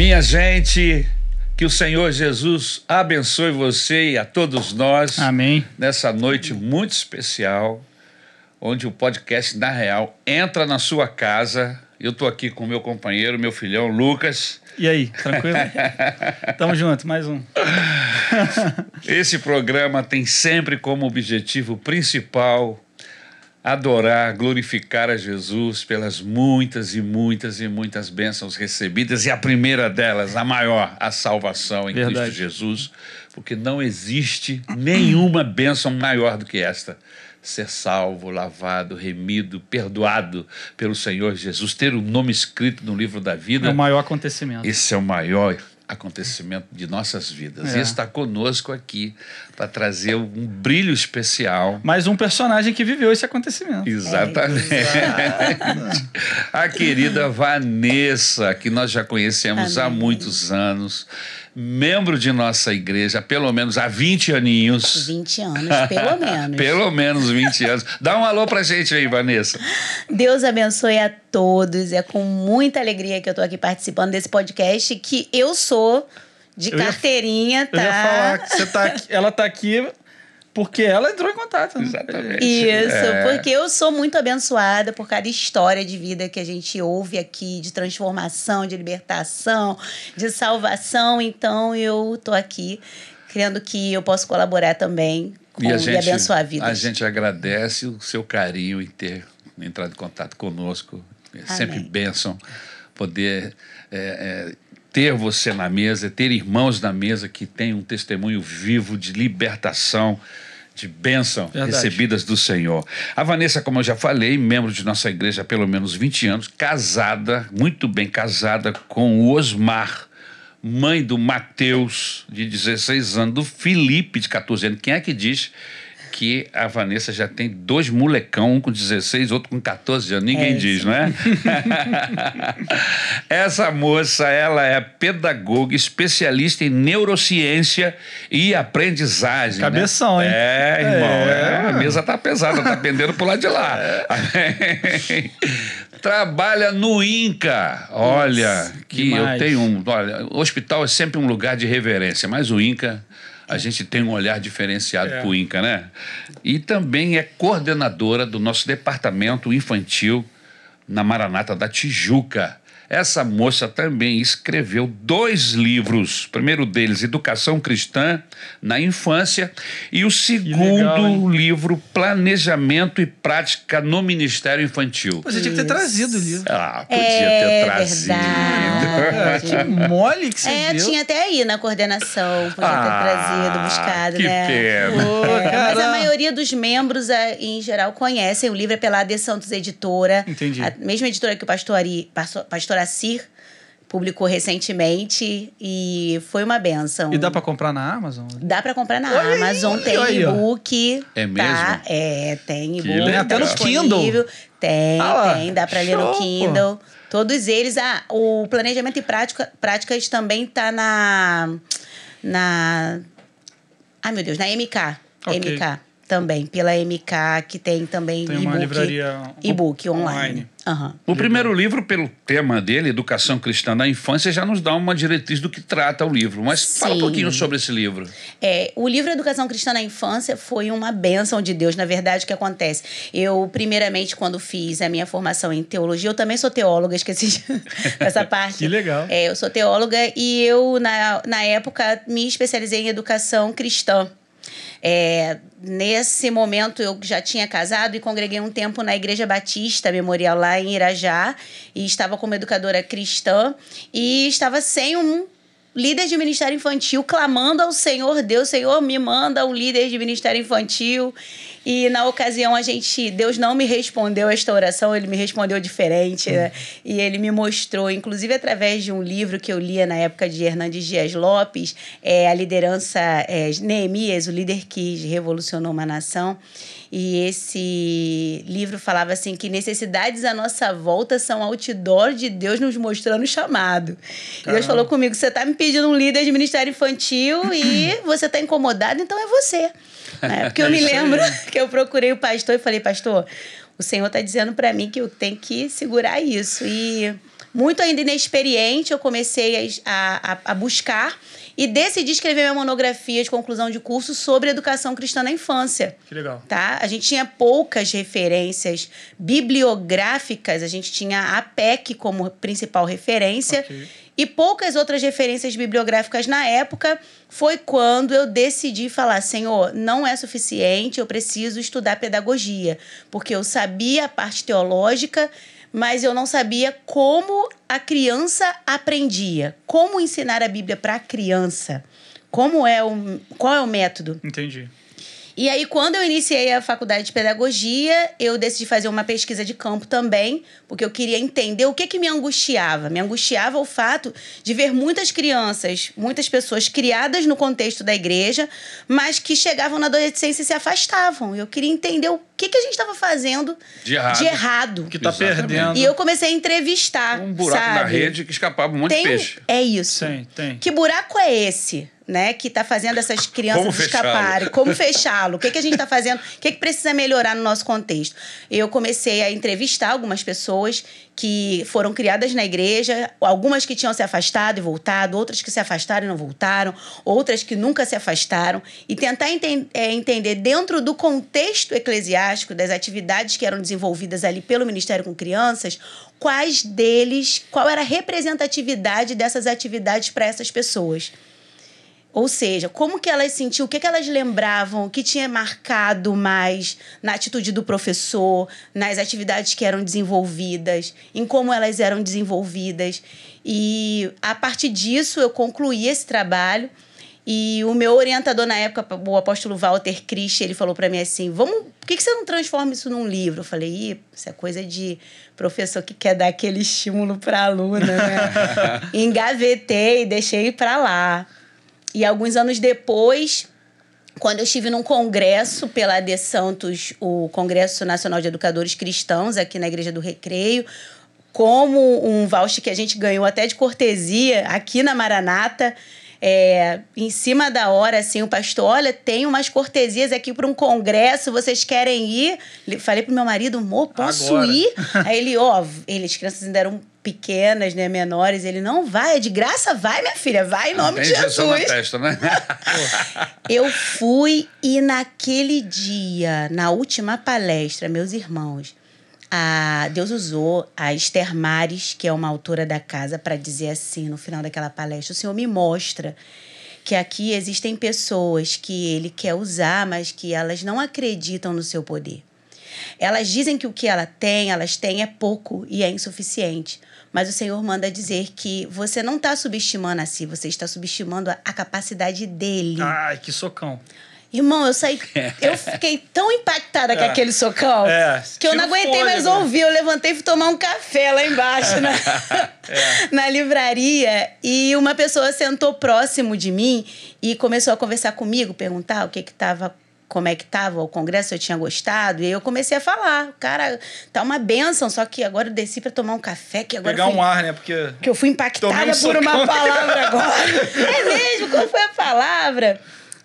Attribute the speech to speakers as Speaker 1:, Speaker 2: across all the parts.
Speaker 1: Minha gente, que o Senhor Jesus abençoe você e a todos nós.
Speaker 2: Amém.
Speaker 1: Nessa noite muito especial, onde o podcast Na Real entra na sua casa. Eu estou aqui com meu companheiro, meu filhão Lucas.
Speaker 2: E aí, tranquilo? Tamo junto, mais um.
Speaker 1: Esse programa tem sempre como objetivo principal adorar, glorificar a Jesus pelas muitas e muitas e muitas bênçãos recebidas e a primeira delas, a maior, a salvação em
Speaker 2: Verdade.
Speaker 1: Cristo Jesus, porque não existe nenhuma bênção maior do que esta. Ser salvo, lavado, remido, perdoado pelo Senhor Jesus, ter o nome escrito no livro da vida.
Speaker 2: É o maior acontecimento.
Speaker 1: Esse é o maior acontecimento de nossas vidas.
Speaker 2: É.
Speaker 1: E está conosco aqui para trazer um brilho especial.
Speaker 2: Mais um personagem que viveu esse acontecimento.
Speaker 1: Exatamente. A querida Vanessa, que nós já conhecemos há
Speaker 3: Amém.
Speaker 1: muitos anos, membro de nossa igreja, pelo menos há 20 aninhos.
Speaker 3: 20 anos, pelo menos.
Speaker 1: Pelo menos 20 anos. Dá um alô pra gente aí, Vanessa.
Speaker 3: Deus abençoe a todos. É com muita alegria que eu tô aqui participando desse podcast que eu sou de
Speaker 2: Eu ia-
Speaker 3: carteirinha, tá?
Speaker 2: Eu ia falar que você tá aqui, ela tá aqui porque ela entrou em contato. né?
Speaker 1: Exatamente.
Speaker 3: Isso,
Speaker 1: É.
Speaker 3: porque eu sou muito abençoada por cada história de vida que a gente ouve aqui, de transformação, de libertação, de salvação. Então eu tô aqui crendo que eu posso colaborar também com, e, abençoar a vida.
Speaker 1: a gente agradece o seu carinho em ter entrado em contato conosco. É sempre bênção poder é, é, ter você na mesa, ter irmãos na mesa que têm um testemunho vivo de libertação. De bênção
Speaker 2: Verdade.
Speaker 1: recebidas do Senhor. A Vanessa, como eu já falei, membro de nossa igreja há pelo menos 20 anos, casada, muito bem casada com o Osmar, mãe do Mateus, de 16 anos, do Felipe, de 14 anos. Quem é que diz que a Vanessa já tem dois molecão, um com 16, outro com 14 anos? Ninguém
Speaker 3: É
Speaker 1: diz,
Speaker 3: isso.
Speaker 1: não é? Essa moça, ela é pedagoga, especialista em neurociência e aprendizagem. né?
Speaker 2: Cabeção, hein?
Speaker 1: É, irmão.
Speaker 2: É.
Speaker 1: é, a mesa tá pesada, tá pendendo pro lado de lá. Trabalha no INCA. Olha, que eu
Speaker 2: demais.
Speaker 1: tenho um. Olha, o hospital é sempre um lugar de reverência, mas o INCA. A gente tem um olhar diferenciado
Speaker 2: É.
Speaker 1: para o INCA, né? E também é coordenadora do nosso departamento infantil na Maranata da Tijuca. Essa moça também escreveu dois livros. O primeiro deles, Educação Cristã na Infância, e o segundo
Speaker 2: legal,
Speaker 1: livro, Planejamento e Prática no Ministério Infantil.
Speaker 2: Você tinha que ter trazido o livro.
Speaker 1: Ah, podia
Speaker 3: É
Speaker 1: ter trazido.
Speaker 3: verdade.
Speaker 2: Que mole que você
Speaker 3: É,
Speaker 2: deu.
Speaker 3: tinha até aí na coordenação, podia
Speaker 1: Ah,
Speaker 3: ter trazido, buscado,
Speaker 1: que
Speaker 3: né?
Speaker 1: pena.
Speaker 2: Pô,
Speaker 3: É, mas a maioria dos membros, é, em geral, conhecem. O livro é pela AD Santos Editora.
Speaker 2: Entendi.
Speaker 3: A mesma editora que o pastor, Ari, pastor, pastor Assir publicou recentemente e foi uma benção.
Speaker 2: E dá pra comprar na Amazon?
Speaker 3: Dá pra comprar na
Speaker 2: aí,
Speaker 3: Amazon, tem e-book.
Speaker 1: É
Speaker 3: tá?
Speaker 1: mesmo?
Speaker 3: É, tem e-book. tá
Speaker 2: Até no
Speaker 3: disponível. Tem,
Speaker 2: Ah
Speaker 3: tem, dá pra ler no
Speaker 2: show, pô.
Speaker 3: Kindle. Todos eles. Ah, o planejamento e prática, práticas também tá na. Na. Ai, meu Deus, na MK.
Speaker 2: Ok.
Speaker 3: MK também. Pela MK, que tem também
Speaker 2: Tem uma
Speaker 3: e-book.
Speaker 2: livraria
Speaker 3: E-book online.
Speaker 2: online.
Speaker 3: Aham.
Speaker 1: O primeiro livro, pelo tema dele, Educação Cristã na Infância, já nos dá uma diretriz do que trata o livro. Mas fala um
Speaker 3: Sim.
Speaker 1: pouquinho sobre esse livro.
Speaker 3: É, o livro Educação Cristã na Infância foi uma bênção de Deus, na verdade, o que acontece. Eu, primeiramente, quando fiz a minha formação em teologia, eu também sou teóloga, esqueci de- dessa parte.
Speaker 2: Que legal.
Speaker 3: É, eu sou teóloga e eu, na, na época, me especializei em educação cristã. É, nesse momento eu já tinha casado e congreguei um tempo na Igreja Batista Memorial lá em Irajá e estava como educadora cristã e estava sem um líder de ministério infantil clamando ao Senhor Deus, Senhor me manda um líder de ministério infantil e na ocasião a gente Deus não me respondeu esta oração, ele me respondeu diferente né? e ele me mostrou, inclusive através de um livro que eu lia na época de Hernandes Dias Lopes, é a liderança é, Neemias, o líder que revolucionou uma nação. E esse livro falava assim que necessidades à nossa volta são outdoor de Deus nos mostrando o chamado. E Deus falou comigo: você está me pedindo um líder de ministério infantil e você está incomodado, então é você. Né? Porque eu
Speaker 2: É
Speaker 3: me lembro que eu procurei o pastor e falei, pastor, o Senhor está dizendo para mim que eu tenho que segurar isso. E muito ainda inexperiente, eu comecei a, a, a buscar e decidi escrever minha monografia de conclusão de curso sobre educação cristã na infância.
Speaker 2: Que legal.
Speaker 3: Tá? A gente tinha poucas referências bibliográficas, a gente tinha a PEC como principal referência.
Speaker 2: Ok.
Speaker 3: E poucas outras referências bibliográficas na época foi quando eu decidi falar: Senhor, não é suficiente, eu preciso estudar pedagogia. Porque eu sabia a parte teológica, mas eu não sabia como a criança aprendia. Como ensinar a Bíblia para a criança. Como é o, qual é o método?
Speaker 2: Entendi.
Speaker 3: E aí, quando eu iniciei a faculdade de pedagogia, eu decidi fazer uma pesquisa de campo também, porque eu queria entender o que, que me angustiava. Me angustiava o fato de ver muitas crianças, muitas pessoas criadas no contexto da igreja, mas que chegavam na adolescência e se afastavam. Eu queria entender o que, que a gente estava fazendo
Speaker 1: De errado.
Speaker 3: de errado.
Speaker 2: Que tá
Speaker 1: Exatamente.
Speaker 2: perdendo.
Speaker 3: E eu comecei a entrevistar.
Speaker 1: Um buraco
Speaker 3: sabe?
Speaker 1: na rede que escapava um monte
Speaker 3: Tem,
Speaker 1: de peixe.
Speaker 3: É isso.
Speaker 2: Tem, tem.
Speaker 3: Que buraco é esse, né? Que tá fazendo essas crianças
Speaker 1: Como
Speaker 3: escaparem? Como fechá-lo? O que, que a gente tá fazendo? O que, que precisa melhorar no nosso contexto? Eu comecei a entrevistar algumas pessoas que foram criadas na igreja, algumas que tinham se afastado e voltado, outras que se afastaram e não voltaram, outras que nunca se afastaram, e tentar enten- é, entender dentro do contexto eclesiástico, das atividades que eram desenvolvidas ali pelo Ministério com Crianças, quais deles, qual era a representatividade dessas atividades para essas pessoas. Ou seja, como que elas sentiam, o que, que elas lembravam, o que tinha marcado mais na atitude do professor, nas atividades que eram desenvolvidas, em como elas eram desenvolvidas. E a partir disso eu concluí esse trabalho. E o meu orientador na época, o apóstolo Walter Christ, ele falou para mim assim: "Vamos, por que que você não transforma isso num livro?" Eu falei: Ih, isso é coisa de professor que quer dar aquele estímulo para aluno, né?" Engavetei, deixei para lá. E alguns anos depois, quando eu estive num congresso pela AD Santos, o Congresso Nacional de Educadores Cristãos, aqui na Igreja do Recreio, como um voucher que a gente ganhou até de cortesia aqui na Maranata. É, em cima da hora, assim, o pastor, olha, tem umas cortesias aqui para um congresso, vocês querem ir? Le- Falei pro meu marido, amor, posso
Speaker 2: Agora.
Speaker 3: ir? Aí ele, ó, ele, as crianças ainda eram pequenas, né, menores, ele, não vai, é de graça, vai, minha filha, vai em nome
Speaker 1: Tem
Speaker 3: de
Speaker 1: injeção na
Speaker 3: Jesus.
Speaker 1: testa, né?
Speaker 3: Eu fui e naquele dia, na última palestra, meus irmãos, a Deus usou a Esther Mares, que é uma autora da casa, para dizer assim, no final daquela palestra, o Senhor me mostra que aqui existem pessoas que ele quer usar, mas que elas não acreditam no seu poder. Elas dizem que o que ela tem, elas têm é pouco e é insuficiente. Mas o Senhor manda dizer que você não está subestimando a si, você está subestimando a, a capacidade dele.
Speaker 2: Ai, que socão.
Speaker 3: Irmão, eu saí. Eu fiquei tão impactada com aquele socão
Speaker 2: É,
Speaker 3: que eu não aguentei mais ouvir. Eu levantei e fui tomar um café lá embaixo na,
Speaker 2: É.
Speaker 3: na livraria. E uma pessoa sentou próximo de mim e começou a conversar comigo, perguntar o que que tava. Como é que tava o congresso, se eu tinha gostado. E aí eu comecei a falar. Cara, tá uma benção, só que agora eu desci pra tomar um café, que agora
Speaker 2: Pegar
Speaker 3: fui-
Speaker 2: um ar, né? Porque.
Speaker 3: que eu fui impactada
Speaker 2: um
Speaker 3: por uma palavra agora. é mesmo? Qual foi a palavra?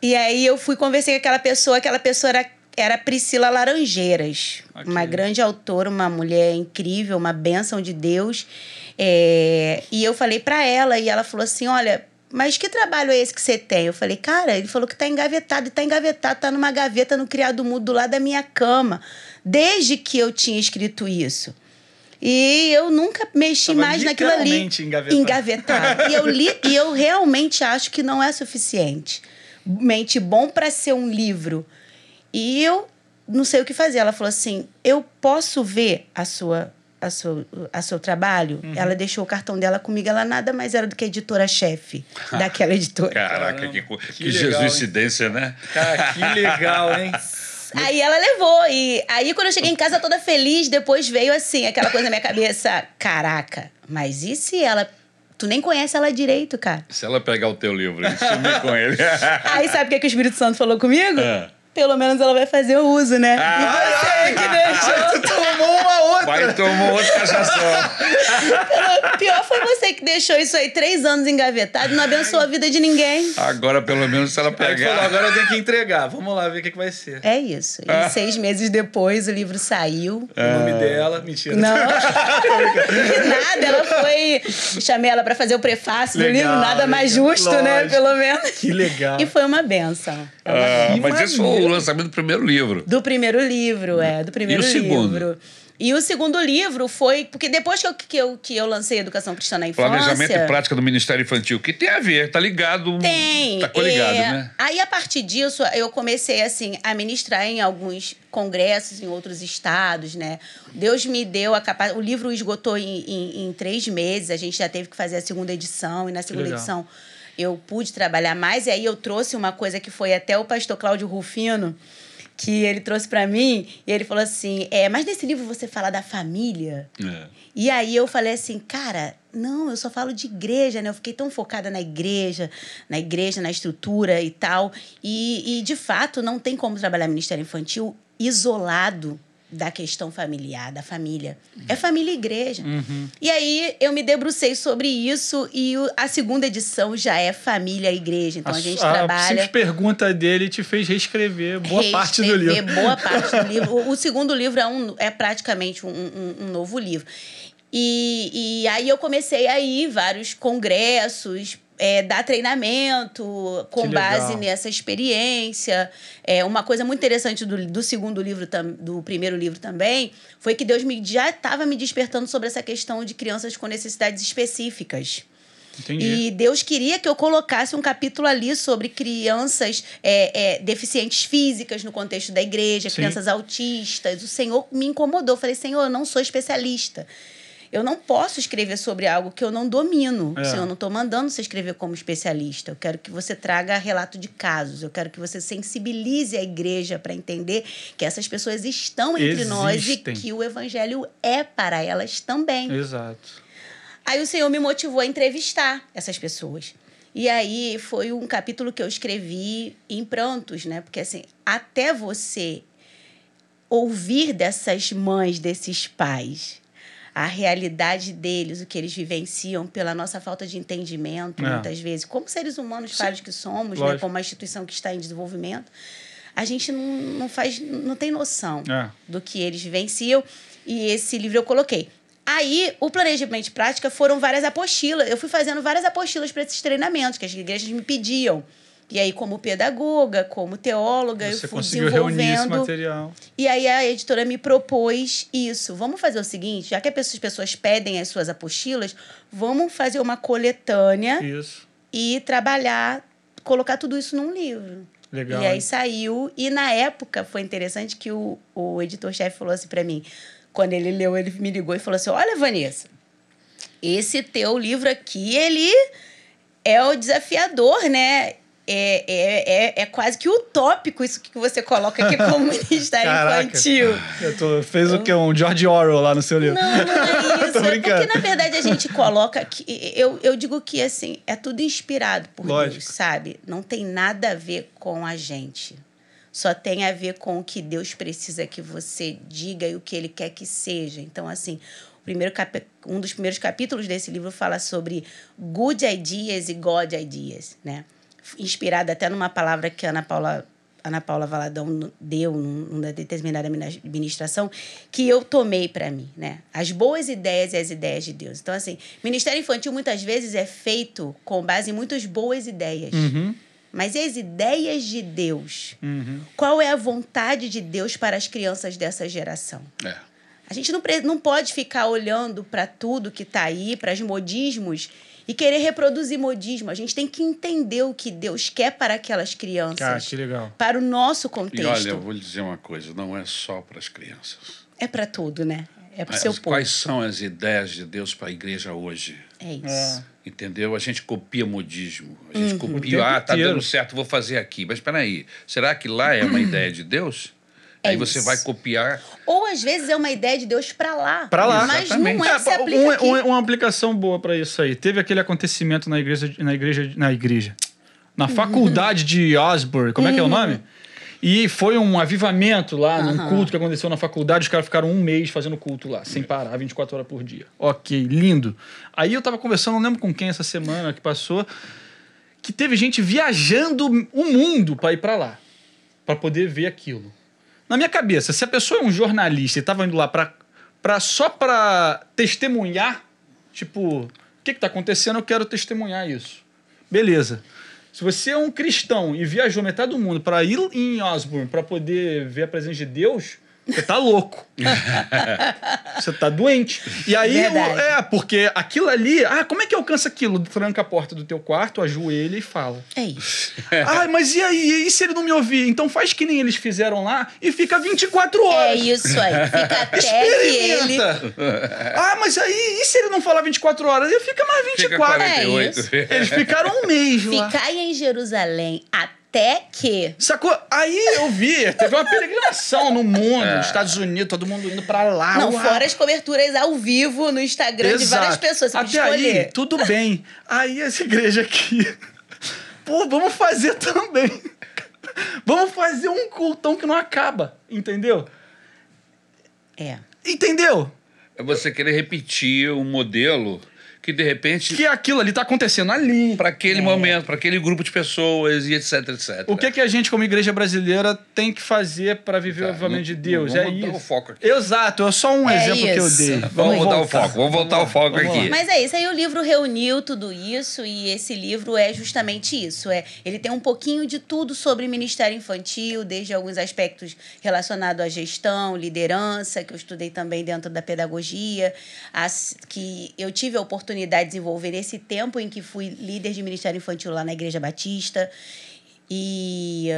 Speaker 3: E aí eu fui conversei com aquela pessoa, aquela pessoa era, era Priscila Laranjeiras,
Speaker 2: Ok.
Speaker 3: uma grande autora, uma mulher incrível, uma bênção de Deus. É, e eu falei pra ela, e ela falou assim: olha. Mas que trabalho é esse que você tem? Eu falei, cara, ele falou que tá engavetado, e tá engavetado, tá numa gaveta no criado mudo do lado da minha cama, desde que eu tinha escrito isso. E eu nunca mexi
Speaker 2: Tava
Speaker 3: mais naquilo ali.
Speaker 2: engavetado.
Speaker 3: Engavetado. e, eu li, e eu realmente acho que não é suficiente. Mente bom para ser um livro. E eu não sei o que fazer. Ela falou assim: eu posso ver a sua. A seu, a seu trabalho,
Speaker 2: Uhum.
Speaker 3: ela deixou o cartão dela comigo, ela nada mais era do que a editora-chefe daquela editora.
Speaker 1: Caraca,
Speaker 2: Caramba,
Speaker 1: que,
Speaker 2: que
Speaker 1: que
Speaker 2: legal,
Speaker 1: jesuicidência, né?
Speaker 2: Cara, que legal, hein?
Speaker 3: Aí ela levou. E aí, quando eu cheguei em casa toda feliz, depois veio assim, aquela coisa na minha cabeça: caraca, mas e se ela. Tu nem conhece ela direito, cara.
Speaker 1: Se ela pegar o teu livro e sumir com ele.
Speaker 3: Aí sabe o que, que o Espírito Santo falou comigo?
Speaker 1: Ah.
Speaker 3: Pelo menos ela vai fazer o uso, né?
Speaker 1: Ah,
Speaker 3: e você que deixou.
Speaker 2: Tu tomou uma outra.
Speaker 1: Vai tomou outra cachação.
Speaker 3: Pior foi você que deixou isso aí três anos engavetado e não abençoou a vida de ninguém.
Speaker 1: Agora, pelo menos, se ela
Speaker 2: Aí falou,
Speaker 1: pegar.
Speaker 2: agora eu tenho que entregar. Vamos lá ver o que, que vai ser.
Speaker 3: É isso. E seis meses depois o livro saiu.
Speaker 2: O nome dela, mentira.
Speaker 3: Não. Que nada, ela foi. Chamei ela pra fazer o prefácio do
Speaker 2: Legal,
Speaker 3: livro, nada mais
Speaker 2: legal.
Speaker 3: justo, né?
Speaker 2: Lógico.
Speaker 3: Pelo menos.
Speaker 2: Que legal.
Speaker 3: E foi uma benção.
Speaker 1: Ah, mas esse foi o lançamento do primeiro livro.
Speaker 3: Do primeiro livro, é, do primeiro
Speaker 1: E o segundo?
Speaker 3: livro. E o segundo livro foi. Porque depois que eu, que eu, que eu lancei Educação Cristã na Infância.
Speaker 1: Planejamento e prática do Ministério Infantil, que tem a ver, tá ligado?
Speaker 3: Tem.
Speaker 1: Tá coligado,
Speaker 3: é,
Speaker 1: né?
Speaker 3: Aí, a partir disso, eu comecei, assim, a ministrar em alguns congressos em outros estados, né? Deus me deu a capacidade... O livro esgotou em, em, em três meses. A gente já teve que fazer a segunda edição. E na segunda
Speaker 2: legal.
Speaker 3: edição, eu pude trabalhar mais. E aí, eu trouxe uma coisa que foi até o pastor Cláudio Rufino, que ele trouxe para mim. E ele falou assim, é, mas nesse livro você fala da família...
Speaker 1: É.
Speaker 3: E aí eu falei assim, cara, não, eu só falo de igreja, né? Eu fiquei tão focada na igreja, na igreja, na estrutura e tal. E, e de fato, não tem como trabalhar Ministério Infantil isolado da questão familiar, da família. É família e igreja. E aí eu me debrucei sobre isso e o- a segunda edição já é família e igreja. Então a, gente
Speaker 2: a
Speaker 3: trabalha
Speaker 2: simples pergunta dele te fez reescrever boa parte do
Speaker 3: reescrever
Speaker 2: livro.
Speaker 3: Boa parte do livro. O, o segundo livro é, um, é praticamente um, um- um novo livro. E, e aí eu comecei a ir vários congressos, é, dar treinamento com base nessa experiência. É, uma coisa muito interessante do, do segundo livro, tam- do primeiro livro também, foi que Deus me, já estava me despertando sobre essa questão de crianças com necessidades específicas.
Speaker 2: Entendi.
Speaker 3: E Deus queria que eu colocasse um capítulo ali sobre crianças é, é, deficientes físicas no contexto da igreja,
Speaker 2: Sim.
Speaker 3: crianças autistas. O Senhor me incomodou. Eu falei, Senhor, eu não sou especialista. Eu não posso escrever sobre algo que eu não domino.
Speaker 2: É.
Speaker 3: Senhor, eu não estou mandando você escrever como especialista. Eu quero que você traga relato de casos. Eu quero que você sensibilize a igreja para entender que essas pessoas estão entre nós e
Speaker 2: Existem.
Speaker 3: que o evangelho é para elas também.
Speaker 2: Exato.
Speaker 3: Aí o Senhor me motivou a entrevistar essas pessoas. E aí foi um capítulo que eu escrevi em prantos, né? Porque assim, até você ouvir dessas mães, desses pais, a realidade deles, o que eles vivenciam pela nossa falta de entendimento,
Speaker 2: É.
Speaker 3: muitas vezes, como seres humanos falhos que somos, né? Como uma instituição que está em desenvolvimento, a gente não, não faz, não tem noção
Speaker 2: É.
Speaker 3: do que eles vivenciam. E esse livro eu coloquei. Aí, o planejamento de prática foram várias apostilas. Eu fui fazendo várias apostilas para esses treinamentos que as igrejas me pediam. E aí, como pedagoga, como teóloga, eu
Speaker 2: Você
Speaker 3: fui
Speaker 2: conseguiu reunir esse
Speaker 3: desenvolvendo.
Speaker 2: material.
Speaker 3: E aí a editora me propôs isso. Vamos fazer o seguinte, já que as pessoas pedem as suas apostilas, vamos fazer uma coletânea
Speaker 2: Isso.
Speaker 3: e trabalhar, colocar tudo isso num livro.
Speaker 2: Legal.
Speaker 3: E aí
Speaker 2: hein?
Speaker 3: saiu. E na época foi interessante que o, o editor-chefe falou assim para mim. Quando ele leu, ele me ligou e falou assim: Olha, Vanessa, esse teu livro aqui, ele é o desafiador, né? É, é, é, é quase que utópico isso que você coloca aqui como Ministério
Speaker 2: Caraca.
Speaker 3: Infantil.
Speaker 2: Eu tô, fez o quê? Um George Orwell lá no seu livro.
Speaker 3: Não, não é isso. É porque, na verdade, a gente coloca. Que, eu, eu digo que, assim, é tudo inspirado por
Speaker 2: Lógico.
Speaker 3: Deus, sabe? Não tem nada a ver com a gente. Só tem a ver com o que Deus precisa que você diga e o que Ele quer que seja. Então, assim, o primeiro um dos primeiros capítulos desse livro fala sobre good ideas e God ideas, né? Inspirada até numa palavra que a Ana Paula Ana Paula Valadão deu num- numa determinada mina- ministração que eu tomei para mim, né? As boas ideias e as ideias de Deus. Então, assim, ministério infantil muitas vezes é feito com base em muitas boas ideias.
Speaker 2: Uhum,
Speaker 3: Mas e as ideias de Deus?
Speaker 2: uhum.
Speaker 3: Qual é a vontade de Deus para as crianças dessa geração?
Speaker 1: É.
Speaker 3: A gente não, não pode ficar olhando para tudo que está aí, para os modismos, e querer reproduzir modismo. A gente tem que entender o que Deus quer para aquelas crianças,
Speaker 2: Cara, que legal.
Speaker 3: para o nosso
Speaker 1: E
Speaker 3: contexto.
Speaker 1: olha, eu vou lhe dizer uma coisa: não é só para as crianças.
Speaker 3: É para tudo, né? É para o seu povo.
Speaker 1: Quais são as ideias de Deus para a igreja hoje?
Speaker 3: É isso.
Speaker 2: É.
Speaker 1: Entendeu? A gente copia modismo. A gente
Speaker 2: O tempo
Speaker 1: copia, ah, tá dando certo, vou fazer aqui. Mas espera aí, será que lá é uma ideia de Deus?
Speaker 3: É
Speaker 1: aí você
Speaker 3: isso.
Speaker 1: vai copiar.
Speaker 3: Ou às vezes é uma ideia de Deus para lá.
Speaker 2: Pra lá.
Speaker 3: Mas
Speaker 1: Exatamente.
Speaker 3: não é, se aplica
Speaker 2: um-
Speaker 3: aqui.
Speaker 2: um- uma aplicação boa para isso aí. Teve aquele acontecimento na igreja, na igreja, na igreja, na faculdade de Osborne, como é que é o nome? E foi um avivamento lá num
Speaker 3: Aham.
Speaker 2: culto que aconteceu na faculdade. Os caras ficaram um mês fazendo culto lá, sem parar, 24 horas por dia. Ok, lindo. Aí eu tava conversando, não lembro com quem essa semana que passou, que teve gente viajando o mundo para ir para lá, para poder ver aquilo. Na minha cabeça, se a pessoa é um jornalista e tava indo lá pra, pra, só para testemunhar, tipo, o que que tá acontecendo? Eu quero testemunhar isso. Beleza. Se você é um cristão e viajou metade do mundo para ir em Osborne para poder ver a presença de Deus, você tá louco. você tá doente. E aí,
Speaker 3: Verdade.
Speaker 2: é, porque aquilo ali, ah, como é que alcança aquilo? Tranca a porta do teu quarto, ajoelha e fala.
Speaker 3: É isso.
Speaker 2: Ah, mas e aí? E se ele não me ouvir? Então faz que nem eles fizeram lá e fica 24
Speaker 3: É
Speaker 2: horas.
Speaker 3: isso aí. Fica até que ele.
Speaker 2: Experimenta. Ah, mas aí, e se ele não falar 24 horas? Ele fica mais
Speaker 1: Fica
Speaker 2: 24.
Speaker 3: É
Speaker 1: 48.
Speaker 3: isso.
Speaker 2: Eles ficaram um mês lá.
Speaker 3: Ficar em Jerusalém até que.
Speaker 2: Sacou? Aí eu vi, teve uma peregrinação no mundo,
Speaker 1: É.
Speaker 2: nos Estados Unidos, todo mundo indo pra lá.
Speaker 3: Não,
Speaker 2: uau.
Speaker 3: fora as coberturas ao vivo no Instagram de várias
Speaker 2: Exato.
Speaker 3: pessoas. Você
Speaker 2: Até aí, tudo bem. Aí essa igreja aqui. Pô, vamos fazer também. Vamos fazer um cultão que não acaba, entendeu?
Speaker 3: É.
Speaker 2: Entendeu?
Speaker 1: É você querer repetir um modelo que de repente
Speaker 2: Que aquilo ali tá acontecendo ali.
Speaker 1: para aquele momento, para aquele grupo de pessoas e etc, etc.
Speaker 2: O que, que a gente, como igreja brasileira, tem que fazer para viver
Speaker 1: Tá,
Speaker 2: o avivamento de Deus? é
Speaker 1: vamos
Speaker 2: isso.
Speaker 1: dar o foco aqui.
Speaker 2: Exato, é só um
Speaker 3: É
Speaker 2: exemplo que eu
Speaker 3: isso.
Speaker 2: dei.
Speaker 1: Vamos o
Speaker 2: voltar.
Speaker 1: foco, vamos voltar o foco
Speaker 2: Vamos lá.
Speaker 1: aqui.
Speaker 3: Mas é isso, aí o livro reuniu tudo isso e esse livro é justamente isso. É, ele tem um pouquinho de tudo sobre ministério infantil, desde alguns aspectos relacionados à gestão, liderança, que eu estudei também dentro da pedagogia, as, que eu tive a oportunidade de desenvolver nesse tempo em que fui líder de ministério infantil lá na Igreja Batista. E,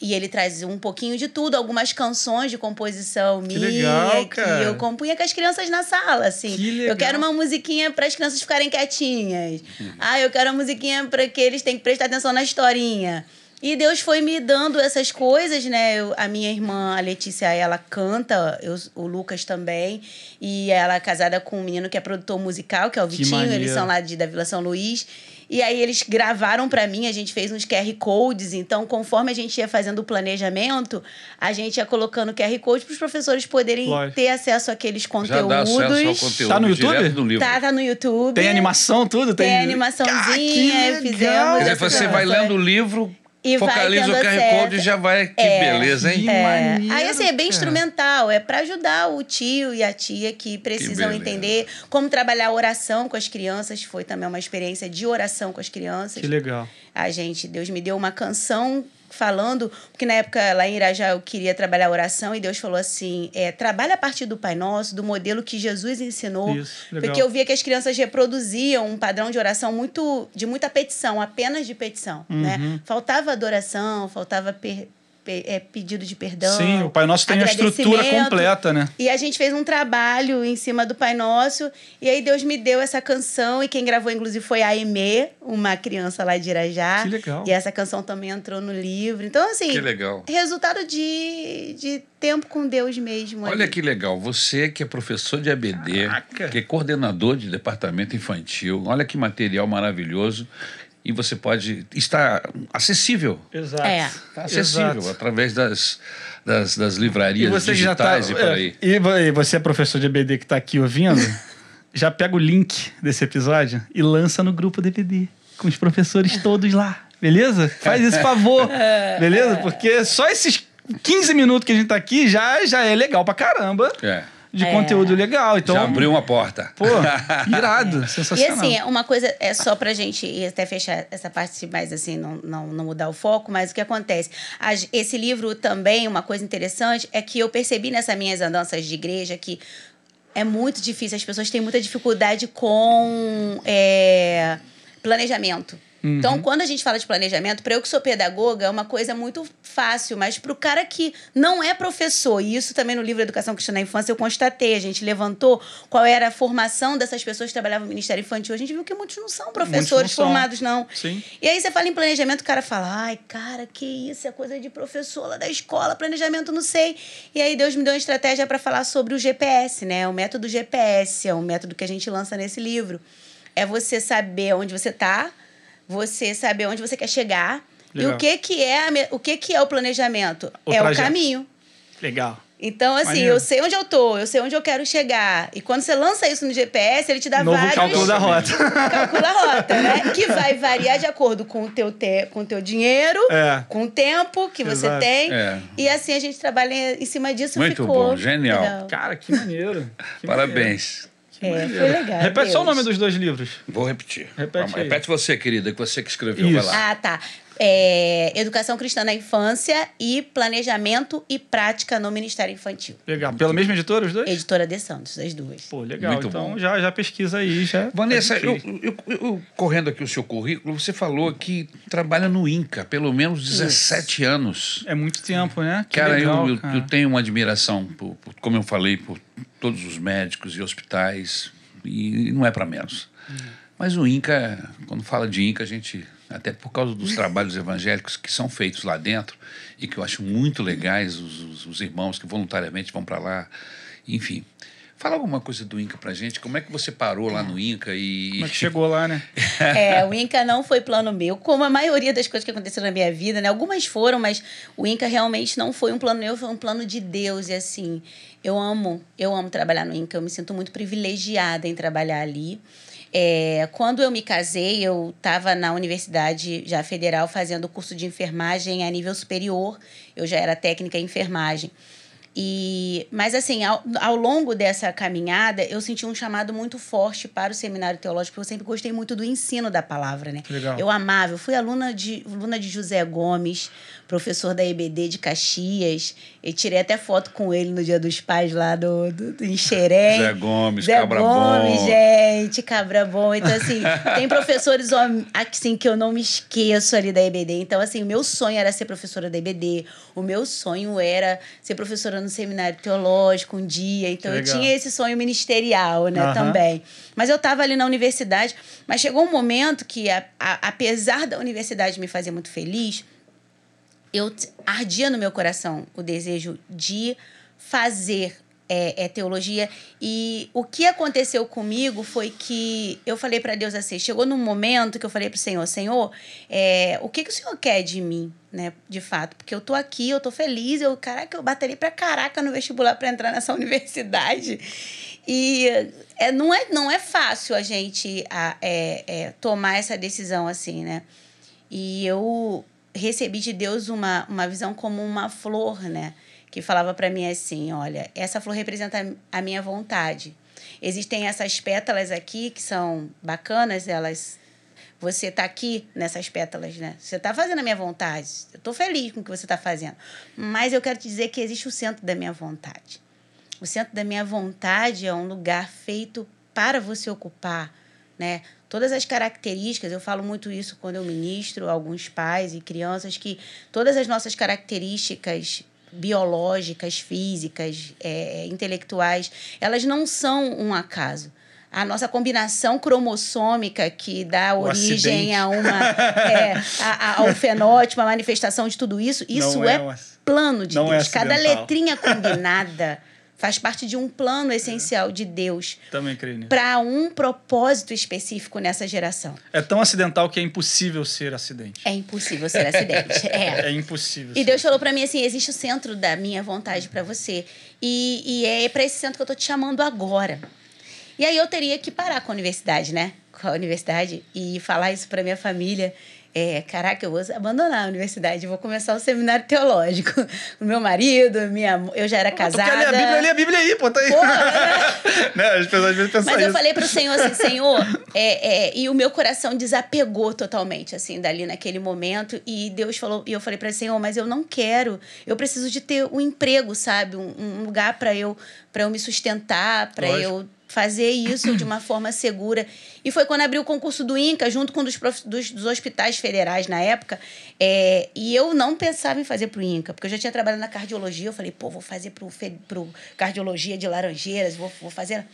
Speaker 3: e ele traz um pouquinho de tudo, algumas canções de composição
Speaker 2: Que
Speaker 3: minha,
Speaker 2: legal,
Speaker 3: que eu compunha com as crianças na sala, assim.
Speaker 2: Que
Speaker 3: Eu
Speaker 2: legal.
Speaker 3: quero uma musiquinha para as crianças ficarem quietinhas. Ah, eu quero uma musiquinha para que eles tenham que prestar atenção na historinha. E Deus foi me dando essas coisas, né? Eu- a minha irmã, a Letícia, ela canta, eu- o Lucas também. E ela é casada com um menino que é produtor musical, que é o Vitinho. Eles são lá de, da Vila São Luís. E aí eles gravaram para mim, a gente fez uns QR Codes. Então, conforme a gente ia fazendo o planejamento, a gente ia colocando QR Codes para os professores poderem
Speaker 2: Lógico.
Speaker 3: ter acesso àqueles
Speaker 1: Já
Speaker 3: conteúdos.
Speaker 1: dá acesso ao conteúdo
Speaker 2: Tá no YouTube?
Speaker 1: do livro.
Speaker 3: Tá, tá no YouTube.
Speaker 2: Tem animação, tudo?
Speaker 3: Tem
Speaker 2: Tem,
Speaker 3: animaçãozinha,
Speaker 2: Ah, que legal.
Speaker 3: fizemos
Speaker 1: Quer dizer,
Speaker 3: essa
Speaker 1: você vai lendo o livro,
Speaker 3: E vai
Speaker 1: focaliza o QR. Code e já vai. Que
Speaker 3: É.
Speaker 1: beleza, hein?
Speaker 2: Que
Speaker 3: É.
Speaker 2: maneiro,
Speaker 3: Aí, assim, é bem
Speaker 2: cara.
Speaker 3: instrumental. É para ajudar o tio e a tia que precisam
Speaker 1: beleza.
Speaker 3: entender como trabalhar a oração com as crianças. Foi também uma experiência de oração com as crianças.
Speaker 2: Que legal.
Speaker 3: A gente, Deus me deu uma canção falando, porque na época lá em Irajá eu queria trabalhar a oração e Deus falou assim: é, trabalha a partir do Pai Nosso, do modelo que Jesus ensinou.
Speaker 2: Isso.
Speaker 3: Porque eu via que as crianças reproduziam um padrão de oração muito de muita petição, apenas de petição.
Speaker 2: Uhum.
Speaker 3: Né? Faltava adoração, faltava per- pe- é, pedido de perdão.
Speaker 2: Sim, o Pai Nosso tem a estrutura completa, né?
Speaker 3: E a gente fez um trabalho em cima do Pai Nosso. E aí Deus me deu essa canção. E quem gravou, inclusive, foi a Aimee, uma criança lá de Irajá.
Speaker 2: Que legal.
Speaker 3: E essa canção também entrou no livro. Então, assim,
Speaker 1: Que legal.
Speaker 3: resultado de, de tempo com Deus mesmo.
Speaker 1: Olha
Speaker 3: ali.
Speaker 1: que legal, você que é professor de ABD,
Speaker 2: Caraca.
Speaker 1: que é coordenador de departamento infantil, olha que material maravilhoso. E você pode estar acessível.
Speaker 2: Exato.
Speaker 3: É.
Speaker 1: Está acessível
Speaker 2: Exato.
Speaker 1: através das, das, das livrarias
Speaker 2: tá,
Speaker 1: digitais e por
Speaker 2: é,
Speaker 1: aí.
Speaker 2: e vo- e você é professor de EBD que tá aqui ouvindo, já pega o link desse episódio e lança no grupo do EBD, com os professores todos lá, beleza? Faz esse favor, beleza? Porque só esses 15 minutos que a gente tá aqui já, já é legal pra caramba
Speaker 1: É.
Speaker 2: de
Speaker 3: É.
Speaker 2: conteúdo legal. Então,
Speaker 1: Já abriu uma porta.
Speaker 2: pô, irado,
Speaker 3: E
Speaker 2: sensacional.
Speaker 3: assim, uma coisa é só pra gente e até fechar essa parte mais assim, não, não, não mudar o foco, mas o que acontece? As- esse livro também, uma coisa interessante, é que eu percebi nessas minhas andanças de igreja que é muito difícil, as pessoas têm muita dificuldade com é, planejamento. Então, quando a gente fala de planejamento, para eu que sou pedagoga, é uma coisa muito fácil, mas para o cara que não é professor, e isso também no livro Educação Cristã na Infância eu constatei, a gente levantou qual era a formação dessas pessoas que trabalhavam no Ministério Infantil, a gente viu que muitos não são professores
Speaker 2: não são.
Speaker 3: formados, não.
Speaker 2: Sim.
Speaker 3: E aí você fala em planejamento, o cara fala, ai, cara, que isso, é coisa de professor lá da escola, planejamento, não sei. E aí Deus me deu uma estratégia para falar sobre o GPS, né? O método GPS, é um método que a gente lança nesse livro. É você saber onde você tá, você saber onde você quer chegar E
Speaker 2: Legal.
Speaker 3: o que que é o que que é o planejamento?
Speaker 2: O
Speaker 3: é
Speaker 2: trajeto.
Speaker 3: o caminho.
Speaker 2: Legal.
Speaker 3: Então, assim,
Speaker 2: Maneiro.
Speaker 3: eu sei onde eu tô, eu sei onde eu quero chegar. E quando você lança isso no GPS, ele te dá
Speaker 2: Novo
Speaker 3: vários...
Speaker 2: cálculo da rota.
Speaker 3: Calcula a rota, né? Que vai variar de acordo com o teu, te... com o teu dinheiro,
Speaker 2: É.
Speaker 3: com o tempo que você
Speaker 2: Exato.
Speaker 3: tem.
Speaker 1: É.
Speaker 3: E assim a gente trabalha em cima disso.
Speaker 1: Muito
Speaker 3: ficou
Speaker 1: bom, genial.
Speaker 3: legal.
Speaker 2: Cara, que maneiro. Que
Speaker 1: Parabéns.
Speaker 3: É, foi legal.
Speaker 2: Repete só o
Speaker 3: Deus.
Speaker 2: nome dos dois livros.
Speaker 1: Vou repetir.
Speaker 2: Repete
Speaker 1: Vamos, repete você, querida, que você que escreveu.
Speaker 2: Isso.
Speaker 1: Vai lá.
Speaker 3: Ah, tá. É, Educação Cristã na Infância e Planejamento e Prática no Ministério Infantil.
Speaker 2: Legal. Pela mesma editora, os dois?
Speaker 3: Editora de Santos, as duas.
Speaker 2: Pô, legal.
Speaker 1: Muito
Speaker 2: então
Speaker 1: bom.
Speaker 2: já, já pesquisa aí, já.
Speaker 1: Vanessa, eu, eu- eu- correndo aqui o seu currículo, você falou que trabalha no INCA, pelo menos 17 anos.
Speaker 2: É muito tempo, né? Que
Speaker 1: Cara,
Speaker 2: legal,
Speaker 1: eu, eu-
Speaker 2: cara.
Speaker 1: eu tenho uma admiração, por, por- como eu falei, por todos os médicos e hospitais, e não é para menos. Mas o INCA, quando fala de INCA, a gente, até por causa dos trabalhos evangélicos que são feitos lá dentro, e que eu acho muito legais, os, os- os irmãos que voluntariamente vão para lá, enfim. Fala alguma coisa do INCA pra gente, como é que você parou lá no INCA e...
Speaker 2: Como é que chegou lá, né?
Speaker 3: É, o Inca não foi plano meu, como a maioria das coisas que aconteceram na minha vida, né? Algumas foram, mas o Inca realmente não foi um plano meu, foi um plano de Deus. E assim, eu amo, eu amo trabalhar no Inca, eu me sinto muito privilegiada em trabalhar ali. É, quando eu me casei, eu estava na universidade já federal fazendo curso de enfermagem a nível superior. Eu já era técnica em enfermagem. E, mas assim, ao, ao longo dessa caminhada, eu senti um chamado muito forte para o seminário teológico, porque eu sempre gostei muito do ensino da palavra, né?
Speaker 2: Legal.
Speaker 3: Eu amava, eu fui aluna de, aluna de José Gomes, professor da EBD de Caxias, e tirei até foto com ele no Dia dos Pais lá do, do, do em Xerém.
Speaker 1: Zé Gomes,
Speaker 3: Zé
Speaker 1: Cabra
Speaker 3: Gomes,
Speaker 1: Bom.
Speaker 3: gente, cabra bom. Então, assim, tem professores assim, que eu não me esqueço ali da EBD. Então, assim, o meu sonho era ser professora da EBD. O meu sonho era ser professora no seminário teológico um dia. Então, eu tinha esse sonho ministerial, né,
Speaker 2: Aham.
Speaker 3: também. Mas eu estava ali na universidade. Mas chegou um momento que, a- a- apesar da universidade me fazer muito feliz, eu ardia no meu coração o desejo de fazer é, é, teologia. E o que aconteceu comigo foi que eu falei para Deus assim: chegou num momento que eu falei para o Senhor: Senhor, é, o que, que o Senhor quer de mim, né? De fato, porque eu tô aqui, eu tô feliz, eu, caraca, eu batalhei pra caraca no vestibular para entrar nessa universidade. E é, não, é, não é fácil a gente a, é, é, tomar essa decisão assim, né? E eu recebi de Deus uma, uma visão como uma flor, né? Que falava para mim assim: olha, essa flor representa a minha vontade. Existem essas pétalas aqui que são bacanas, elas. Você tá aqui nessas pétalas, né? Você tá fazendo a minha vontade. Eu tô feliz com o que você tá fazendo. Mas eu quero te dizer que existe o centro da minha vontade. O centro da minha vontade é um lugar feito para você ocupar, né? Todas as características, eu falo muito isso quando eu ministro alguns pais e crianças, que todas as nossas características biológicas, físicas, é, intelectuais, elas não são um acaso. A nossa combinação cromossômica que dá
Speaker 2: O
Speaker 3: origem
Speaker 2: acidente.
Speaker 3: a uma é, a- a- ao fenótipo, a manifestação de tudo isso, isso
Speaker 2: Não é
Speaker 3: é,
Speaker 2: um
Speaker 3: plano de
Speaker 2: é
Speaker 3: Deus. Cada
Speaker 2: acidental.
Speaker 3: letrinha combinada faz parte de um plano essencial de Deus
Speaker 2: Também creio nisso.
Speaker 3: para um propósito específico nessa geração.
Speaker 2: É tão acidental que é impossível ser acidente.
Speaker 3: É impossível ser acidente. É.
Speaker 2: É impossível.
Speaker 3: E Deus falou para mim assim: existe o centro da minha vontade para você. E, e é para esse centro que eu tô te chamando agora. E aí eu teria que parar com a universidade, né? Com a universidade e falar isso para minha família. É, caraca, eu vou abandonar a universidade, vou começar o seminário teológico. O meu marido, minha, eu já era casada.
Speaker 2: quer ler a Bíblia? Lê a Bíblia aí, pô, tá aí.
Speaker 3: Porra,
Speaker 2: né? As pessoas às vezes pensam
Speaker 3: Mas eu
Speaker 2: isso.
Speaker 3: falei pro Senhor assim, Senhor, é, é, e o meu coração desapegou totalmente, assim, dali naquele momento. E Deus falou, e eu falei para ele, Senhor, mas eu não quero. Eu preciso de ter um emprego, sabe? Um, um lugar para eu, pra eu me sustentar, para eu fazer isso de uma forma segura. E foi quando abriu o concurso do INCA, junto com um dos, prof- dos, dos hospitais federais na época. É, e eu não pensava em fazer pro INCA, porque eu já tinha trabalhado na cardiologia. Eu falei, pô, vou fazer pro, fe- pro cardiologia de Laranjeiras, vou, vou fazer.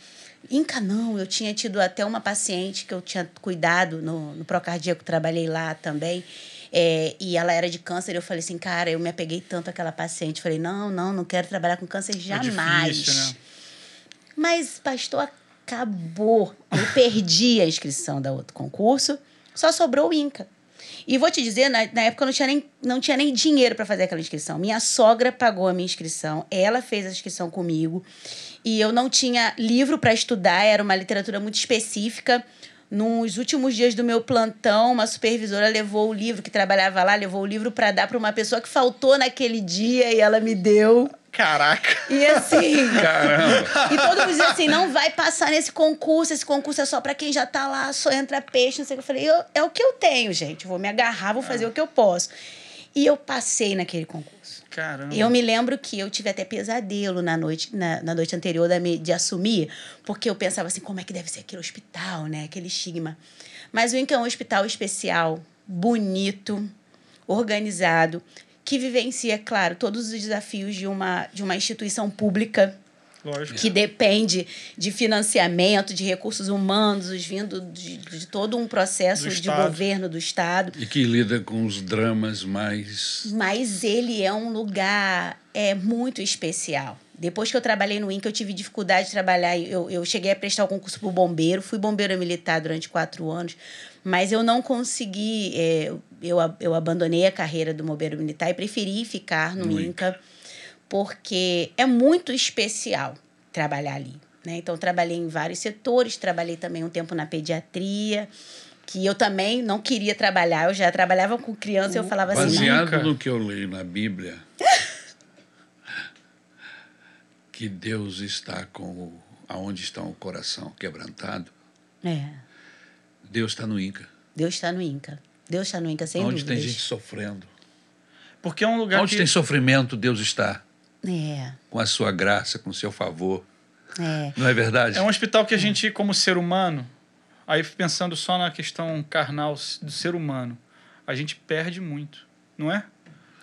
Speaker 3: Inca não, eu tinha tido até uma paciente que eu tinha cuidado no, no Procardíaco, trabalhei lá também. É, e ela era de câncer, eu falei assim, cara, eu me apeguei tanto àquela paciente. Falei, não, não, não quero trabalhar com câncer jamais.
Speaker 2: É difícil, né?
Speaker 3: Mas, pastor, acabou. Eu perdi a inscrição da outro concurso, só sobrou o INCA. E vou te dizer, na, na época eu não tinha nem, não tinha nem dinheiro para fazer aquela inscrição. Minha sogra pagou a minha inscrição, ela fez a inscrição comigo. E eu não tinha livro para estudar, era uma literatura muito específica. Nos últimos dias do meu plantão, uma supervisora levou o livro que trabalhava lá, levou o livro para dar para uma pessoa que faltou naquele dia e ela me deu.
Speaker 2: Caraca.
Speaker 3: E assim.
Speaker 1: Caramba.
Speaker 3: E todo mundo dizia assim: não vai passar nesse concurso, esse concurso é só para quem já tá lá, só entra peixe, não sei o que. Eu falei: eu, é o que eu tenho, gente. Vou me agarrar, vou fazer o que eu posso. E eu passei naquele concurso.
Speaker 2: Caramba.
Speaker 3: Eu me lembro que eu tive até pesadelo na noite, na, na noite anterior da de assumir, porque eu pensava assim, como é que deve ser aquele hospital, né? Aquele estigma. Mas o INCA é um hospital especial, bonito, organizado, que vivencia, claro, todos os desafios de uma, de uma instituição pública
Speaker 2: Lógico.
Speaker 3: que depende de financiamento, de recursos humanos, vindo de, de todo um processo
Speaker 2: Do
Speaker 3: de
Speaker 2: Estado.
Speaker 3: governo do Estado.
Speaker 1: E que lida com os dramas mais.
Speaker 3: Mas ele é um lugar é, muito especial. Depois que eu trabalhei no INCA, eu tive dificuldade de trabalhar. Eu, eu cheguei a prestar o concurso para bombeiro, fui bombeira militar durante quatro anos, mas eu não consegui. é, eu, eu abandonei a carreira do bombeiro militar e preferi ficar no,
Speaker 1: No
Speaker 3: INCA, porque é muito especial trabalhar ali. Né? Então, trabalhei em vários setores, trabalhei também um tempo na pediatria, que eu também não queria trabalhar. Eu já trabalhava com criança e eu falava assim.
Speaker 1: Baseado no que eu leio na Bíblia, que Deus está com o, aonde está o coração quebrantado,
Speaker 3: É.
Speaker 1: Deus está no Inca.
Speaker 3: Deus está no Inca. Deus está no Inca, sem
Speaker 1: onde tem
Speaker 3: dúvidas.
Speaker 1: gente sofrendo.
Speaker 2: Porque é um lugar
Speaker 1: Onde
Speaker 2: que...
Speaker 1: tem sofrimento, Deus está.
Speaker 3: É,
Speaker 1: Com a sua graça, com o seu favor.
Speaker 3: é.
Speaker 1: Não é verdade?
Speaker 2: É um hospital que a gente, como ser humano, aí pensando só na questão carnal do ser humano, a gente perde muito, não é?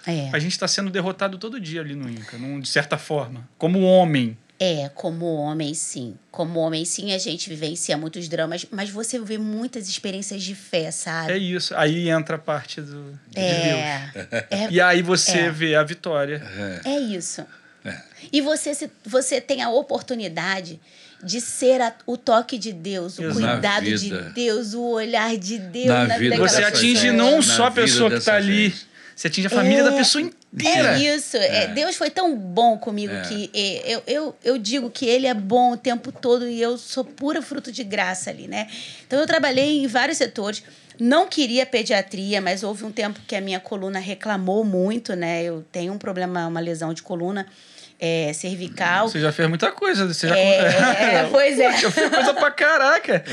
Speaker 3: É.
Speaker 2: A gente está sendo derrotado todo dia ali no Inca, num- de certa forma. Como homem.
Speaker 3: É, como homem, sim. Como homem, sim, a gente vivencia muitos dramas, mas você vê muitas experiências de fé, sabe?
Speaker 2: É isso. Aí entra a parte do, de Deus.
Speaker 3: É, é,
Speaker 2: E aí você
Speaker 3: É.
Speaker 2: vê a vitória.
Speaker 3: é isso.
Speaker 1: É.
Speaker 3: E você, se, você tem a oportunidade de ser a- o toque de Deus, o
Speaker 2: Exato.
Speaker 3: cuidado de. Deus, o olhar de Deus
Speaker 1: Na
Speaker 3: na,
Speaker 1: vida
Speaker 2: Você atinge não só a pessoa que está ali,
Speaker 1: gente.
Speaker 2: Você atinge a família
Speaker 3: É,
Speaker 2: da pessoa inteira.
Speaker 3: É isso. É, Deus foi tão bom comigo
Speaker 1: É.
Speaker 3: que é, eu, eu, eu digo que Ele é bom o tempo todo e eu sou pura fruto de graça ali, né? Então eu trabalhei em vários setores. Não queria pediatria, mas houve um tempo que a minha coluna reclamou muito, né? Eu tenho um problema, uma lesão de coluna é, cervical.
Speaker 2: Você já fez muita coisa. Você já...
Speaker 3: É, pois é.
Speaker 2: Eu fiz coisa pra caraca.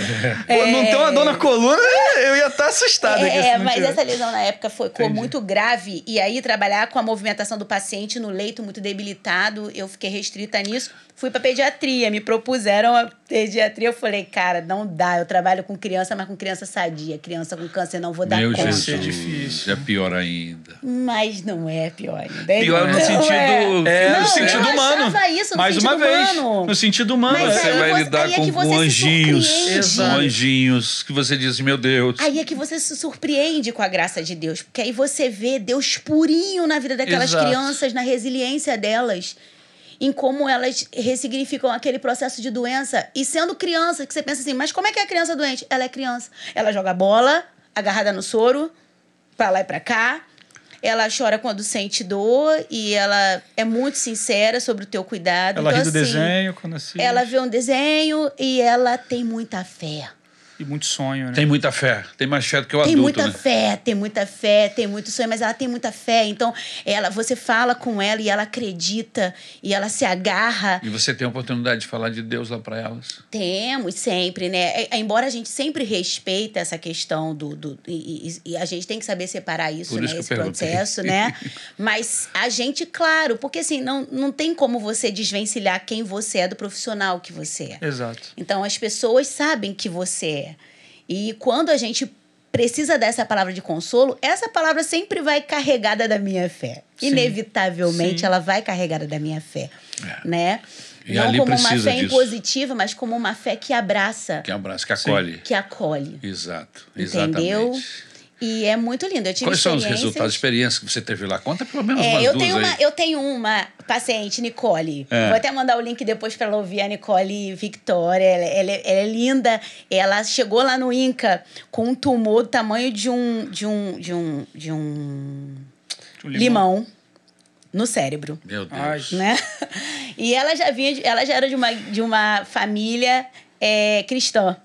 Speaker 2: Pô, não ter uma dor na coluna, eu ia estar aqui se
Speaker 3: É, mas essa lesão na época foi, ficou
Speaker 2: Entendi.
Speaker 3: muito grave. E aí, trabalhar com a movimentação do paciente no leito muito debilitado, eu fiquei restrita nisso. Fui pra pediatria, me propuseram a pediatria. Eu falei, cara, não dá. Eu trabalho com criança, mas com criança sadia. Criança com câncer, não vou dar
Speaker 1: Meu
Speaker 3: conta.
Speaker 1: Jesus.
Speaker 2: é difícil.
Speaker 1: É pior ainda.
Speaker 3: Mas não é pior ainda.
Speaker 1: Pior no sentido.
Speaker 2: É,
Speaker 3: Não,
Speaker 2: no sentido
Speaker 3: eu
Speaker 2: humano.
Speaker 3: isso, no
Speaker 2: Mais
Speaker 3: sentido
Speaker 2: uma vez.
Speaker 3: humano.
Speaker 2: No sentido humano.
Speaker 3: Mas
Speaker 1: Você
Speaker 3: aí
Speaker 1: vai
Speaker 3: você-
Speaker 1: lidar
Speaker 3: aí é
Speaker 1: com,
Speaker 3: que você
Speaker 1: com anjinhos. Com anjinhos. Que você diz, meu Deus.
Speaker 3: Aí é que você se surpreende com a graça de Deus, porque aí você vê Deus purinho na vida daquelas
Speaker 2: Exato.
Speaker 3: crianças, na resiliência delas, em como elas ressignificam aquele processo de doença. E sendo criança, que você pensa assim, mas como é que é a criança doente? Ela é criança. Ela joga bola, agarrada no soro, pra lá e pra cá. Ela chora quando sente dor e ela é muito sincera sobre o teu cuidado.
Speaker 2: Ela
Speaker 3: então,
Speaker 2: ri do
Speaker 3: assim,
Speaker 2: desenho quando assiste.
Speaker 3: Ela vê um desenho e ela tem muita fé.
Speaker 2: E muito sonho, né?
Speaker 1: Tem muita fé. Tem mais fé do que o
Speaker 3: Tem
Speaker 1: adulto,
Speaker 3: muita
Speaker 1: né?
Speaker 3: fé, tem muita fé, tem muito sonho, mas ela tem muita fé. Então, ela, você fala com ela e ela acredita e ela se agarra.
Speaker 1: E você tem a oportunidade de falar de Deus lá para elas.
Speaker 3: Temos sempre, né? É- Embora a gente sempre respeite essa questão do. do e, e- e a gente tem que saber separar isso,
Speaker 1: Por
Speaker 3: né?
Speaker 1: isso que eu
Speaker 3: Esse
Speaker 1: perguntei.
Speaker 3: processo, né? Mas a gente, claro, porque assim, não, não tem como você desvencilhar quem você é do profissional que você é.
Speaker 2: Exato.
Speaker 3: Então as pessoas sabem que você é. E quando a gente precisa dessa palavra de consolo, essa palavra sempre vai carregada da minha fé.
Speaker 2: Sim.
Speaker 3: Inevitavelmente
Speaker 2: Sim.
Speaker 3: ela vai carregada da minha fé,
Speaker 1: É.
Speaker 3: né?
Speaker 1: E
Speaker 3: Não como uma fé
Speaker 1: disso.
Speaker 3: impositiva, mas como uma fé que abraça,
Speaker 1: Que abraça, que acolhe.
Speaker 3: que acolhe.
Speaker 1: Exato.
Speaker 3: Entendeu?
Speaker 1: Exatamente.
Speaker 3: E é muito lindo. Eu tive
Speaker 1: Quais são os resultados, experiências que você teve lá? Conta pelo menos
Speaker 3: É,
Speaker 1: umas
Speaker 3: eu
Speaker 1: duas
Speaker 3: tenho,
Speaker 1: aí.
Speaker 3: uma, eu tenho uma paciente, Nicole.
Speaker 1: É.
Speaker 3: Vou até mandar o link depois para ela ouvir a Nicole Victoria. Ela, ela é- ela é linda. Ela chegou lá no INCA com um tumor do tamanho de um de um de um de um
Speaker 2: Um
Speaker 3: limão, no cérebro,
Speaker 1: Meu Deus.
Speaker 3: Né? E ela já vinha, de- ela já era de uma de uma família é, cristã.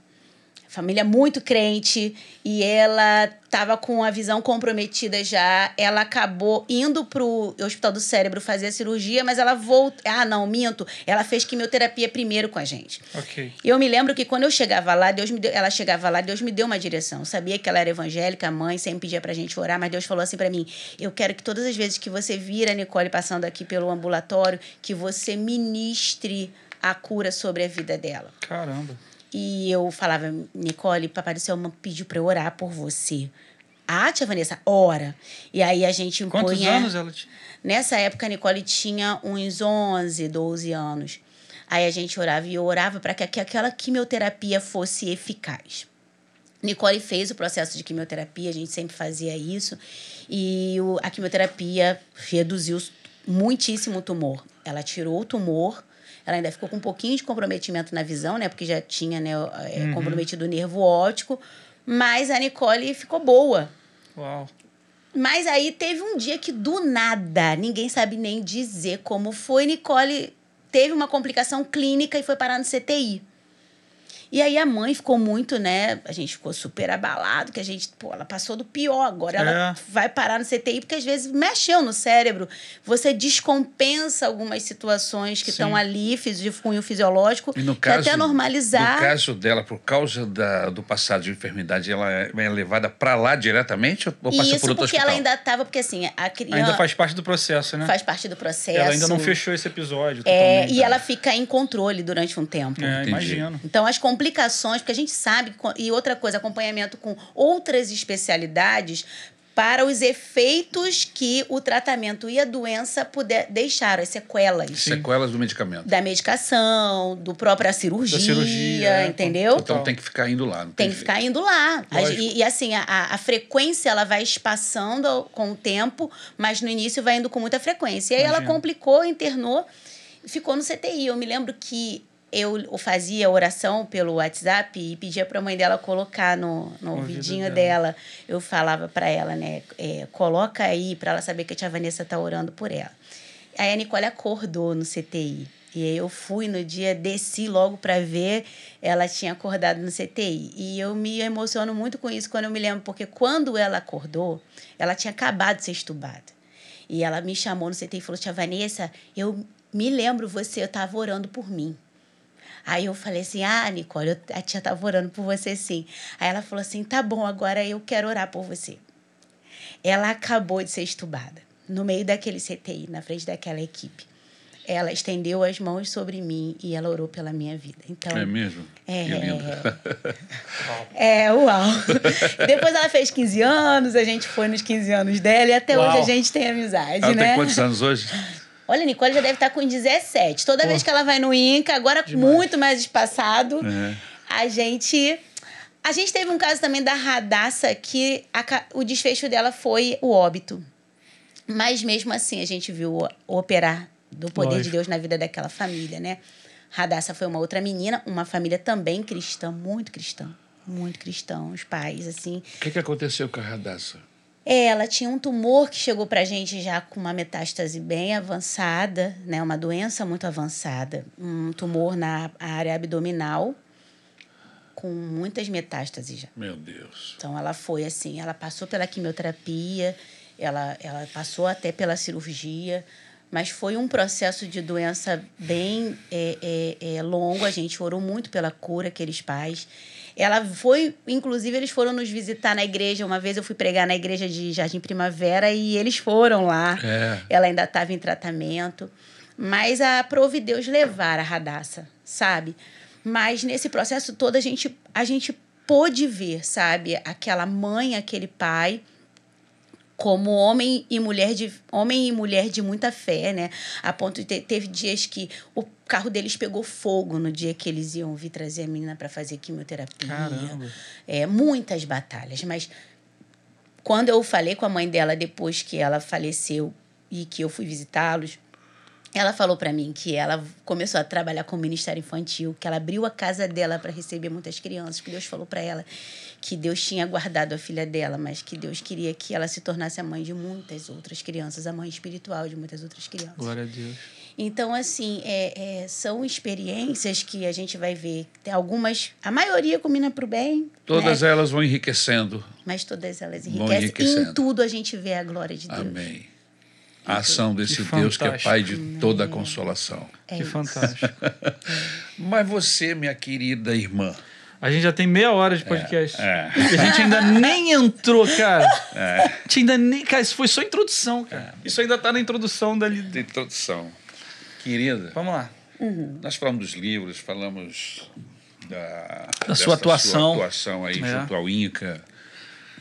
Speaker 3: Família muito crente e ela estava com a visão comprometida já. Ela acabou indo pro Hospital do Cérebro fazer a cirurgia, mas ela voltou. Ah, não, minto. Ela fez quimioterapia primeiro com a gente.
Speaker 2: Ok.
Speaker 3: Eu me lembro que quando eu chegava lá, Deus me deu, ela chegava lá, Deus me deu uma direção. Eu sabia que ela era evangélica, a mãe sempre pedia pra gente orar, mas Deus falou assim pra mim: "Eu quero que todas as vezes que você vira a Nicole passando aqui pelo ambulatório, que você ministre a cura sobre a vida dela".
Speaker 2: Caramba.
Speaker 3: E eu falava, Nicole, Papai do Céu pediu pra eu orar por você. Ah, tia Vanessa, ora. E aí a gente
Speaker 2: Quantos
Speaker 3: impunha...
Speaker 2: anos ela tinha?
Speaker 3: Nessa época, a Nicole tinha uns 11, 12 anos. Aí a gente orava e eu orava para que, que aquela quimioterapia fosse eficaz. Nicole fez o processo de quimioterapia, a gente sempre fazia isso. E a quimioterapia reduziu muitíssimo o tumor. Ela tirou o tumor, ela ainda ficou com um pouquinho de comprometimento na visão, né? Porque já tinha né, é, comprometido o nervo óptico. Mas a Nicole ficou boa.
Speaker 2: Uau.
Speaker 3: Mas aí teve um dia que do nada, ninguém sabe nem dizer como foi, Nicole teve uma complicação clínica e foi parar no CTI. E aí a mãe ficou muito, né? A gente ficou super abalado, que a gente, pô, ela passou do pior, agora ela
Speaker 2: É.
Speaker 3: vai parar no CTI, porque às vezes mexeu no cérebro. Você descompensa algumas situações que estão ali, fisi- de cunho fisiológico,
Speaker 1: E no
Speaker 3: que
Speaker 1: caso,
Speaker 3: até normalizar.
Speaker 1: No caso dela, por causa da, do passado de enfermidade, ela é é levada para lá diretamente ou ou passa
Speaker 3: Isso
Speaker 1: por outro
Speaker 3: porque
Speaker 1: hospital?
Speaker 3: ela ainda estava, porque assim, a criança
Speaker 2: Ainda faz parte do processo, né?
Speaker 3: faz parte do processo.
Speaker 2: Ela ainda não fechou esse episódio
Speaker 3: É,
Speaker 2: totalmente.
Speaker 3: e ela fica em controle durante um tempo.
Speaker 2: É, imagino.
Speaker 3: Então, as complicações, porque a gente sabe, e outra coisa, acompanhamento com outras especialidades para os efeitos que o tratamento e a doença puder deixar, as sequelas
Speaker 1: Sequelas do medicamento.
Speaker 3: da medicação, do própria cirurgia,
Speaker 2: cirurgia, é,
Speaker 3: entendeu?
Speaker 1: Então
Speaker 2: Total.
Speaker 1: tem que ficar indo lá. Não
Speaker 3: Tem
Speaker 1: tem
Speaker 3: que
Speaker 1: jeito.
Speaker 3: ficar indo lá. E, e assim, a, a frequência ela vai espaçando com o tempo, mas no início vai indo com muita frequência. E aí ela
Speaker 2: Imagino.
Speaker 3: complicou, internou e ficou no CTI. Eu me lembro que eu fazia oração pelo WhatsApp e pedia para a mãe dela colocar no, no ouvidinho
Speaker 2: dela.
Speaker 3: dela. Eu falava para ela, né? é, coloca aí para ela saber que a tia Vanessa tá orando por ela. Aí a Nicole acordou no CTI. E aí eu fui no dia, desci logo para ver, ela tinha acordado no CTI. E eu me emociono muito com isso quando eu me lembro, porque quando ela acordou, ela tinha acabado de ser estubada. E ela me chamou no CTI e falou: Tia Vanessa, eu me lembro você, eu estava orando por mim. Aí eu falei assim: Ah, Nicole, a tia estava orando por você sim. Aí ela falou assim: Tá bom, agora eu quero orar por você. Ela acabou de ser estubada, no meio daquele CTI, na frente daquela equipe. Ela estendeu as mãos sobre mim e ela orou pela minha vida. Então,
Speaker 1: É mesmo?
Speaker 3: É.
Speaker 1: Que lindo.
Speaker 3: é, uau. Depois ela fez 15 anos, a gente foi nos 15 anos dela e até
Speaker 2: Uau.
Speaker 3: hoje a gente tem amizade,
Speaker 1: Ela
Speaker 3: né?
Speaker 1: tem quantos anos hoje?
Speaker 3: Olha, a Nicole já deve estar com 17. Toda vez que ela vai no INCA, agora
Speaker 2: Demais.
Speaker 3: muito mais espaçado,
Speaker 1: É.
Speaker 3: a gente. A gente teve um caso também da Radassa que a o desfecho dela foi o óbito. Mas mesmo assim, a gente viu operar do poder de
Speaker 2: Lógico.
Speaker 3: Deus na vida daquela família, né? Radassa foi uma outra menina, uma família também cristã, muito cristã. Muito cristã, os pais, assim.
Speaker 1: O que, que aconteceu com a Radassa?
Speaker 3: É, ela tinha um tumor que chegou pra gente já com uma metástase bem avançada, né? Uma doença muito avançada. Um tumor na área abdominal, com muitas metástases já.
Speaker 1: Meu Deus.
Speaker 3: Então ela foi assim, ela passou pela quimioterapia, ela, ela passou até pela cirurgia, mas foi um processo de doença bem é, é, é, longo. A gente orou muito pela cura, aqueles pais. Ela foi, inclusive, eles foram nos visitar na igreja. Uma vez eu fui pregar na igreja de Jardim Primavera e eles foram lá.
Speaker 1: É.
Speaker 3: Ela ainda estava em tratamento. Mas a prove Deus levar a Radassa, sabe? Mas nesse processo todo a gente, a gente pôde ver, sabe? Aquela mãe, aquele pai como homem e mulher de homem e mulher de muita fé, né? A ponto de ter, teve dias que o carro deles pegou fogo no dia que eles iam vir trazer a menina para fazer quimioterapia.
Speaker 2: Caramba.
Speaker 3: É, muitas batalhas, mas quando eu falei com a mãe dela depois que ela faleceu e que eu fui visitá-los, ela falou para mim que ela começou a trabalhar com o Ministério Infantil, que ela abriu a casa dela para receber muitas crianças, que Deus falou para ela que Deus tinha guardado a filha dela, mas que Deus queria que ela se tornasse a mãe de muitas outras crianças, a mãe espiritual de muitas outras crianças.
Speaker 2: Glória a Deus.
Speaker 3: Então, assim, é, é, são experiências que a gente vai ver. Tem algumas, a maioria combina para o bem.
Speaker 1: Todas
Speaker 3: né?
Speaker 1: elas vão enriquecendo.
Speaker 3: Mas todas elas enriquecem. E
Speaker 1: enriquecendo.
Speaker 3: em tudo a gente vê a glória de Deus.
Speaker 1: Amém. A ação desse
Speaker 2: Que
Speaker 1: Deus que é. Pai de toda a consolação.
Speaker 3: É
Speaker 2: que fantástico.
Speaker 1: Mas você, minha querida irmã,
Speaker 2: A gente já tem meia hora de podcast.
Speaker 1: é.
Speaker 2: E a gente ainda nem entrou, cara. A gente ainda nem. Cara, isso foi só introdução, cara. Isso ainda tá na introdução dali.
Speaker 1: de introdução. Querida,
Speaker 2: Vamos lá.
Speaker 1: nós falamos dos livros, falamos da,
Speaker 2: Da sua atuação.
Speaker 1: sua atuação aí
Speaker 2: É.
Speaker 1: junto ao Inca,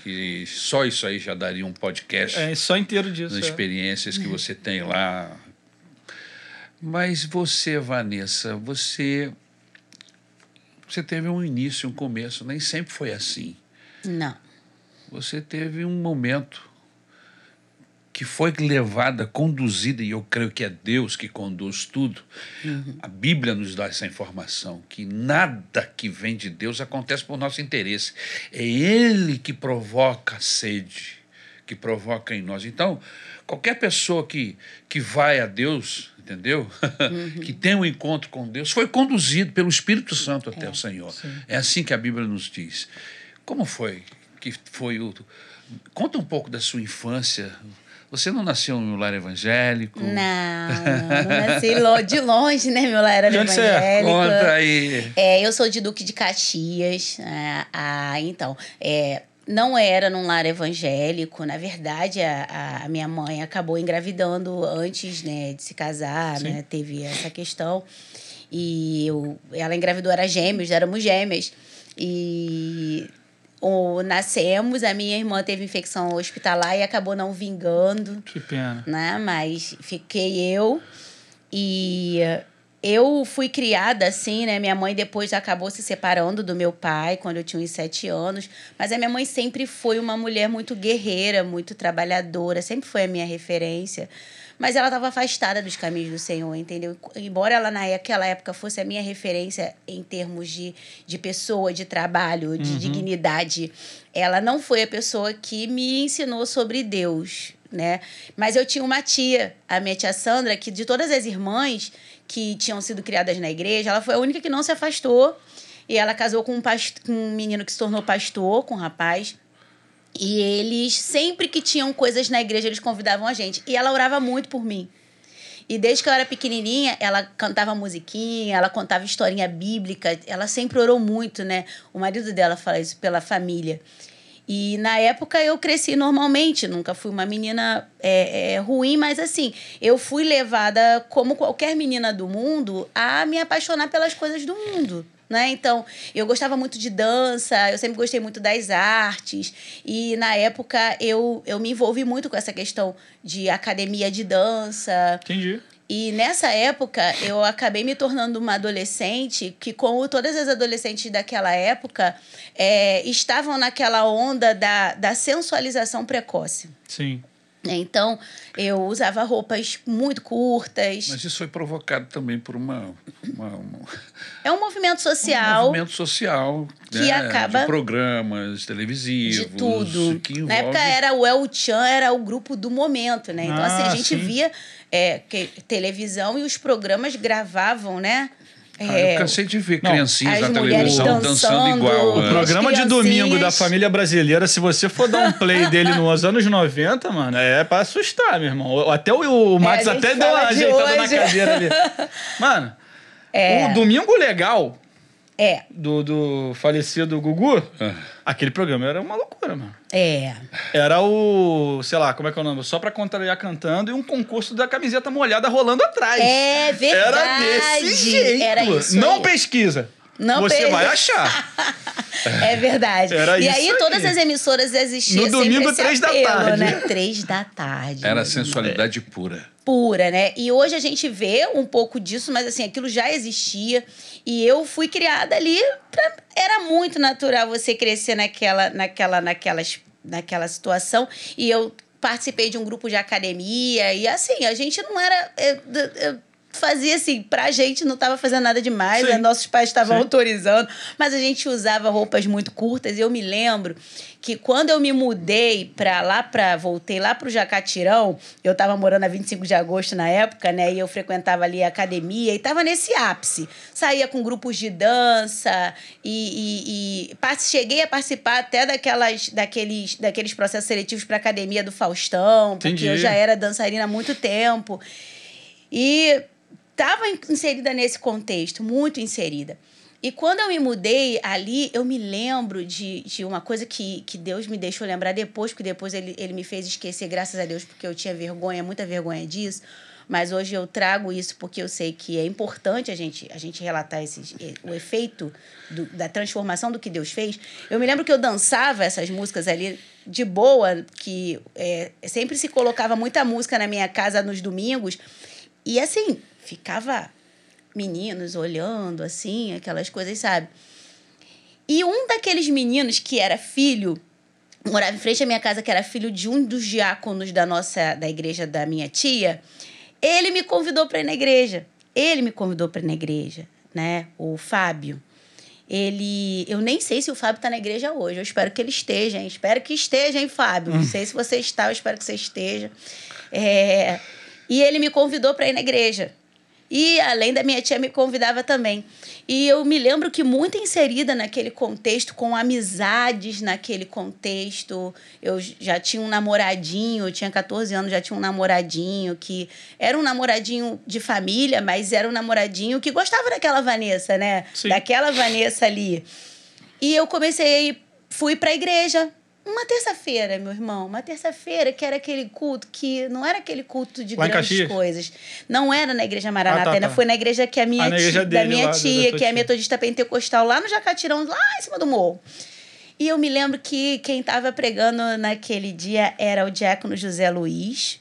Speaker 1: que só isso aí já daria um podcast.
Speaker 2: É só inteiro disso.
Speaker 1: nas
Speaker 2: é.
Speaker 1: experiências que você tem lá. Mas você, Vanessa, você você teve um início, um começo, nem sempre foi assim.
Speaker 3: Não.
Speaker 1: Você teve um momento que foi levada, conduzida, e eu creio que é Deus que conduz tudo. A Bíblia nos dá essa informação, que nada que vem de Deus acontece por nosso interesse. É Ele que provoca a sede, que provoca em nós. Então, qualquer pessoa que, que vai a Deus, entendeu? que tem um encontro com Deus, foi conduzido pelo Espírito Santo até o Senhor. É assim que a Bíblia nos diz. Como foi que foi o. Conta um pouco da sua infância. Você não nasceu em um lar evangélico?
Speaker 3: Não, nasci de longe, né? Meu lar era
Speaker 2: De onde você
Speaker 3: evangélico.
Speaker 1: Conta aí.
Speaker 3: É, eu sou de Duque de Caxias. né? ah, então, é, não era num lar evangélico. Na verdade, a, a minha mãe acabou engravidando antes né, de se casar, né? Teve essa questão. E eu, ela engravidou, era gêmeos, éramos gêmeas. E o, nascemos, a minha irmã teve infecção hospitalar e acabou não vingando
Speaker 2: Que pena.
Speaker 3: né? Mas fiquei eu e eu fui criada assim, né? Minha mãe depois acabou se separando do meu pai quando eu tinha uns sete anos. Mas a minha mãe sempre foi uma mulher muito guerreira, muito trabalhadora, sempre foi a minha referência. Mas ela estava afastada dos caminhos do Senhor, entendeu? Embora ela naquela época fosse a minha referência em termos de, de pessoa, de trabalho, de dignidade, ela não foi a pessoa que me ensinou sobre Deus, né? Mas eu tinha uma tia, a minha tia Sandra, que de todas as irmãs que tinham sido criadas na igreja, ela foi a única que não se afastou. E ela casou com um, past- com um menino que se tornou pastor, com um rapaz. E eles, sempre que tinham coisas na igreja, eles convidavam a gente. E ela orava muito por mim. E desde que eu era pequenininha, ela cantava musiquinha, ela contava historinha bíblica, ela sempre orou muito, né? O marido dela fala isso pela família. E na época eu cresci normalmente, nunca fui uma menina é, é, ruim, mas assim, eu fui levada, como qualquer menina do mundo, a me apaixonar pelas coisas do mundo. Né? Então, eu gostava muito de dança, eu sempre gostei muito das artes. E na época eu, eu me envolvi muito com essa questão de academia de dança.
Speaker 2: Entendi.
Speaker 3: E nessa época, eu acabei me tornando uma adolescente que, como todas as adolescentes daquela época, é, estavam naquela onda da, da sensualização precoce.
Speaker 2: Sim.
Speaker 3: Então, eu usava roupas muito curtas.
Speaker 1: Mas isso foi provocado também por uma, uma- uma-
Speaker 3: É um movimento
Speaker 1: um
Speaker 3: social
Speaker 1: movimento social
Speaker 3: Que
Speaker 1: né,
Speaker 3: acaba-
Speaker 1: de programas televisivos
Speaker 3: de tudo.
Speaker 1: que
Speaker 3: Na época
Speaker 1: envolve-
Speaker 3: era o El Chan, era o grupo do momento, né? Então, assim, a
Speaker 2: Ah,
Speaker 3: gente
Speaker 2: sim.
Speaker 3: via é, que, televisão e os programas gravavam, né?
Speaker 1: Ah,
Speaker 3: É,
Speaker 1: eu cansei de ver
Speaker 2: Não,
Speaker 1: criancinhas
Speaker 3: as
Speaker 1: na televisão dançando,
Speaker 3: dançando,
Speaker 1: igual.
Speaker 3: o? As
Speaker 2: Programa de domingo da família brasileira, se você for dar um play dele nos anos 90, mano, é pra assustar, meu irmão. Até o, o Max
Speaker 3: É, a gente
Speaker 2: até deu uma
Speaker 3: de
Speaker 2: ajeitada na
Speaker 3: hoje.
Speaker 2: cadeira ali. Mano,
Speaker 3: É.
Speaker 2: o Domingo Legal
Speaker 3: É,
Speaker 2: do, do falecido Gugu,
Speaker 1: Ah.
Speaker 2: aquele programa era uma loucura, mano.
Speaker 3: é.
Speaker 2: Era o, sei lá, como é que é o nome? Só pra contrariar cantando e um concurso da camiseta molhada rolando atrás.
Speaker 3: É verdade.
Speaker 2: Era desse jeito.
Speaker 3: Era isso
Speaker 2: Não
Speaker 3: aí.
Speaker 2: pesquisa.
Speaker 3: Não
Speaker 2: Você vai achar.
Speaker 3: É verdade.
Speaker 2: Era
Speaker 3: e
Speaker 2: isso
Speaker 3: aí,
Speaker 2: aí.
Speaker 3: todas as emissoras existiam
Speaker 2: No domingo, três da tarde.
Speaker 3: né? Três da tarde.
Speaker 1: Era sensualidade pura.
Speaker 3: Pura, né? E hoje a gente vê um pouco disso, mas assim, aquilo já existia. E eu fui criada ali. Pra... Era muito natural você crescer naquela, naquela, naquelas, naquela situação. E eu participei de um grupo de academia. E assim, a gente não era. Eu, eu fazia assim, pra gente não estava fazendo nada demais, né? nossos pais estavam autorizando, mas a gente usava roupas muito curtas. E eu me lembro que quando eu me mudei para lá, para voltei lá pro Jacatirão, eu estava morando a 25 de agosto na época, né? E eu frequentava ali a academia e estava nesse ápice. Saía com grupos de dança e, e, e cheguei a participar até daquelas, daqueles, daqueles processos seletivos para academia do Faustão, porque Entendi. eu já era dançarina há muito tempo. E estava inserida nesse contexto, muito inserida. E quando eu me mudei ali, eu me lembro de, de uma coisa que, que Deus me deixou lembrar depois, porque depois ele, ele me fez esquecer, graças a Deus, porque eu tinha vergonha, muita vergonha disso. Mas hoje eu trago isso porque eu sei que é importante a gente, a gente relatar esses, o efeito do, da transformação do que Deus fez. Eu me lembro que eu dançava essas músicas ali de boa, que é, sempre se colocava muita música na minha casa nos domingos. E assim, ficava meninos olhando assim, aquelas coisas, sabe? E um daqueles meninos que era filho, morava em frente à minha casa, que era filho de um dos diáconos da nossa da igreja da minha tia, ele me convidou para ir na igreja. Ele me convidou para ir na igreja, né? O Fábio. Ele, eu nem sei se o Fábio está na igreja hoje. Eu espero que ele esteja, hein? Espero que esteja, hein, Fábio? Não sei se você está, eu espero que você esteja. É... E ele me convidou para ir na igreja. E além da minha tia me convidava também. E eu me lembro que muito inserida naquele contexto, com amizades naquele contexto. Eu já tinha um namoradinho, eu tinha 14 anos, já tinha um namoradinho que era um namoradinho de família, mas era um namoradinho que gostava daquela Vanessa, né? Sim. Daquela Vanessa ali. E eu comecei, fui para a igreja uma terça-feira, meu irmão, uma terça-feira que era aquele culto que não era aquele culto de Lá grandes coisas. Não era na igreja Maranata, ah, tá, tá. foi na igreja que a minha ah, tia, da minha lá, tia, da que é metodista pentecostal, lá no Jacatirão, lá em cima do morro. E eu me lembro que quem estava pregando naquele dia era o diácono José Luiz,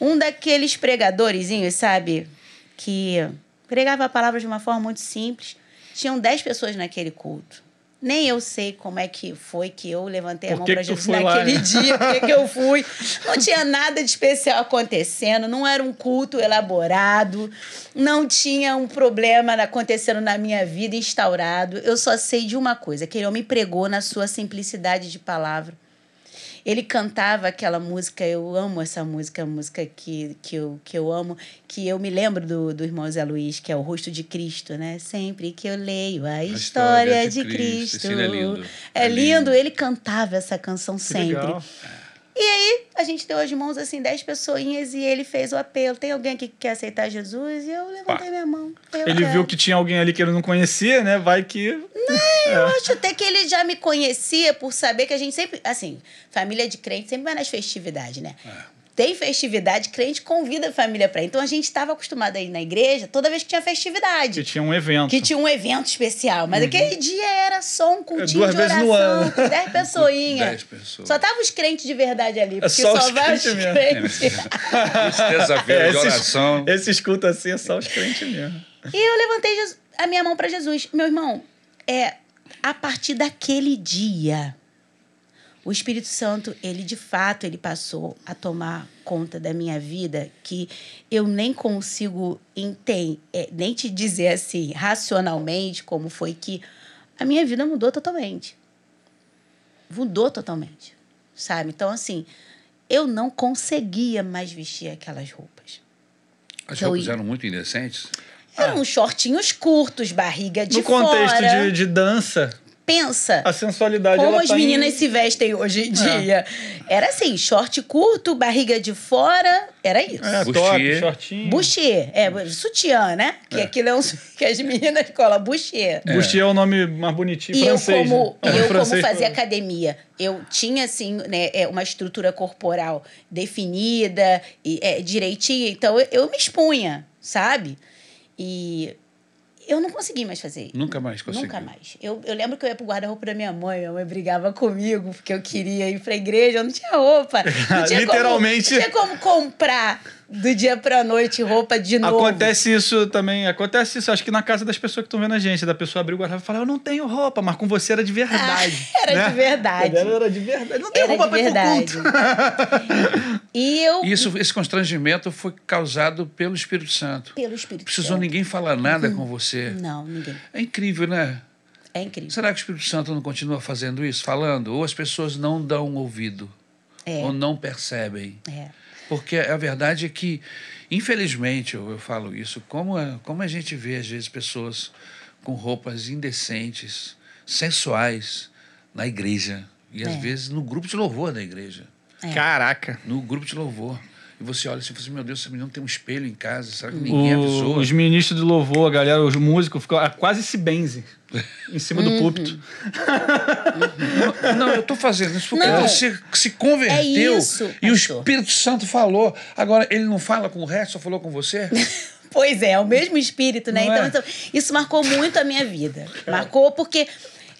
Speaker 3: um daqueles pregadorzinhos, sabe, que pregava a palavra de uma forma muito simples. Tinham dez pessoas naquele culto. Nem eu sei como é que foi que eu levantei a mão para Jesus naquele lá, né? dia, porque que eu fui. Não tinha nada de especial acontecendo, não era um culto elaborado, não tinha um problema acontecendo na minha vida instaurado. Eu só sei de uma coisa: que ele homem pregou na sua simplicidade de palavra ele cantava aquela música, eu amo essa música, a música que, que, eu, que eu amo, que eu me lembro do, do irmão Zé Luiz, que é o rosto de Cristo, né? Sempre que eu leio a, a história, história, de, de Cristo. Cristo. É lindo. É, é lindo. lindo. Ele cantava essa canção que sempre. Legal. E aí, a gente deu as mãos, assim, dez pessoinhas e ele fez o apelo. Tem alguém aqui que quer aceitar Jesus? E eu levantei Pá. minha mão.
Speaker 2: ele quero. viu que tinha alguém ali que ele não conhecia, né? Vai que.
Speaker 3: Não, é. eu acho até que ele já me conhecia por saber que a gente sempre. Assim, família de crente sempre vai nas festividades, né? É tem festividade, crente convida a família para ir. Então a gente estava acostumado a ir na igreja toda vez que tinha festividade.
Speaker 2: Que tinha um evento.
Speaker 3: Que tinha um evento especial. Mas uhum. aquele dia era só um cultinho é, Duas de oração. Vezes no ano. Com dez pessoinhas. Dez pessoas. Só estavam os crentes de verdade ali. É porque é só, só vai os crentes.
Speaker 2: Terça-feira é, de oração. Esse escuta assim é só os crentes mesmo.
Speaker 3: E eu levantei a minha mão para Jesus. Meu irmão, é a partir daquele dia o Espírito Santo, ele de fato, ele passou a tomar conta da minha vida que eu nem consigo entender, é, nem te dizer assim, racionalmente, como foi que a minha vida mudou totalmente. Mudou totalmente, sabe? Então, assim, eu não conseguia mais vestir aquelas roupas.
Speaker 1: As roupas eram muito indecentes?
Speaker 3: Eram ah. shortinhos curtos, barriga de
Speaker 2: fora. No contexto de, de dança
Speaker 3: pensa.
Speaker 2: A sensualidade
Speaker 3: Como as tá meninas em... se vestem hoje em é. dia. É. Era assim, short curto, barriga de fora, era isso.
Speaker 2: É, top, shortinho.
Speaker 3: Bustier, é, sutiã, né? Que é. aquilo é um que as meninas colam, bustier.
Speaker 2: É. Bustier é o nome mais bonitinho
Speaker 3: e
Speaker 2: francês.
Speaker 3: Eu como, né? eu como fazia academia, eu tinha assim, né, é, uma estrutura corporal definida e é, direitinha, então eu, eu me expunha, sabe? E eu não consegui mais fazer isso.
Speaker 1: Nunca mais consegui.
Speaker 3: Nunca mais. Eu, eu lembro que eu ia pro guarda-roupa da minha mãe, minha mãe brigava comigo porque eu queria ir pra igreja, eu não tinha roupa. Não tinha
Speaker 2: Literalmente.
Speaker 3: Como, não tinha como comprar do dia pra noite, roupa de novo.
Speaker 2: Acontece isso também, acontece isso, acho que na casa das pessoas que estão vendo a gente, da pessoa abrir o guarda-roupa e falar, eu não tenho roupa, mas com você era de verdade.
Speaker 3: Era
Speaker 2: né?
Speaker 3: de verdade.
Speaker 2: Era de verdade. Não tem
Speaker 3: Era
Speaker 2: roupa
Speaker 3: de
Speaker 2: pra ir pro
Speaker 3: verdade.
Speaker 2: culto.
Speaker 3: E eu,
Speaker 1: Isso, esse constrangimento foi causado pelo Espírito Santo.
Speaker 3: pelo Espírito
Speaker 1: Precisou
Speaker 3: Santo.
Speaker 1: ninguém falar nada com você.
Speaker 3: Não, ninguém.
Speaker 1: É incrível, né?
Speaker 3: É incrível.
Speaker 1: Será que o Espírito Santo não continua fazendo isso, falando? Ou as pessoas não dão ouvido?
Speaker 3: É.
Speaker 1: Ou não percebem?
Speaker 3: É.
Speaker 1: Porque a verdade é que, infelizmente, eu, eu falo isso, como, é- como a gente vê, às vezes, pessoas com roupas indecentes, sensuais, na igreja. E, às
Speaker 3: É.
Speaker 1: vezes, no grupo de louvor da igreja.
Speaker 2: Caraca.
Speaker 1: No grupo de louvor. E você olha assim e fala assim, meu Deus, esse menino tem um espelho em casa, será que ninguém avisou?
Speaker 2: O- os ministros de louvor, a galera, os músicos, ficam ah, quase se benze em cima
Speaker 3: Uhum.
Speaker 2: do púlpito.
Speaker 1: Não, eu estou fazendo isso porque
Speaker 3: Não.
Speaker 1: você se converteu
Speaker 3: É isso,
Speaker 1: e o. Espírito Santo falou. Agora, ele não fala com o resto, só falou com você?
Speaker 3: Pois é, o mesmo espírito, né?
Speaker 1: Não
Speaker 3: Então,
Speaker 1: é?
Speaker 3: então, isso marcou muito a minha vida. Marcou porque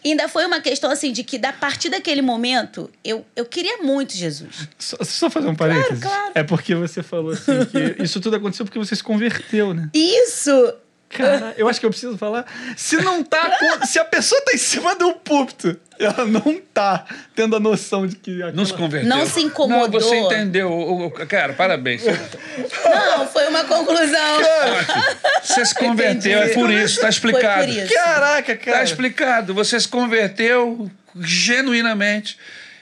Speaker 3: ainda foi uma questão assim de que, da partir daquele momento, eu, eu queria muito Jesus.
Speaker 2: Só, só fazer um parênteses.
Speaker 3: claro.
Speaker 2: É porque você falou assim que isso tudo aconteceu porque você se converteu, né?
Speaker 3: Isso!
Speaker 2: Cara, eu acho que eu preciso falar. Se não tá. Se a pessoa tá em cima do púlpito, ela não tá tendo a noção de que.
Speaker 1: Não se
Speaker 2: aquela-
Speaker 1: converteu.
Speaker 3: Não se incomodou.
Speaker 1: Não, você entendeu. Cara, parabéns.
Speaker 3: Não, foi uma conclusão.
Speaker 1: Ótimo. Você se converteu, é por isso, está explicado.
Speaker 3: Foi por isso.
Speaker 2: Caraca, cara.
Speaker 1: Está explicado. Você se converteu genuinamente.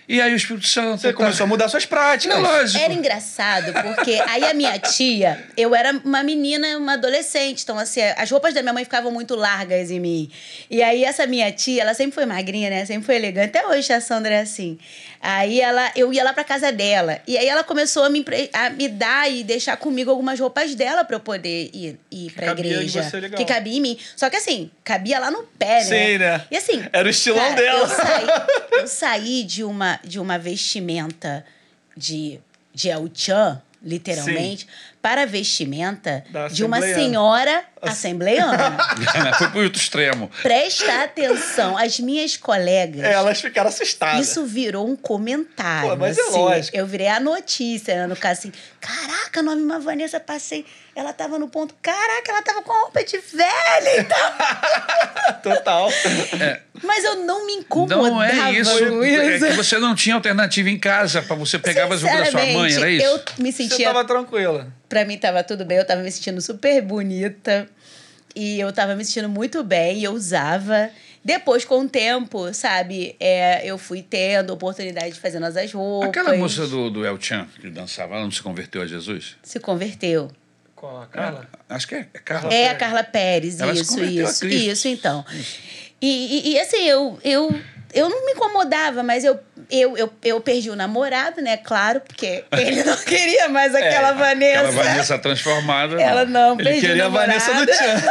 Speaker 1: E aí o Espírito Santo.
Speaker 2: Você
Speaker 1: tá-
Speaker 2: começou a mudar suas práticas.
Speaker 1: Lógico.
Speaker 3: Era engraçado, porque aí a minha tia, eu era uma menina, uma adolescente, então assim, as roupas da minha mãe ficavam muito largas em mim. E aí essa minha tia, ela sempre foi magrinha, né? Sempre foi elegante. Até hoje a Sandra é assim. Aí ela, eu ia lá pra casa dela. E aí ela começou a me, a me dar e deixar comigo algumas roupas dela pra eu poder ir, ir pra
Speaker 2: cabia em
Speaker 3: igreja.
Speaker 2: você legal.
Speaker 3: Que cabia em mim. Só que assim, cabia lá no pé, né?
Speaker 2: Sim, né?
Speaker 3: E assim.
Speaker 2: Era o estilão
Speaker 3: cara,
Speaker 2: dela.
Speaker 3: Eu saí, eu saí de, uma, de uma vestimenta de, de El Chan, literalmente, para a vestimenta
Speaker 2: Da
Speaker 3: de uma senhora assembleiana.
Speaker 1: Foi pro outro extremo.
Speaker 3: Presta atenção, as minhas colegas.
Speaker 2: Elas ficaram assustadas.
Speaker 3: Isso virou um comentário.
Speaker 2: Pô, mas é
Speaker 3: assim.
Speaker 2: lógico.
Speaker 3: Eu virei a notícia, né? No caso assim, caraca, nome uma Vanessa, passei. Ela tava no ponto, caraca, ela tava com a roupa de velha e tal.
Speaker 2: Total.
Speaker 3: Mas eu não me incomodava
Speaker 1: Não é isso. É
Speaker 3: isso.
Speaker 1: que você não tinha alternativa em casa para você pegar as roupas da sua mãe, era isso?
Speaker 3: Eu me
Speaker 2: Você
Speaker 3: sentia
Speaker 2: tava tranquila.
Speaker 3: Pra mim tava tudo bem, eu tava me sentindo super bonita. E eu tava me sentindo muito bem, e eu usava. Depois, com o tempo, sabe, é, eu fui tendo oportunidade de fazer nossas roupas.
Speaker 1: Aquela moça do, do El Chan que dançava, ela não se converteu a Jesus?
Speaker 3: Se converteu.
Speaker 2: Com a Carla?
Speaker 1: Acho que é é Carla.
Speaker 3: É a Carla Pérez,
Speaker 1: Ela se
Speaker 3: isso, isso, isso, então. E, e, e, assim, eu, eu, eu não me incomodava, mas eu, eu, eu, eu perdi o namorado, né? Claro, porque ele não queria mais aquela Vanessa.
Speaker 1: Aquela Vanessa transformada.
Speaker 3: Ela não,
Speaker 2: Ele
Speaker 3: perdi o
Speaker 2: queria a
Speaker 3: namorado.
Speaker 2: Vanessa do Tchan.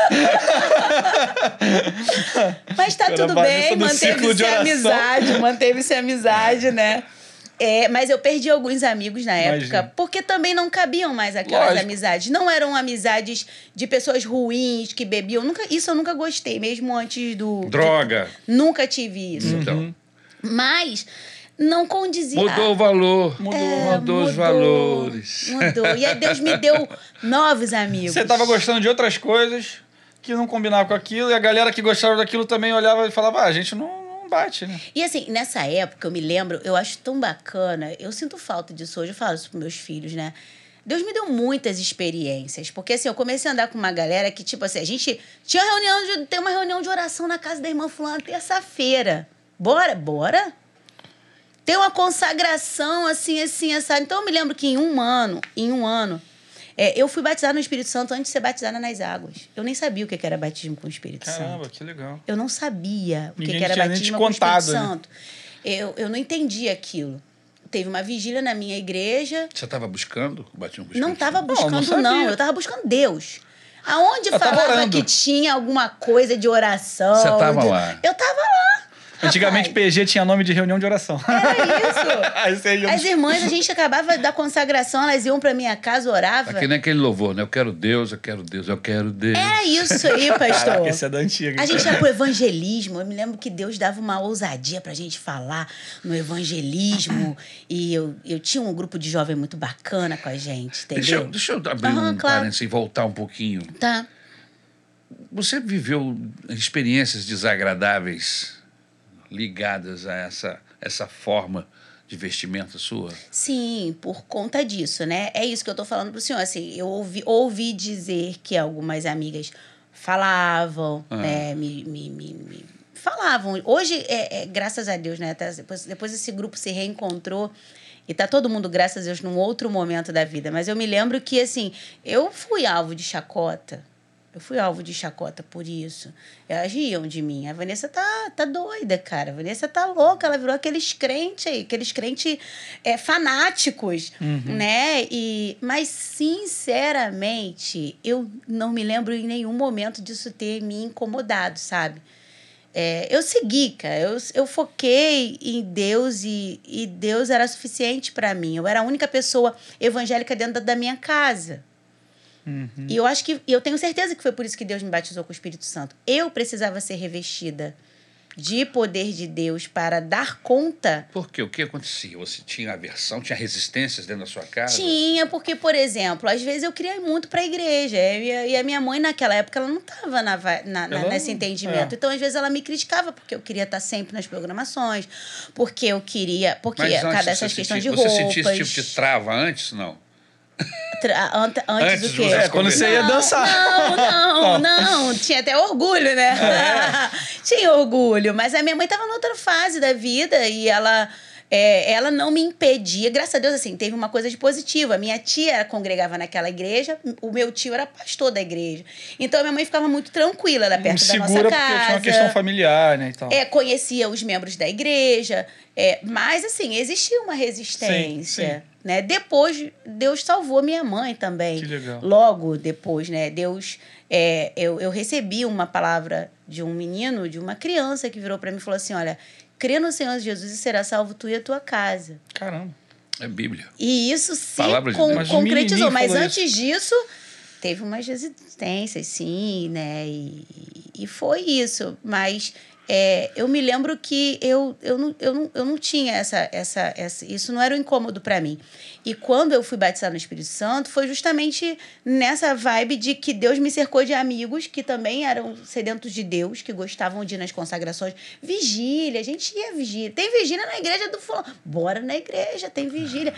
Speaker 3: Mas tá
Speaker 2: Era
Speaker 3: tudo bem, manteve-se a amizade, manteve-se a amizade, né? É, mas eu perdi alguns amigos na época, porque também não cabiam mais aquelas
Speaker 2: Lógico.
Speaker 3: amizades. Não eram amizades de pessoas ruins que bebiam. Nunca, isso eu nunca gostei, mesmo antes do.
Speaker 1: Droga.
Speaker 3: de- nunca tive isso.
Speaker 1: Então,
Speaker 3: Mas não condizia.
Speaker 1: mudou o valor.
Speaker 2: Mudou.
Speaker 3: É,
Speaker 1: mudou os valores.
Speaker 3: Mudou. E aí Deus me deu novos amigos.
Speaker 2: Você tava gostando de outras coisas que não combinavam com aquilo, e a galera que gostava daquilo também olhava e falava: ah, a gente não, bate, né?
Speaker 3: E assim, nessa época, eu me lembro, eu acho tão bacana, eu sinto falta disso hoje, eu falo isso pros meus filhos, né? Deus me deu muitas experiências, porque assim, eu comecei a andar com uma galera que, tipo assim, a gente tinha reunião de, tem uma reunião de oração na casa da irmã fulana terça-feira. Bora, bora? Tem uma consagração assim, assim, essa. Então eu me lembro que em um ano, em um ano, é, eu fui batizada no Espírito Santo antes de ser batizada nas águas. Eu nem sabia o que era batismo com o Espírito Santo.
Speaker 2: Caramba, que legal.
Speaker 3: Eu não sabia o que,
Speaker 2: Ninguém
Speaker 3: que era batismo com o Espírito
Speaker 2: né?
Speaker 3: Santo. Eu, eu não entendi aquilo. Teve uma vigília na minha igreja.
Speaker 1: Você estava buscando o batismo com o
Speaker 3: Não
Speaker 1: Espírito
Speaker 3: estava
Speaker 1: Santo?
Speaker 2: não
Speaker 3: buscando, não,
Speaker 2: sabia.
Speaker 3: Eu estava buscando Deus. Aonde
Speaker 2: Eu
Speaker 3: falava que tinha alguma coisa de oração.
Speaker 1: Você tava
Speaker 3: de-
Speaker 1: lá.
Speaker 3: Eu estava lá.
Speaker 2: Antigamente PG tinha nome de reunião de oração.
Speaker 3: Era isso. As irmãs, a gente acabava da consagração, elas iam pra minha casa, orava.
Speaker 1: Tá que nem aquele louvor, né? Eu quero Deus, eu quero Deus, eu quero Deus.
Speaker 3: Era isso aí, pastor.
Speaker 2: Caraca, esse é da antiga.
Speaker 3: A gente ia pro evangelismo. Eu me lembro que Deus dava uma ousadia pra gente falar no evangelismo. E eu, eu tinha um grupo de jovem muito bacana com a gente,
Speaker 1: Deixa eu,
Speaker 3: entendeu?
Speaker 1: deixa eu abrir
Speaker 3: Aham,
Speaker 1: um
Speaker 3: claro.
Speaker 1: parênteses e voltar um pouquinho.
Speaker 3: Tá.
Speaker 1: Você viveu experiências desagradáveis ligadas a essa, essa forma de vestimenta sua?
Speaker 3: Sim, por conta disso, né? É isso que eu tô falando pro senhor. Assim, eu ouvi, ouvi dizer que algumas amigas falavam,
Speaker 1: Ah.
Speaker 3: né? Me, me, me, me falavam. Hoje, é, é, graças a Deus, né? Depois, depois esse grupo se reencontrou. E tá todo mundo, graças a Deus, num outro momento da vida. Mas eu me lembro que, assim, eu fui alvo de chacota. Eu fui alvo de chacota por isso. Elas riam de mim. A Vanessa tá, tá doida, cara. A Vanessa tá louca. Ela virou aqueles crentes aí, aqueles crentes é, fanáticos, né? E, mas, sinceramente, eu não me lembro em nenhum momento disso ter me incomodado, sabe? É, eu segui, cara. Eu, eu foquei em Deus e, e Deus era suficiente para mim. Eu era a única pessoa evangélica dentro da, da minha casa. E eu acho que, e eu tenho certeza que foi por isso que Deus me batizou com o Espírito Santo. Eu precisava ser revestida de poder de Deus para dar conta.
Speaker 1: Porque o que acontecia? Você tinha aversão, tinha resistências dentro da sua casa?
Speaker 3: Tinha, porque, por exemplo, às vezes eu queria ir muito para a igreja. E a, minha mãe, naquela época, ela não estava na, na- na- nesse entendimento.
Speaker 2: é.
Speaker 3: Então, às vezes, ela me criticava porque eu queria estar sempre nas programações, porque eu queria. Porque
Speaker 1: Mas
Speaker 3: cada
Speaker 1: antes
Speaker 3: essas
Speaker 1: você
Speaker 3: questões de
Speaker 1: você
Speaker 3: roupas.
Speaker 1: sentia esse tipo de trava antes? Não.
Speaker 3: Antes,
Speaker 1: Antes
Speaker 3: do
Speaker 1: você
Speaker 2: É, quando você ia dançar.
Speaker 3: Não, não, não. Tinha até orgulho, né? Tinha orgulho. Mas a minha mãe estava noutra fase da vida e ela. é, ela não me impedia, graças a Deus, assim, teve uma coisa de positiva. Minha tia congregava naquela igreja, o meu tio era pastor da igreja. Então a minha mãe ficava muito tranquila, ela perto da nossa
Speaker 2: Segura
Speaker 3: casa.
Speaker 2: porque tinha uma questão familiar, né, e tal.
Speaker 3: É, conhecia os membros da igreja, é, mas assim, existia uma resistência.
Speaker 2: Sim, sim.
Speaker 3: Né? Depois, Deus salvou minha mãe também.
Speaker 2: Que legal.
Speaker 3: Logo depois, né? Deus. é, eu, eu recebi uma palavra de um menino, de uma criança, que virou para mim e falou assim: Olha, crê no Senhor Jesus e será salvo tu e a tua casa.
Speaker 2: Caramba.
Speaker 1: É Bíblia.
Speaker 3: E isso se
Speaker 1: Palavra de
Speaker 3: con-
Speaker 1: Deus.
Speaker 2: Mas um
Speaker 3: concretizou. Mas
Speaker 2: falou
Speaker 3: antes disso, teve umas resistências, sim, né? E, e foi isso. Mas é, eu me lembro que eu, eu, não, eu, não, eu não tinha essa, essa, essa. Isso não era um incômodo para mim. E quando eu fui batizada no Espírito Santo, foi justamente nessa vibe de que Deus me cercou de amigos que também eram sedentos de Deus, que gostavam de ir nas consagrações. Vigília, a gente ia vigília. Tem vigília na igreja do fulano. Bora na igreja, tem vigília.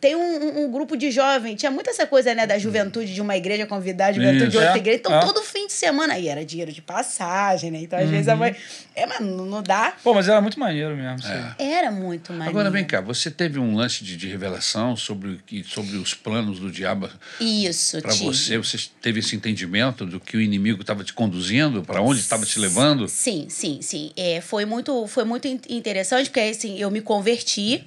Speaker 3: Tem um, um- grupo de jovens, tinha muito essa coisa, né, da juventude de uma igreja convidar a juventude de
Speaker 1: Isso.
Speaker 3: outra
Speaker 2: É,
Speaker 3: igreja. Então,
Speaker 2: é.
Speaker 3: todo fim de semana aí era dinheiro de passagem, né? Então, às vezes a mãe. É, mas não dá.
Speaker 2: Pô, mas era muito maneiro mesmo.
Speaker 1: É.
Speaker 3: Era muito mais.
Speaker 1: Agora vem cá, você teve um lance de, de revelação sobre, sobre os planos do diabo
Speaker 3: Isso,
Speaker 1: para
Speaker 3: tive.
Speaker 1: você? Você teve esse entendimento do que o inimigo estava te conduzindo, para onde estava te levando?
Speaker 3: Sim, sim, sim. É, foi muito, foi muito in- interessante, porque assim, eu me converti.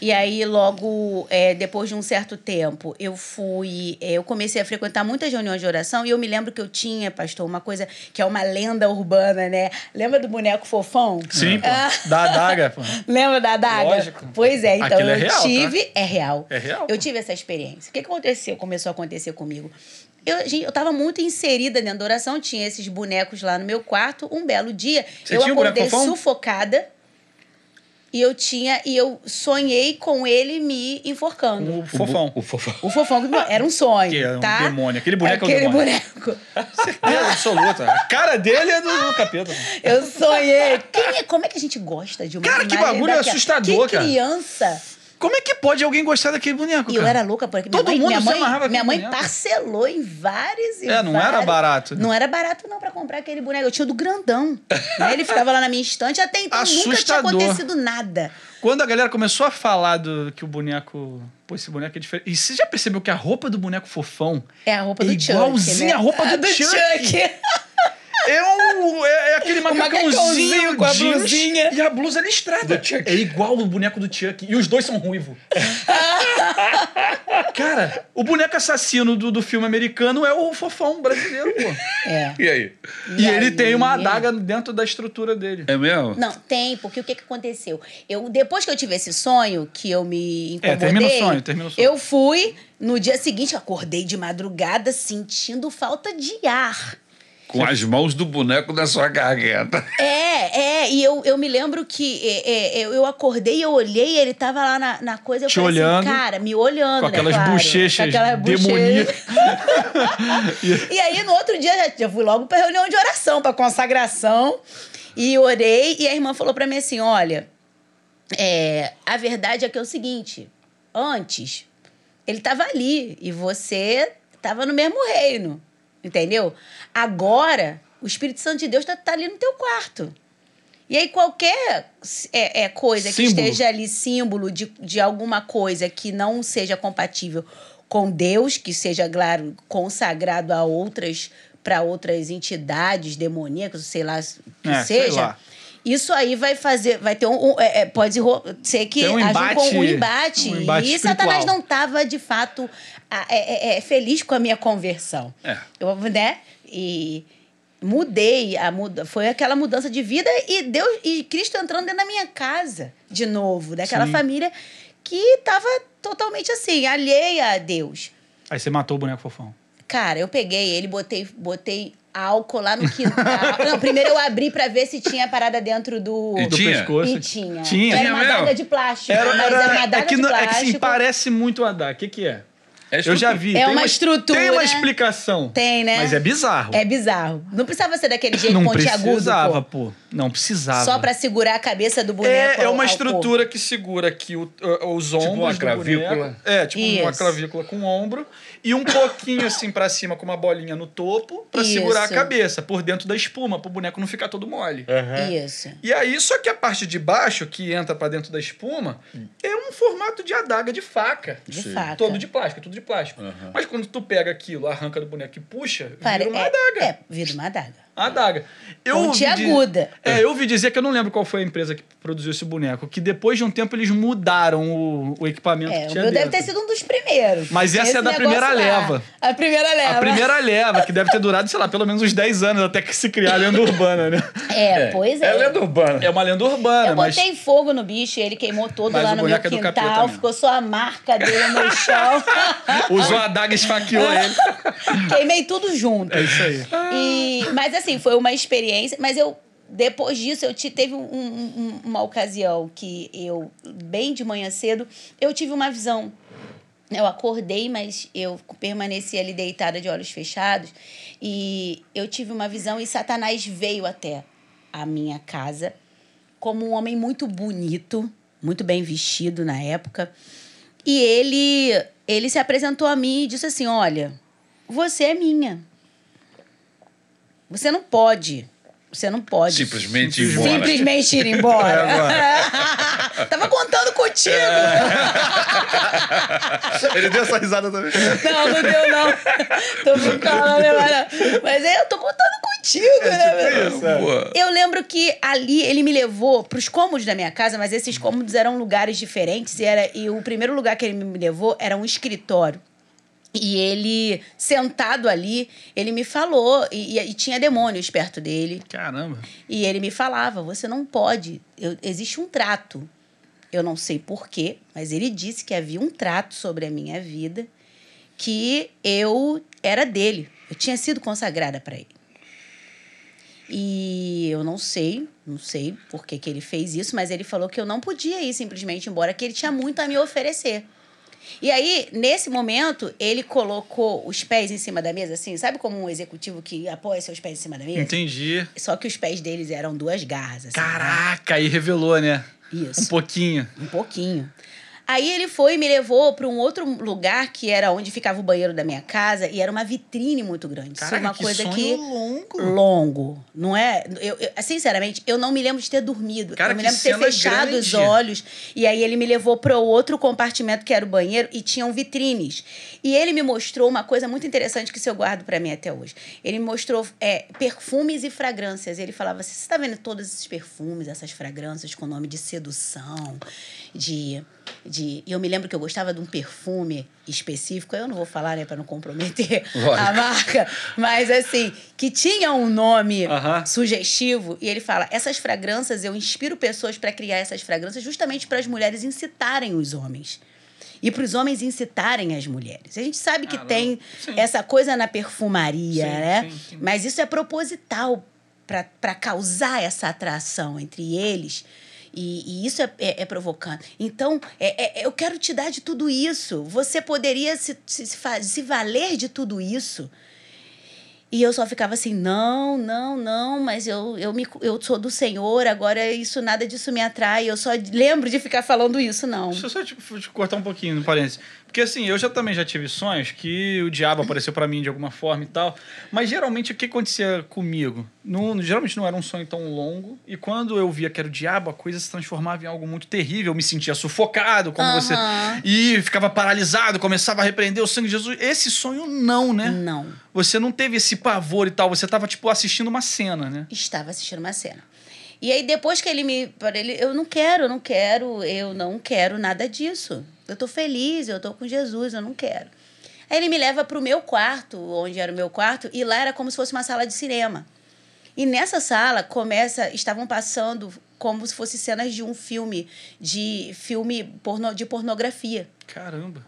Speaker 3: E aí, logo é, depois de um certo tempo, eu fui. é, eu comecei a frequentar muitas reuniões de oração e eu me lembro que eu tinha, pastor, uma coisa que é uma lenda urbana, né? Lembra do boneco fofão?
Speaker 2: Sim, pô.
Speaker 3: Ah,
Speaker 2: Da adaga, pô.
Speaker 3: Lembra da adaga?
Speaker 2: Lógico.
Speaker 3: Pois é, então
Speaker 2: Aquilo é
Speaker 3: eu
Speaker 2: real, tá?
Speaker 3: tive. É real.
Speaker 2: É real,
Speaker 3: Eu tive essa experiência. O que, aconteceu? Começou a acontecer comigo. Eu, gente, eu tava muito inserida dentro da oração, tinha esses bonecos lá no meu quarto. Um belo dia,
Speaker 2: Você
Speaker 3: eu
Speaker 2: um
Speaker 3: acordei
Speaker 2: fofão?
Speaker 3: sufocada. E eu tinha. E eu sonhei com ele me enforcando.
Speaker 2: O fofão.
Speaker 1: O, fofão.
Speaker 3: O fofão era um sonho.
Speaker 2: Que é um
Speaker 3: tá?
Speaker 2: demônio. Aquele boneco é um
Speaker 3: Aquele
Speaker 2: demônio.
Speaker 3: boneco.
Speaker 2: Certeza absoluta. A cara dele é do, do capeta.
Speaker 3: Eu sonhei. Quem é, como é que a gente gosta de uma
Speaker 2: Cara, que bagulho
Speaker 3: daquela?
Speaker 2: assustador,
Speaker 3: que
Speaker 2: cara.
Speaker 3: criança.
Speaker 2: Como é que pode alguém gostar daquele boneco,
Speaker 3: E eu era louca por aquilo.
Speaker 2: Todo
Speaker 3: mãe,
Speaker 2: mundo
Speaker 3: minha
Speaker 2: se
Speaker 3: mãe,
Speaker 2: amarrava
Speaker 3: Minha
Speaker 2: aquele
Speaker 3: mãe
Speaker 2: boneco.
Speaker 3: parcelou em vários e
Speaker 2: É, não era
Speaker 3: vários-
Speaker 2: barato, né?
Speaker 3: Não era barato não pra comprar aquele boneco. Eu tinha o do grandão. né? Ele ficava lá na minha estante. Até então nunca tinha
Speaker 2: Assustador.
Speaker 3: acontecido nada.
Speaker 2: Quando a galera começou a falar do que o boneco. Pô, esse boneco é diferente. E você já percebeu que a roupa do boneco fofão
Speaker 3: É a roupa
Speaker 2: É
Speaker 3: do Chuck,
Speaker 2: igualzinha
Speaker 3: né?
Speaker 2: a roupa do
Speaker 3: Ah,
Speaker 2: Chuck. É, um, é, é aquele macacãozinho
Speaker 3: com a
Speaker 2: jeans
Speaker 3: blusinha.
Speaker 2: E a blusa listrada. É igual o boneco do Chuck. E os dois são ruivos. Cara, o boneco assassino do, do filme americano é o fofão brasileiro, pô.
Speaker 3: É.
Speaker 1: E aí?
Speaker 2: E, ele
Speaker 3: aí?
Speaker 2: tem uma adaga dentro da estrutura dele.
Speaker 1: É mesmo?
Speaker 3: Não, tem, porque o que, que aconteceu? Eu, depois que eu tive esse sonho, que eu me incomodei...
Speaker 2: É, termina o sonho, termina o sonho.
Speaker 3: Eu fui, no dia seguinte, acordei de madrugada sentindo falta de ar.
Speaker 1: Com as mãos do boneco na sua garganta.
Speaker 3: É, é, e eu, eu me lembro que é, é, eu, acordei, eu olhei, ele tava lá na, na coisa, eu
Speaker 2: Te
Speaker 3: falei
Speaker 2: olhando,
Speaker 3: assim, cara, me olhando,
Speaker 2: Com
Speaker 3: né,
Speaker 2: aquelas
Speaker 3: claro,
Speaker 2: bochechas
Speaker 3: com aquelas bochechas.
Speaker 2: demoníacas.
Speaker 3: E aí, no outro dia, já, já fui logo pra reunião de oração, pra consagração. E orei, e a irmã falou pra mim assim: olha, é, a verdade é que é o seguinte: antes, ele tava ali e você tava no mesmo reino. Entendeu? Agora, o Espírito Santo de Deus tá, tá ali no teu quarto. E aí, qualquer é, é, coisa que
Speaker 2: Símbolo.
Speaker 3: esteja ali, símbolo de, de alguma coisa que não seja compatível com Deus, que seja, claro, consagrado a outras, para outras entidades demoníacas, sei lá, que
Speaker 2: É,
Speaker 3: seja.
Speaker 2: lá.
Speaker 3: Isso aí vai fazer, vai ter um, um- é, é, pode ser que
Speaker 2: Tem um embate-
Speaker 3: um embate.
Speaker 2: um embate
Speaker 3: e Satanás
Speaker 2: espiritual.
Speaker 3: não estava de fato é, é, é, feliz com a minha conversão.
Speaker 1: É.
Speaker 3: Eu, né? E mudei, a muda, foi aquela mudança de vida e Deus e Cristo entrando dentro da minha casa de novo, daquela
Speaker 2: Sim.
Speaker 3: família que estava totalmente assim, alheia a Deus.
Speaker 2: Aí você matou o boneco fofão.
Speaker 3: Cara, eu peguei ele, botei, botei álcool lá no quintal. Não, primeiro eu abri pra ver se tinha parada dentro do.
Speaker 1: E
Speaker 2: Do
Speaker 1: tinha?
Speaker 2: pescoço.
Speaker 3: E tinha.
Speaker 2: Tinha.
Speaker 3: Era uma adaga de plástico.
Speaker 2: Era,
Speaker 3: mas
Speaker 2: era,
Speaker 3: era uma
Speaker 2: é
Speaker 3: adaga
Speaker 2: que,
Speaker 3: de
Speaker 2: não- é que
Speaker 3: plástico.
Speaker 2: sim, parece muito a adaga. O que, que é?
Speaker 1: É
Speaker 2: Eu já vi.
Speaker 3: É
Speaker 2: tem
Speaker 3: uma estrutura.
Speaker 2: Tem uma explicação.
Speaker 3: Tem, né?
Speaker 2: Mas é bizarro.
Speaker 3: É bizarro. Não precisava ser daquele jeito
Speaker 2: não
Speaker 3: pontiagudo.
Speaker 2: precisava,
Speaker 3: pô.
Speaker 2: pô. Não precisava.
Speaker 3: Só pra segurar a cabeça do boneco.
Speaker 2: É, é
Speaker 3: ao-
Speaker 2: uma
Speaker 3: ao
Speaker 2: estrutura que segura aqui o- o- os ombros
Speaker 1: uma
Speaker 2: do
Speaker 1: clavícula.
Speaker 2: boneco. É, tipo uma
Speaker 3: Isso.
Speaker 2: clavícula com ombro. E um pouquinho assim pra cima com uma bolinha no topo pra
Speaker 3: Isso.
Speaker 2: segurar a cabeça por dentro da espuma, pro boneco não ficar todo mole.
Speaker 3: corpo. Isso.
Speaker 2: E aí, só que a parte de baixo, que entra pra dentro da espuma, é um formato de adaga de faca.
Speaker 3: De
Speaker 1: Sim.
Speaker 3: faca.
Speaker 2: Todo de plástico, tudo de plástico.
Speaker 1: Aham.
Speaker 2: Mas quando tu pega aquilo, arranca do boneco e puxa,
Speaker 3: Pare-
Speaker 2: vira uma
Speaker 3: é,
Speaker 2: adaga.
Speaker 3: É, vira uma adaga.
Speaker 2: Adaga. Eu ouvi di-
Speaker 3: Pontiaguda.
Speaker 2: É, eu ouvi dizer que eu não lembro qual foi a empresa que produziu esse boneco, que depois de um tempo eles mudaram o, o equipamento
Speaker 3: É,
Speaker 2: que
Speaker 3: o
Speaker 2: tinha
Speaker 3: meu deve
Speaker 2: dentro.
Speaker 3: ter sido um dos primeiros.
Speaker 2: Mas essa
Speaker 3: Esse
Speaker 2: é da primeira
Speaker 3: lá.
Speaker 2: leva.
Speaker 3: A primeira leva.
Speaker 2: A primeira leva, que deve ter durado, sei lá, pelo menos uns 10 anos até que se criar a lenda urbana, né?
Speaker 3: É, pois é.
Speaker 1: É lenda urbana.
Speaker 2: É uma lenda urbana,
Speaker 3: Eu
Speaker 2: mas.
Speaker 3: botei fogo no bicho, ele queimou todo
Speaker 2: Mas
Speaker 3: lá
Speaker 2: o
Speaker 3: no meu
Speaker 2: boneco é
Speaker 3: quintal, ficou só a marca dele no chão.
Speaker 2: Usou a adaga e esfaqueou ele.
Speaker 3: Queimei tudo junto.
Speaker 2: É isso aí.
Speaker 3: E, mas assim, foi uma experiência. Mas eu, depois disso, eu te, teve um- um- uma ocasião que eu, bem de manhã cedo, eu tive uma visão. Eu acordei, mas eu permaneci ali deitada de olhos fechados. E eu tive uma visão e Satanás veio até a minha casa como um homem muito bonito, muito bem vestido na época. E ele, ele se apresentou a mim e disse assim: Olha, você é minha. Você não pode. Você não pode.
Speaker 1: Simplesmente ir
Speaker 2: Simplesmente.
Speaker 1: embora.
Speaker 3: Simplesmente ir embora.
Speaker 2: É,
Speaker 3: Tava contando contigo.
Speaker 4: Ele deu essa risada também.
Speaker 3: Não, não deu, não. Tô brincando, né, mano? Mas é, eu tô contando contigo, né, meu?
Speaker 4: Isso, é.
Speaker 3: Eu lembro que ali ele me levou para os cômodos da minha casa, mas esses cômodos eram lugares diferentes. E, era, e o primeiro lugar que ele me levou era um escritório. E ele, sentado ali, ele me falou, e, e- tinha demônios perto dele.
Speaker 2: Caramba.
Speaker 3: E ele me falava: você não pode, eu- existe um trato. Eu não sei porquê, mas ele disse que havia um trato sobre a minha vida, que eu era dele. Eu tinha sido consagrada para ele. E eu não sei, não sei por que, que ele fez isso, mas ele falou que eu não podia ir simplesmente embora, que ele tinha muito a me oferecer. E aí, nesse momento, ele colocou os pés em cima da mesa, assim, sabe como um executivo que apoia seus pés em cima da mesa?
Speaker 2: Entendi.
Speaker 3: Só que os pés deles eram duas garras, assim.
Speaker 2: Caraca, aí revelou, né?
Speaker 3: Isso.
Speaker 2: Um pouquinho.
Speaker 3: Um pouquinho. Aí ele foi e me levou para um outro lugar que era onde ficava o banheiro da minha casa e era uma vitrine muito grande. Isso é
Speaker 2: Caraca,
Speaker 3: uma
Speaker 2: que
Speaker 3: coisa
Speaker 2: sonho
Speaker 3: que
Speaker 2: longo.
Speaker 3: longo, não é? Eu, eu- sinceramente, eu não me lembro de ter dormido.
Speaker 2: Cara,
Speaker 3: eu me lembro de ter fechado os
Speaker 2: grande.
Speaker 3: olhos. E aí ele me levou para outro compartimento que era o banheiro e tinham vitrines. E ele me mostrou uma coisa muito interessante que eu guardo para mim até hoje. Ele me mostrou é, perfumes e fragrâncias. Ele falava assim: você está vendo todos esses perfumes, essas fragrâncias com nome de sedução, de de. E eu me lembro que eu gostava de um perfume específico, eu não vou falar, né, para não comprometer
Speaker 1: Lógico.
Speaker 3: a marca, mas assim, que tinha um nome
Speaker 2: Aham.
Speaker 3: sugestivo, e ele fala: essas fragrâncias, eu inspiro pessoas para criar essas fragrâncias justamente para as mulheres incitarem os homens. E para os homens incitarem as mulheres. A gente sabe que
Speaker 2: Ah,
Speaker 3: tem
Speaker 2: Sim.
Speaker 3: essa coisa na perfumaria,
Speaker 2: Sim,
Speaker 3: né?
Speaker 2: sim.
Speaker 3: Mas isso é proposital para causar essa atração entre eles. E, e isso é, é, é provocante. Então, é, é- eu quero te dar de tudo isso. Você poderia se, se, se se valer de tudo isso. E eu só ficava assim, não, não, não, mas eu, eu, me, eu sou do Senhor, agora isso, nada disso me atrai. Eu só lembro de ficar falando isso, não.
Speaker 2: Deixa eu só te, te cortar um pouquinho no parênteses. Porque assim, eu já também já tive sonhos que o diabo apareceu pra mim de alguma forma e tal. Mas geralmente o que acontecia comigo? Não, geralmente não era um sonho tão longo. E quando eu via que era o diabo, a coisa se transformava em algo muito terrível. Eu me sentia sufocado, como você. E ficava paralisado, começava a repreender o sangue de Jesus. Esse sonho não, né?
Speaker 3: Não.
Speaker 2: Você não teve esse pavor e tal. Você tava, tipo, assistindo uma cena, né?
Speaker 3: estava assistindo uma cena. E aí, depois que ele me. Ele, eu não quero, eu não quero, eu não quero nada disso. Eu tô feliz, eu tô com Jesus, eu não quero. Aí ele me leva pro meu quarto, onde era o meu quarto, e lá era como se fosse uma sala de cinema. E nessa sala começa, estavam passando como se fosse cenas de um filme, de filme porno, de pornografia.
Speaker 2: Caramba.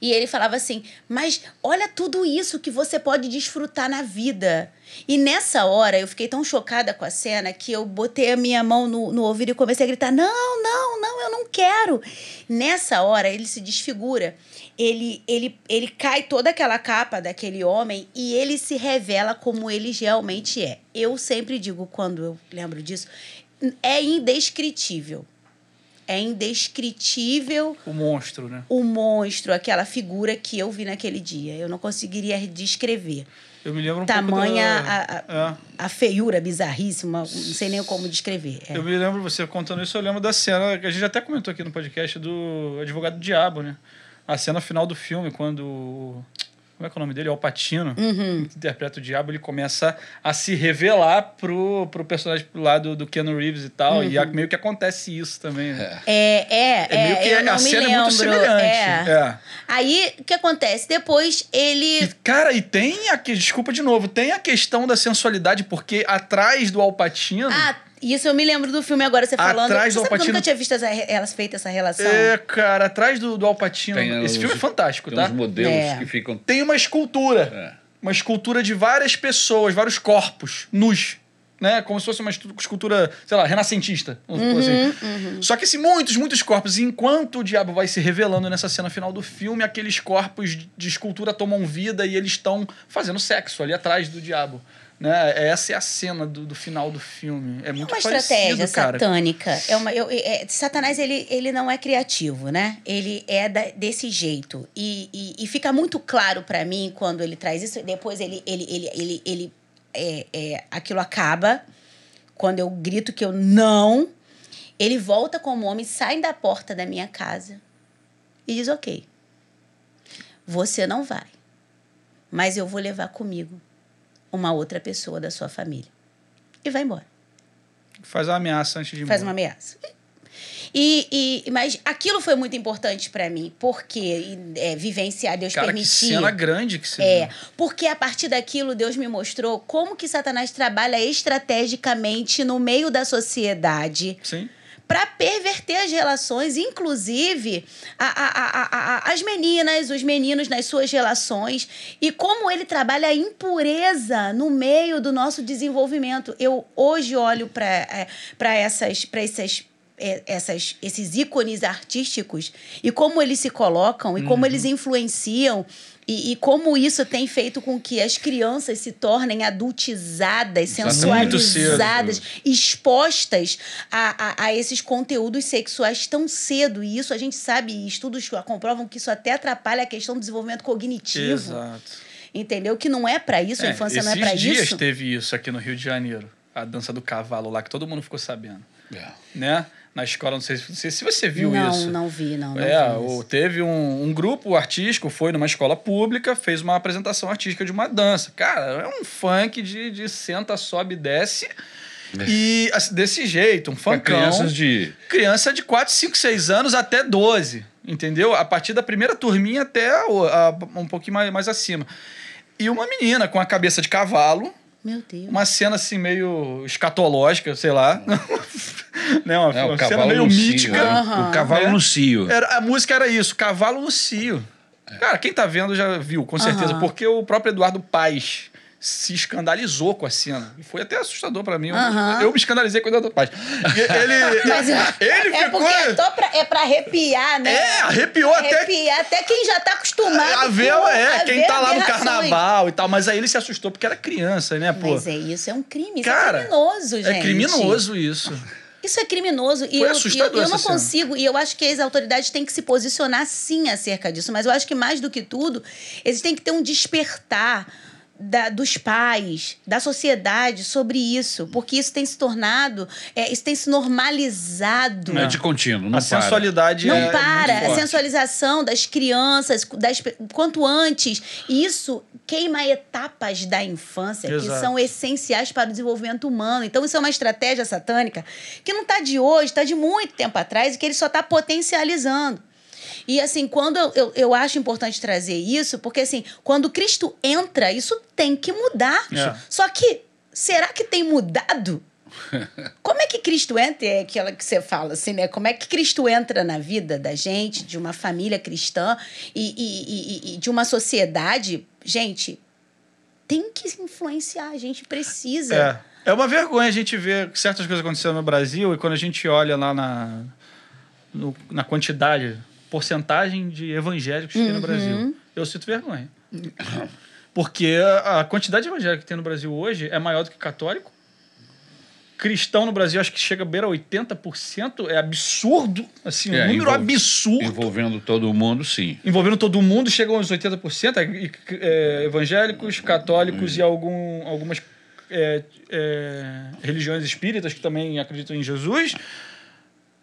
Speaker 3: E ele falava assim: Mas olha tudo isso que você pode desfrutar na vida. E nessa hora eu fiquei tão chocada com a cena que eu botei a minha mão no, no ouvido e comecei a gritar: Não, não, não, eu não quero. Nessa hora ele se desfigura. Ele, ele, ele cai toda aquela capa daquele homem e ele se revela como ele realmente é. Eu sempre digo, quando eu lembro disso, é indescritível. É indescritível
Speaker 2: O monstro, né?
Speaker 3: o monstro, aquela figura que eu vi naquele dia. Eu não conseguiria descrever.
Speaker 2: Eu me lembro um
Speaker 3: Tamanha
Speaker 2: pouco da...
Speaker 3: a, a,
Speaker 2: É.
Speaker 3: a feiura bizarríssima, não sei nem como descrever. É.
Speaker 2: Eu me lembro, você contando isso, eu lembro da cena que a gente até comentou aqui no podcast do Advogado do Diabo, né? A cena final do filme, quando. Como é que é o nome dele? Alpatino,
Speaker 3: Uhum.
Speaker 2: que interpreta o diabo, ele começa a se revelar pro, pro personagem lá do, do Keanu Reeves e tal. E a- meio que acontece isso também. Né?
Speaker 3: É, é,
Speaker 2: É meio que
Speaker 3: eu não
Speaker 2: a
Speaker 3: me
Speaker 2: cena
Speaker 3: lembro.
Speaker 2: é muito semelhante.
Speaker 3: É.
Speaker 2: É.
Speaker 3: Aí, o que acontece? Depois, ele...
Speaker 2: E, cara, e tem aqui, desculpa de novo, tem a questão da sensualidade, porque atrás do Alpatino.
Speaker 3: Ah, isso eu me lembro do filme agora, você falando.
Speaker 2: Atrás do
Speaker 3: você que eu nunca tinha visto essa, elas feita essa relação?
Speaker 2: É, cara, atrás do, do Alpatino.
Speaker 1: Tem
Speaker 2: Esse
Speaker 1: os-
Speaker 2: filme é fantástico,
Speaker 1: Tem
Speaker 2: tá?
Speaker 1: uns modelos
Speaker 3: É.
Speaker 1: que ficam.
Speaker 2: tem uma escultura.
Speaker 1: É.
Speaker 2: Uma escultura de várias pessoas, vários corpos nus. Né? Como se fosse uma escultura, sei lá, renascentista. Vamos supor assim. Só que assim, muitos, muitos corpos. E enquanto o diabo vai se revelando nessa cena final do filme, aqueles corpos de escultura tomam vida e eles estão fazendo sexo ali atrás do diabo. Né? Essa é a cena do, do final do filme. É
Speaker 3: É
Speaker 2: muito
Speaker 3: uma
Speaker 2: parecido,
Speaker 3: estratégia
Speaker 2: cara.
Speaker 3: satânica. É uma, eu- é- Satanás, ele, ele não é criativo, né? Ele é da- desse jeito. E, e, e fica muito claro pra mim quando ele traz isso. Depois ele... ele, ele, ele, ele é, é, aquilo acaba. Quando eu grito que eu não... Ele volta como homem, sai da porta da minha casa e diz, ok, você não vai, mas eu vou levar comigo uma outra pessoa da sua família. E vai embora.
Speaker 2: Faz uma ameaça antes de ir
Speaker 3: Faz uma
Speaker 2: embora.
Speaker 3: ameaça. E, e, mas aquilo foi muito importante pra mim, porque é, vivenciar, Deus
Speaker 2: Cara, que cena grande que você
Speaker 3: É,
Speaker 2: viu.
Speaker 3: porque a partir daquilo Deus me mostrou como que Satanás trabalha estrategicamente no meio da sociedade
Speaker 2: Sim.
Speaker 3: Para perverter as relações, inclusive a- a- a- as meninas, os meninos nas suas relações, e como ele trabalha a impureza no meio do nosso desenvolvimento. Eu hoje olho para essas, pra essas é, essas, esses ícones artísticos e como eles se colocam e como eles influenciam e, e como isso tem feito com que as crianças se tornem adultizadas,
Speaker 2: cedo.
Speaker 3: sensualizadas, expostas a, a, a esses conteúdos sexuais tão cedo. E isso a gente sabe, estudos comprovam que isso até atrapalha a questão do desenvolvimento cognitivo.
Speaker 2: Exato.
Speaker 3: Entendeu? Que não é para isso, a
Speaker 2: É,
Speaker 3: infância não é
Speaker 2: esses
Speaker 3: para
Speaker 2: dias
Speaker 3: isso.
Speaker 2: teve isso aqui no Rio de Janeiro. A dança do cavalo lá, que todo mundo ficou sabendo.
Speaker 1: É.
Speaker 2: Né? Na escola, não sei, se- não sei se você viu
Speaker 3: não,
Speaker 2: isso.
Speaker 3: não vi, não. não
Speaker 2: é,
Speaker 3: vi
Speaker 2: o, teve um, um grupo artístico, foi numa escola pública, fez uma apresentação artística de uma dança. Cara, é um funk de, de senta, sobe, desce. E assim, desse jeito, um funkão.
Speaker 1: crianças de.
Speaker 2: Criança de 4, 5, 6 anos até 12, entendeu? A partir da primeira turminha até o- a- um pouquinho mais, mais acima. E uma menina com a cabeça de cavalo,
Speaker 3: Meu Deus.
Speaker 2: uma cena assim meio escatológica, sei lá. né? Uma,
Speaker 1: É,
Speaker 2: uma
Speaker 1: o
Speaker 2: cena meio
Speaker 1: no cio,
Speaker 2: mítica.
Speaker 1: né?
Speaker 3: Aham.
Speaker 1: O cavalo
Speaker 2: Né?
Speaker 1: no cio.
Speaker 2: Era, a música era isso, Cavalo no Cio. Cara, quem tá vendo já viu, com certeza,
Speaker 3: Aham.
Speaker 2: porque o próprio Eduardo Paes se escandalizou com a cena. E foi até assustador pra mim. Eu-. Eu, me escandalizei com o Eduardo Paes. E Ele,
Speaker 3: Mas,
Speaker 2: ele
Speaker 3: é
Speaker 2: ficou...
Speaker 3: porque é, só pra, é pra arrepiar, né?
Speaker 2: É, arrepiou até
Speaker 3: Arrepiar até quem já tá acostumado.
Speaker 2: a ver,
Speaker 3: com-
Speaker 2: é,
Speaker 3: a
Speaker 2: quem
Speaker 3: ver
Speaker 2: tá lá no carnaval e tal. Mas aí ele se assustou porque era criança, né, pô?
Speaker 3: Mas é isso, é um crime. Isso
Speaker 2: Cara,
Speaker 3: é criminoso, gente.
Speaker 2: É criminoso isso.
Speaker 3: Isso é criminoso. E eu, eu, eu não
Speaker 2: cena.
Speaker 3: consigo, e eu acho que as autoridades têm que se posicionar sim acerca disso. Mas eu acho que mais do que tudo, eles têm que ter um despertar. Da- dos pais, da sociedade sobre isso, porque isso tem se tornado, é, isso tem se normalizado.
Speaker 1: Não é de contínuo, não
Speaker 2: a
Speaker 1: para.
Speaker 2: sensualidade
Speaker 3: Não
Speaker 2: é
Speaker 3: para.
Speaker 2: muito
Speaker 3: A
Speaker 2: forte.
Speaker 3: sensualização das crianças, das, quanto antes. E isso queima etapas da infância que
Speaker 2: Exato.
Speaker 3: são essenciais para o desenvolvimento humano. Então, isso é uma estratégia satânica que não está de hoje, está de muito tempo atrás e que ele só está potencializando. E assim, quando eu, eu, acho importante trazer isso, porque assim, quando Cristo entra, isso tem que mudar.
Speaker 2: É.
Speaker 3: Só que, será que tem mudado? Como é que Cristo entra? É aquela que você fala assim, né? Como é que Cristo entra na vida da gente, de uma família cristã e, e- e- e de uma sociedade? Gente, tem que influenciar, a gente precisa.
Speaker 2: É. É uma vergonha a gente ver certas coisas acontecendo no Brasil e quando a gente olha lá na, no- na quantidade, porcentagem de evangélicos que tem no Brasil, eu sinto vergonha. Porque a quantidade de evangélicos que tem no Brasil hoje é maior do que católico. Cristão no Brasil acho que chega a beira 80%, é absurdo, assim, um
Speaker 1: É,
Speaker 2: número
Speaker 1: envolve-
Speaker 2: absurdo.
Speaker 1: Envolvendo todo mundo, sim.
Speaker 2: envolvendo todo mundo, chegam aos 80%, é, é, evangélicos, católicos e algum, algumas é, é, religiões espíritas que também acreditam em Jesus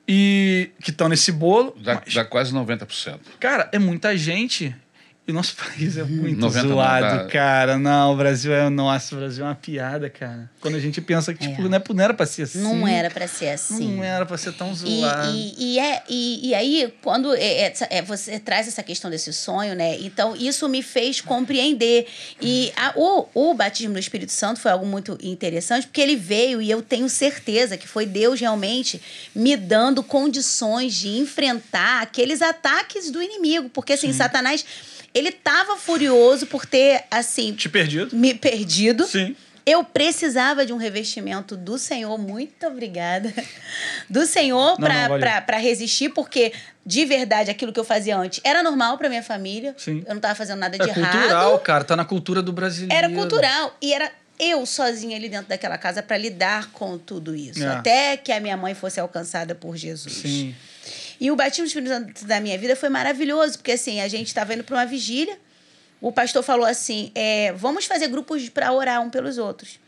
Speaker 2: e que estão nesse bolo.
Speaker 1: Dá,
Speaker 2: Mas,
Speaker 1: dá quase 90%.
Speaker 2: cara, é muita gente. E o nosso país é muito
Speaker 1: 90 não
Speaker 2: zoado, cara. Não, o Brasil é. Nossa, o Brasil é uma piada, cara. Quando a gente pensa que, tipo,
Speaker 3: É.
Speaker 2: não, é, não era pra ser assim.
Speaker 3: Não era para ser assim.
Speaker 2: Não era pra ser tão
Speaker 3: E,
Speaker 2: zoado.
Speaker 3: e, e, é, e, e aí, quando é, é, é, você traz essa questão desse sonho, né? Então, isso me fez compreender. E a- o, o batismo no Espírito Santo foi algo muito interessante, porque ele veio e eu tenho certeza que foi Deus realmente me dando condições de enfrentar aqueles ataques do inimigo. Porque, assim, Satanás, ele estava furioso por ter, assim,
Speaker 2: Te perdido?
Speaker 3: me perdido.
Speaker 2: Sim.
Speaker 3: Eu precisava de um revestimento do Senhor, muito obrigada. Do Senhor para resistir, porque de verdade aquilo que eu fazia antes era normal para minha família.
Speaker 2: Sim.
Speaker 3: Eu não estava fazendo nada de
Speaker 2: É cultural,
Speaker 3: errado.
Speaker 2: cara. Tá na cultura do brasileiro.
Speaker 3: Era cultural. E era eu sozinha ali dentro daquela casa para lidar com tudo isso.
Speaker 2: É.
Speaker 3: Até que a minha mãe fosse alcançada por Jesus.
Speaker 2: Sim.
Speaker 3: E o batismo do Espírito Santo da minha vida foi maravilhoso, porque assim, a gente estava indo para uma vigília, o pastor falou assim: é, vamos fazer grupos para orar um pelos outros.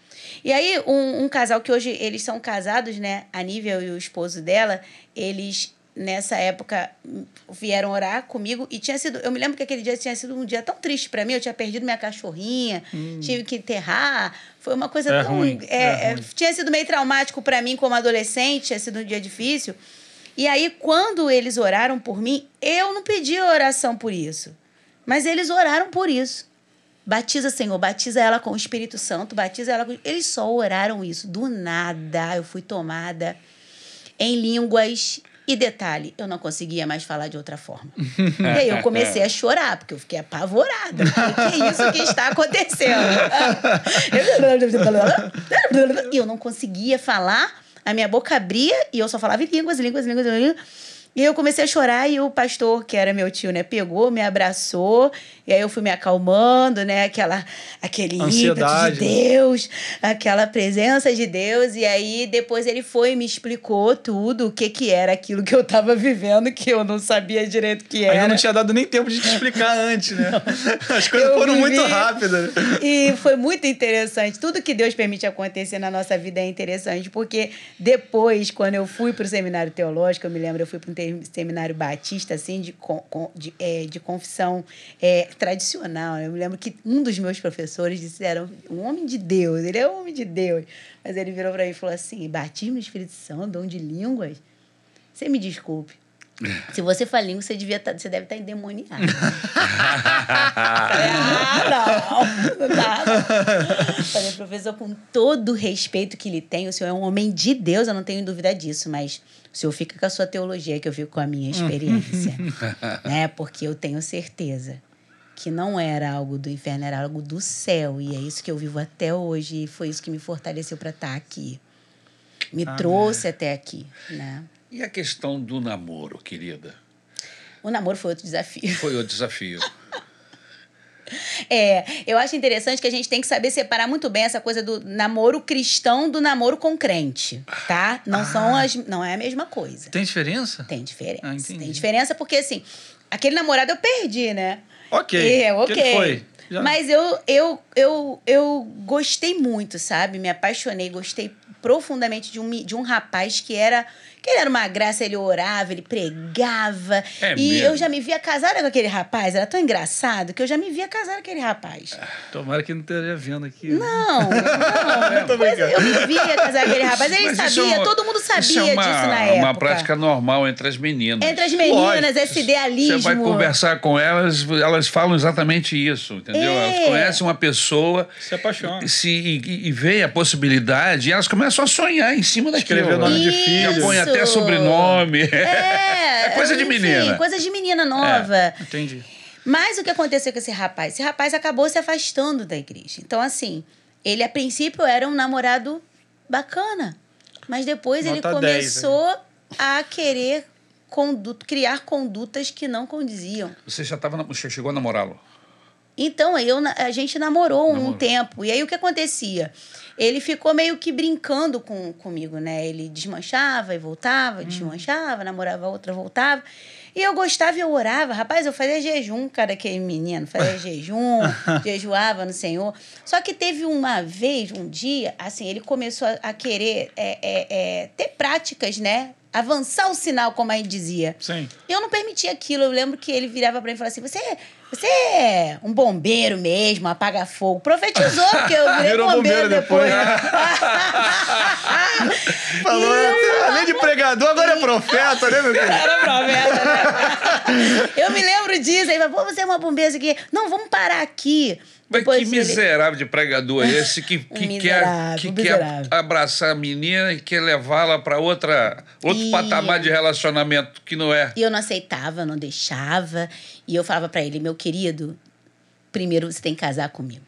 Speaker 3: E aí, um, um casal que hoje eles são casados, né? A Nívia e o esposo dela, eles nessa época vieram orar comigo e tinha sido, eu me lembro que aquele dia tinha sido um dia tão triste para mim, eu tinha perdido minha cachorrinha, tive que enterrar, foi uma coisa
Speaker 2: É
Speaker 3: tão
Speaker 2: ruim,
Speaker 3: é
Speaker 2: é, ruim.
Speaker 3: tinha sido meio traumático para mim como adolescente, tinha sido um dia difícil. E aí, quando eles oraram por mim, eu não pedi oração por isso. Mas eles oraram por isso. Batiza, Senhor, batiza ela com o Espírito Santo, batiza ela com. Eles só oraram isso. Do nada, eu fui tomada em línguas. E detalhe, eu não conseguia mais falar de outra forma. e aí eu comecei a chorar, porque eu fiquei apavorada. O que é isso que está acontecendo? E eu não conseguia falar, a minha boca abria e eu só falava em línguas, línguas, línguas, línguas. E eu comecei a chorar e o pastor, que era meu tio, né, pegou, me abraçou, e aí eu fui me acalmando, né, aquela, aquele ímpeto
Speaker 2: Ansiedade.
Speaker 3: de Deus, aquela presença de Deus, e aí depois ele foi e me explicou tudo, o que que era aquilo que eu tava vivendo, que eu não sabia direito o que era.
Speaker 2: Ainda não tinha dado nem tempo de te explicar antes, né? As coisas
Speaker 3: Eu
Speaker 2: foram
Speaker 3: vivi-
Speaker 2: muito rápidas.
Speaker 3: E foi muito interessante. Tudo que Deus permite acontecer na nossa vida é interessante, porque depois, quando eu fui para o seminário teológico, eu me lembro, eu fui para o seminário batista, assim, de, de, é, de confissão é, tradicional. Eu me lembro que um dos meus professores disseram, um homem de Deus, ele é um homem de Deus. Mas ele virou para mim e falou assim: batismo no Espírito Santo, dom de línguas. Você me desculpe. Se você língua, você, devia tá- você deve estar endemoniado. Falei, ah, não, não dá. não. Falei, professor, com todo o respeito que lhe tenho, o senhor é um homem de Deus, eu não tenho dúvida disso, mas o senhor fica com a sua teologia, que eu fico com a minha experiência. né? Porque eu tenho certeza que não era algo do inferno, era algo do céu. E é isso que eu vivo até hoje. E foi isso que me fortaleceu para estar aqui. Me trouxe até aqui, né?
Speaker 1: E a questão do namoro, querida?
Speaker 3: O namoro foi outro desafio.
Speaker 1: Foi o desafio.
Speaker 3: É, eu acho interessante que a gente tem que saber separar muito bem essa coisa do namoro cristão do namoro com crente, tá? Não são as, não é a mesma coisa.
Speaker 2: Tem diferença?
Speaker 3: Tem diferença.
Speaker 2: Ah, entendi.
Speaker 3: tem diferença porque assim, aquele namorado eu perdi, né?
Speaker 2: Ok.
Speaker 3: É,
Speaker 2: Que
Speaker 3: ok.
Speaker 2: ele foi? Já-
Speaker 3: Mas eu, eu, eu, eu gostei muito, sabe? Me apaixonei, gostei profundamente de um, de um rapaz que era. Que ele era uma graça, ele orava, ele pregava.
Speaker 1: É
Speaker 3: e
Speaker 1: mesmo?
Speaker 3: eu já me via casada com aquele rapaz. Era tão engraçado que eu já me via casada com aquele rapaz.
Speaker 2: Tomara que não esteja vendo aqui.
Speaker 3: Não, não. Mas eu me via casar com aquele rapaz. Ele
Speaker 1: Mas isso
Speaker 3: sabia,
Speaker 1: é uma-
Speaker 3: todo mundo sabia
Speaker 1: isso é uma,
Speaker 3: disso na época.
Speaker 1: uma prática normal entre as meninas.
Speaker 3: Entre as meninas,
Speaker 2: Lógico.
Speaker 3: esse idealismo.
Speaker 1: Você vai conversar com elas, elas falam exatamente isso, entendeu?
Speaker 3: É.
Speaker 1: Elas conhecem uma pessoa
Speaker 2: Se apaixona.
Speaker 1: se, e, e veem a possibilidade e elas começam a sonhar em cima daquilo.
Speaker 2: Escrever nome de filho.
Speaker 1: Põe até sobrenome.
Speaker 3: É,
Speaker 1: É coisa de menina.
Speaker 3: coisa de menina nova.
Speaker 2: Entendi.
Speaker 3: Mas o que aconteceu com esse rapaz? Esse rapaz acabou se afastando da igreja. Então, assim, ele a princípio era um namorado bacana. Mas depois ele
Speaker 2: Nota 10,
Speaker 3: começou a querer condu criar condutas que não condiziam.
Speaker 1: Você já tava, você chegou a namorá-lo?
Speaker 3: Então, eu, a gente namorou um
Speaker 1: Namorou.
Speaker 3: tempo. E aí, o que acontecia? Ele ficou meio que brincando com, comigo, né? Ele desmanchava e voltava, desmanchava, namorava outra, voltava. E eu gostava e eu orava. Rapaz, eu fazia jejum, cara, aquele menino. Fazia jejum, jejuava no Senhor. Só que teve uma vez, um dia, assim, ele começou a, a querer é, é, é, ter práticas, né? Avançar o sinal, como a gente dizia.
Speaker 2: Sim.
Speaker 3: Eu não permitia aquilo. Eu lembro que ele virava pra mim e falava assim: você, você é um bombeiro mesmo, apaga fogo. Profetizou, porque eu virei
Speaker 2: Virou
Speaker 3: bombeiro,
Speaker 2: bombeiro
Speaker 3: depois.
Speaker 4: Falou, além de pregador, agora é profeta, né, meu querido?
Speaker 3: Era promessa, né? Eu me lembro disso. Aí, pô, você é uma bombeira aqui. Não, vamos parar aqui.
Speaker 1: Mas
Speaker 3: Depois
Speaker 1: que
Speaker 3: ele-
Speaker 1: miserável de pregador é esse que, que quer, que quer abraçar a menina e quer levá-la para outra outro
Speaker 3: E-
Speaker 1: patamar de relacionamento que não é.
Speaker 3: E eu não aceitava, não deixava. E eu falava pra ele, meu querido, primeiro você tem que casar comigo.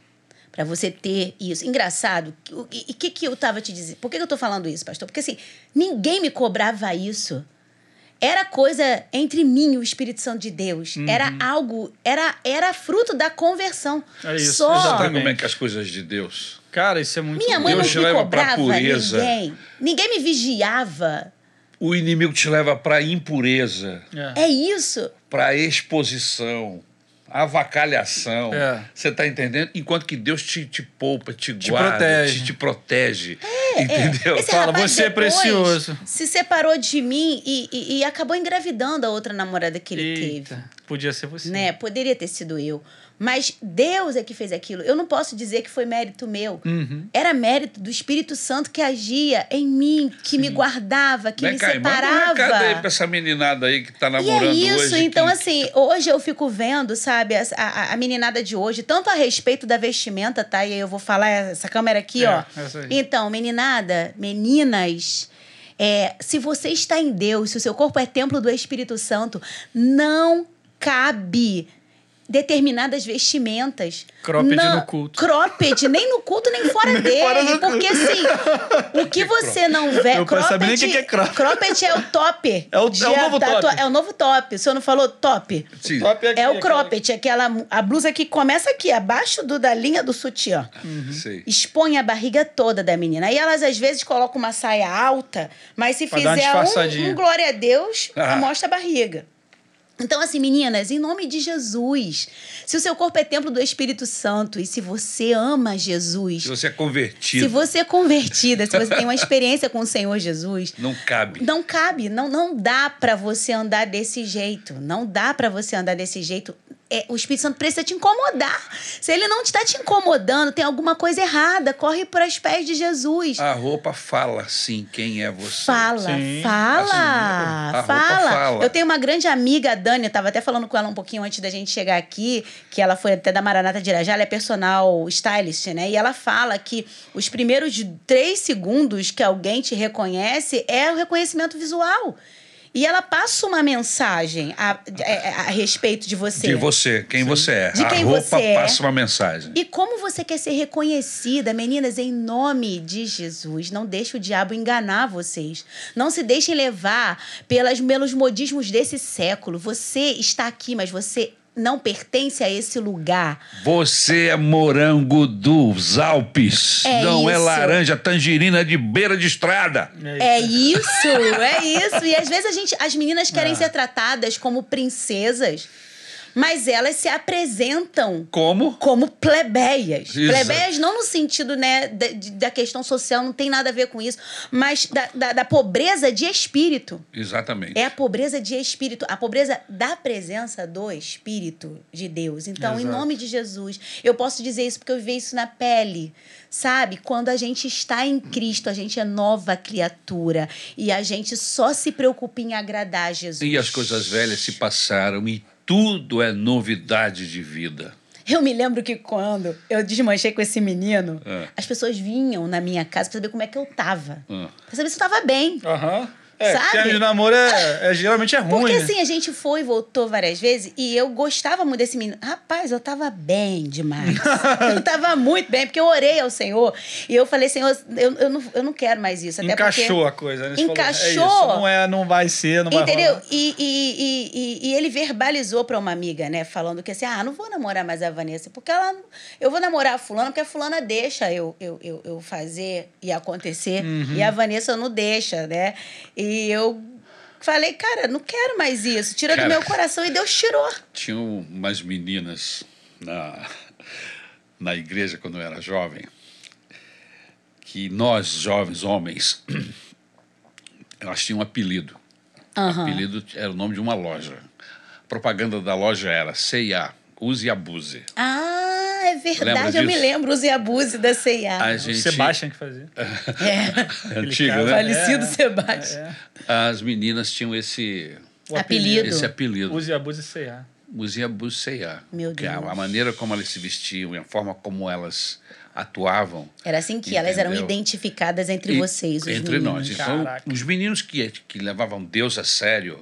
Speaker 3: Pra você ter isso. Engraçado, o e que, que eu tava te dizendo? Por que, que eu tô falando isso, pastor? Porque assim, ninguém me cobrava isso. Era coisa entre mim e o Espírito Santo de Deus. Era algo, era, era fruto da conversão.
Speaker 2: É isso,
Speaker 3: Só.
Speaker 1: Sabe
Speaker 2: exatamente.
Speaker 1: como é que as coisas de Deus?
Speaker 2: Cara, isso é muito
Speaker 3: Minha mãe
Speaker 1: Deus
Speaker 3: não
Speaker 1: te
Speaker 3: me
Speaker 1: leva pra
Speaker 3: cobrava
Speaker 1: pureza.
Speaker 3: ninguém. Ninguém me vigiava.
Speaker 1: O inimigo te leva para impureza,
Speaker 2: É.
Speaker 3: É isso.
Speaker 1: para exposição, avacalhação.
Speaker 2: É.
Speaker 1: Você está entendendo? Enquanto que Deus te, te poupa, te,
Speaker 2: Te
Speaker 1: guarda,
Speaker 2: protege.
Speaker 1: Te, te protege. entendeu?
Speaker 3: Esse
Speaker 2: Fala, você é precioso.
Speaker 3: Se separou de mim e, e- e acabou engravidando a outra namorada que ele teve.
Speaker 2: Eita, podia ser você.
Speaker 3: Né? Poderia ter sido eu. Mas Deus é que fez aquilo. Eu não posso dizer que foi mérito meu.
Speaker 2: Uhum.
Speaker 3: Era mérito do Espírito Santo que agia em mim, que me guardava, que
Speaker 1: Vem
Speaker 3: me
Speaker 1: cá, e manda um
Speaker 3: separava.
Speaker 1: recado aí para essa meninada aí que está
Speaker 3: E
Speaker 1: namorando
Speaker 3: é isso,
Speaker 1: hoje.
Speaker 3: então
Speaker 1: que-
Speaker 3: assim, hoje eu fico vendo, sabe, a, a, a meninada de hoje, tanto a respeito da vestimenta, tá? E aí eu vou falar essa câmera aqui,
Speaker 2: É,
Speaker 3: ó.
Speaker 2: aí.
Speaker 3: Então, meninada, meninas, é, se você está em Deus, se o seu corpo é templo do Espírito Santo, não cabe determinadas vestimentas.
Speaker 2: Cropped
Speaker 3: Não-
Speaker 2: no culto.
Speaker 3: Cropped, nem no culto, nem fora dele.
Speaker 4: fora
Speaker 3: porque assim, o que você não vê.
Speaker 4: Eu não sabia nem o que é cropped.
Speaker 3: Cropped é o top.
Speaker 4: É o-
Speaker 3: de
Speaker 4: é o novo top.
Speaker 3: É o novo top. O senhor não falou top?
Speaker 1: Sim.
Speaker 2: Top aqui,
Speaker 3: É o
Speaker 2: aquela-
Speaker 3: cropped, aquela a blusa que começa aqui, abaixo do, da linha do sutiã.
Speaker 1: Sei.
Speaker 3: Expõe a barriga toda da menina. Aí elas às vezes colocam uma saia alta, mas se
Speaker 2: Pra
Speaker 3: fizer um, um glória a Deus,
Speaker 1: Ah.
Speaker 3: mostra a barriga. Então, assim, meninas, em nome de Jesus, se o seu corpo é templo do Espírito Santo e se você ama Jesus,
Speaker 1: Se você é convertido,
Speaker 3: se você é convertida, se você tem uma experiência com o Senhor Jesus,
Speaker 1: não cabe.
Speaker 3: não cabe, não, não dá pra você andar desse jeito. Não dá pra você andar desse jeito. É, o Espírito Santo precisa te incomodar. Se ele não está te incomodando, tem alguma coisa errada. Corre para os pés de Jesus.
Speaker 1: A roupa fala sim quem é você.
Speaker 3: Fala,
Speaker 2: Sim.
Speaker 3: fala,
Speaker 1: Assim, a roupa
Speaker 3: fala.
Speaker 1: fala.
Speaker 3: Eu tenho uma grande amiga, a Dani, eu tava até falando com ela um pouquinho antes da gente chegar aqui, que ela foi até da Maranata de Irajá, ela é personal stylist, né? E ela fala que os primeiros três segundos que alguém te reconhece é o reconhecimento visual. E ela passa uma mensagem a, a- a respeito de você.
Speaker 1: De você, quem você é.
Speaker 3: De quem
Speaker 1: a roupa
Speaker 3: você é.
Speaker 1: passa uma mensagem.
Speaker 3: E como você quer ser reconhecida, meninas, em nome de Jesus, não deixe o diabo enganar vocês. Não se deixem levar pelas, pelos modismos desse século. Você está aqui, mas você não pertence a esse lugar.
Speaker 1: Você é morango dos Alpes.
Speaker 3: É
Speaker 1: não é
Speaker 3: isso.
Speaker 1: laranja tangerina de beira de estrada.
Speaker 3: É isso, é isso. E às vezes a gente, as meninas querem ser tratadas como princesas, mas elas se apresentam
Speaker 1: Como?
Speaker 3: como plebeias.
Speaker 1: Exato.
Speaker 3: Plebeias não no sentido né, da, da questão social, não tem nada a ver com isso, mas da, da, da pobreza de espírito.
Speaker 1: Exatamente.
Speaker 3: É a pobreza de espírito, a pobreza da presença do Espírito de Deus. Então, em
Speaker 2: Exato.
Speaker 3: nome de Jesus, eu posso dizer isso porque eu vivi isso na pele. Sabe? Quando a gente está em Cristo, a gente é nova criatura e a gente só se preocupa em agradar a Jesus.
Speaker 1: E as coisas velhas se passaram e tudo é novidade de vida.
Speaker 3: Eu me lembro que quando eu desmanchei com esse menino,
Speaker 1: É.
Speaker 3: as pessoas vinham na minha casa pra saber como é que eu tava.
Speaker 1: Ah.
Speaker 3: Pra saber se eu tava bem.
Speaker 2: Aham. É,
Speaker 3: Sabe?
Speaker 2: ano de namoro é, é- geralmente é ruim.
Speaker 3: Porque
Speaker 2: né?
Speaker 3: assim, a gente foi e voltou várias vezes e eu gostava muito desse menino. Rapaz, eu tava bem demais. eu tava muito bem, porque eu orei ao Senhor e eu falei, Senhor, eu, eu, não, eu não quero mais isso. Até
Speaker 2: Encaixou
Speaker 3: porque...
Speaker 2: a coisa, né? Você falou,
Speaker 3: Encaixou.
Speaker 2: é isso, não, é, não vai ser, não vai
Speaker 3: Entendeu?
Speaker 2: rolar.
Speaker 3: E, e, e, e, e ele verbalizou pra uma amiga, né? Falando que assim, ah, não vou namorar mais a Vanessa, porque ela. Eu vou namorar a fulana, porque a fulana deixa eu, eu, eu, eu fazer e acontecer.
Speaker 2: Uhum.
Speaker 3: E a Vanessa não deixa, né? E eu falei, cara, não quero mais isso. Tira
Speaker 1: Cara.
Speaker 3: do meu coração. E Deus tirou.
Speaker 1: Tinham umas meninas na, na igreja quando eu era jovem, que nós, jovens homens, elas tinham um apelido.
Speaker 3: Aham.
Speaker 1: apelido era o nome de uma loja. A propaganda da loja era C&A, use e abuse.
Speaker 3: Ah, verdade. Eu me lembro, use e abuse da C&A.
Speaker 1: A
Speaker 2: O
Speaker 1: gente,
Speaker 2: Sebastian que fazia.
Speaker 3: É.
Speaker 1: antiga,
Speaker 2: cara
Speaker 1: né?
Speaker 3: Falecido
Speaker 2: É,
Speaker 3: Sebastião.
Speaker 1: As meninas tinham esse,
Speaker 2: O
Speaker 3: Apelido.
Speaker 1: esse apelido.
Speaker 2: Use e abuse C&A.
Speaker 1: Use e abuse C&A.
Speaker 3: Meu
Speaker 1: Que a,
Speaker 3: Deus.
Speaker 1: a maneira como elas se vestiam e a forma como elas atuavam
Speaker 3: Era assim que elas eram
Speaker 1: Entendeu?
Speaker 3: identificadas entre
Speaker 1: E-
Speaker 3: vocês, os
Speaker 1: entre
Speaker 3: meninos.
Speaker 1: nós. Então,
Speaker 2: Caraca.
Speaker 1: os meninos que, que levavam Deus a sério,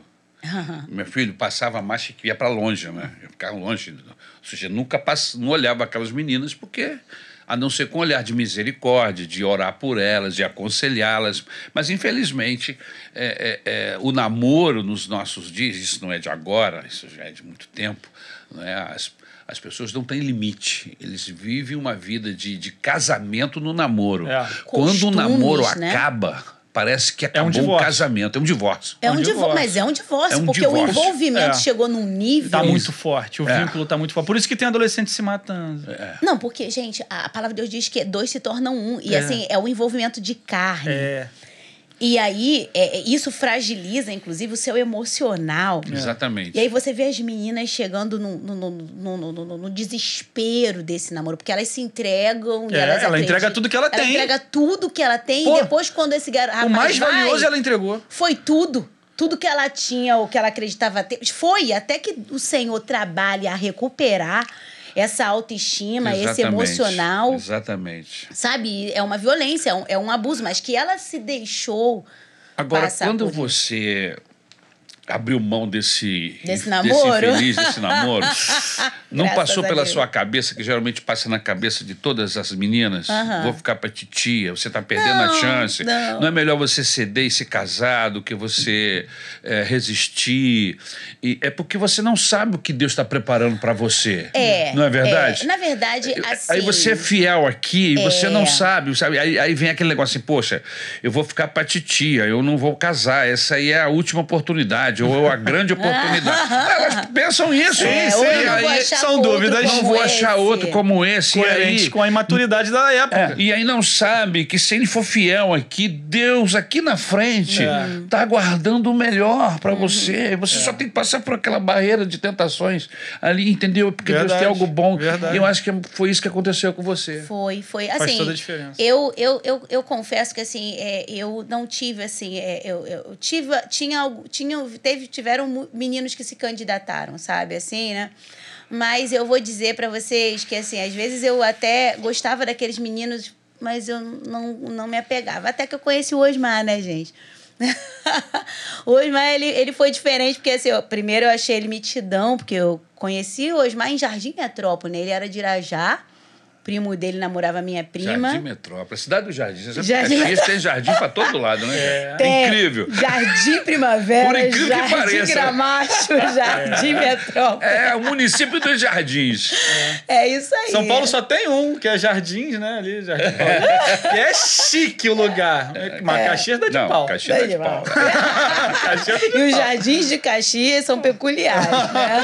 Speaker 1: Meu filho passava a marcha que ia para longe, né? Eu ficava longe. Ou seja, nunca pass... não olhava aquelas meninas porque a não ser com olhar de misericórdia, de orar por elas, de aconselhá-las. Mas, infelizmente, é, é, é, o namoro nos nossos dias, isso não é de agora, isso já é de muito tempo, né? as, as pessoas não têm limite. Eles vivem uma vida de, de casamento no namoro.
Speaker 2: É.
Speaker 1: Quando o
Speaker 3: Costumes,
Speaker 1: namoro
Speaker 3: né?
Speaker 1: acaba, parece que acabou o
Speaker 2: divórcio.
Speaker 1: casamento. É um divórcio.
Speaker 3: É um
Speaker 2: um
Speaker 3: divórcio, mas é um divórcio,
Speaker 1: É um
Speaker 3: porque o
Speaker 1: divórcio.
Speaker 3: envolvimento
Speaker 2: É.
Speaker 3: chegou num nível.
Speaker 2: Tá muito forte, o
Speaker 1: É.
Speaker 2: vínculo tá muito forte. Por isso que tem adolescente se matando.
Speaker 3: Não, porque, gente, a a palavra de Deus diz que dois se tornam um. E
Speaker 2: É.
Speaker 3: assim, é o envolvimento de carne.
Speaker 2: É.
Speaker 3: E aí, é- é- isso fragiliza, inclusive, o seu emocional.
Speaker 1: Exatamente.
Speaker 3: E aí você vê as meninas chegando no, no, no, no- desespero desse namoro, porque elas se entregam e
Speaker 2: É,
Speaker 3: elas
Speaker 2: ela entrega tudo que ela
Speaker 3: Ela
Speaker 2: tem.
Speaker 3: entrega tudo que ela tem
Speaker 2: Pô,
Speaker 3: e depois quando esse garoto
Speaker 2: o mais
Speaker 3: vai,
Speaker 2: valioso ela entregou.
Speaker 3: foi tudo. Tudo que ela tinha, ou que ela acreditava ter. Foi, até que o Senhor trabalhe a recuperar essa autoestima, esse
Speaker 1: Exatamente.
Speaker 3: emocional.
Speaker 1: Exatamente.
Speaker 3: Sabe? É uma violência, é um, é um abuso, mas que ela se deixou.
Speaker 1: Agora, quando
Speaker 3: por
Speaker 1: você abriu mão desse,
Speaker 3: Desse namoro?
Speaker 1: infeliz, desse namoro, não
Speaker 3: Graças
Speaker 1: passou pela
Speaker 3: Deus.
Speaker 1: sua cabeça, que geralmente passa na cabeça de todas as meninas, vou ficar pra titia, você tá perdendo
Speaker 3: Não,
Speaker 1: a chance.
Speaker 3: não.
Speaker 1: é melhor você ceder e se casar do que você é, resistir. E é porque você não sabe o que Deus está preparando para você.
Speaker 3: É.
Speaker 1: Não é verdade?
Speaker 3: é. Na verdade, assim.
Speaker 1: Aí você é fiel aqui e você
Speaker 3: É.
Speaker 1: não sabe, sabe? Aí, aí vem aquele negócio assim, poxa, eu vou ficar pra titia, eu não vou casar, essa aí é a última oportunidade. Oportunidade, ou a grande oportunidade. Elas pensam isso.
Speaker 3: É, eu
Speaker 1: aí,
Speaker 2: são dúvidas.
Speaker 1: não vou achar
Speaker 3: esse.
Speaker 1: outro como esse.
Speaker 2: Coerente
Speaker 1: aí,
Speaker 2: com a imaturidade da época.
Speaker 1: é, e aí não sabe que se ele for fiel aqui, Deus aqui na frente
Speaker 2: É.
Speaker 1: está aguardando o melhor para
Speaker 3: Uhum.
Speaker 1: você. Você só tem que passar por aquela barreira de tentações ali, entendeu? Porque Deus
Speaker 2: Verdade,
Speaker 1: tem algo bom.
Speaker 2: verdade.
Speaker 1: E eu acho que foi isso que aconteceu com você.
Speaker 3: Foi, foi.
Speaker 2: Faz
Speaker 3: Assim,
Speaker 2: toda a diferença.
Speaker 3: Eu, eu, eu, eu confesso que assim, é, eu não tive assim, é, eu, eu tive, tinha algo, tinha, teve, tiveram meninos que se candidataram, sabe, assim, né? Mas eu vou dizer pra vocês que assim, às vezes eu até gostava daqueles meninos, mas eu não, não me apegava. Até que eu conheci o Osmar, né, gente? o Osmar, ele, ele foi diferente, porque assim, primeiro eu achei ele mitidão, porque eu conheci o Osmar em Jardim Metrópole, né? Ele era de Irajá, primo dele namorava minha prima.
Speaker 1: Jardim Metrópole, cidade do Jardim. Você
Speaker 3: Jardim
Speaker 1: que Caxias tem jardim para todo lado, né?
Speaker 2: É.
Speaker 3: Tem
Speaker 1: Incrível.
Speaker 3: Jardim Primavera,
Speaker 1: Por incrível que
Speaker 3: Jardim
Speaker 1: pareça.
Speaker 3: Gramacho, Jardim Metrópole.
Speaker 1: É o município dos jardins.
Speaker 3: É. isso aí.
Speaker 2: São Paulo só tem um, que é Jardins, né? Ali, Jardim que é chique o lugar. Mas Caxias dá de
Speaker 1: Não,
Speaker 2: pau.
Speaker 1: Caxias dá de pau.
Speaker 2: Caxias dá de
Speaker 3: E os
Speaker 2: pau.
Speaker 3: jardins de Caxias são peculiares, né?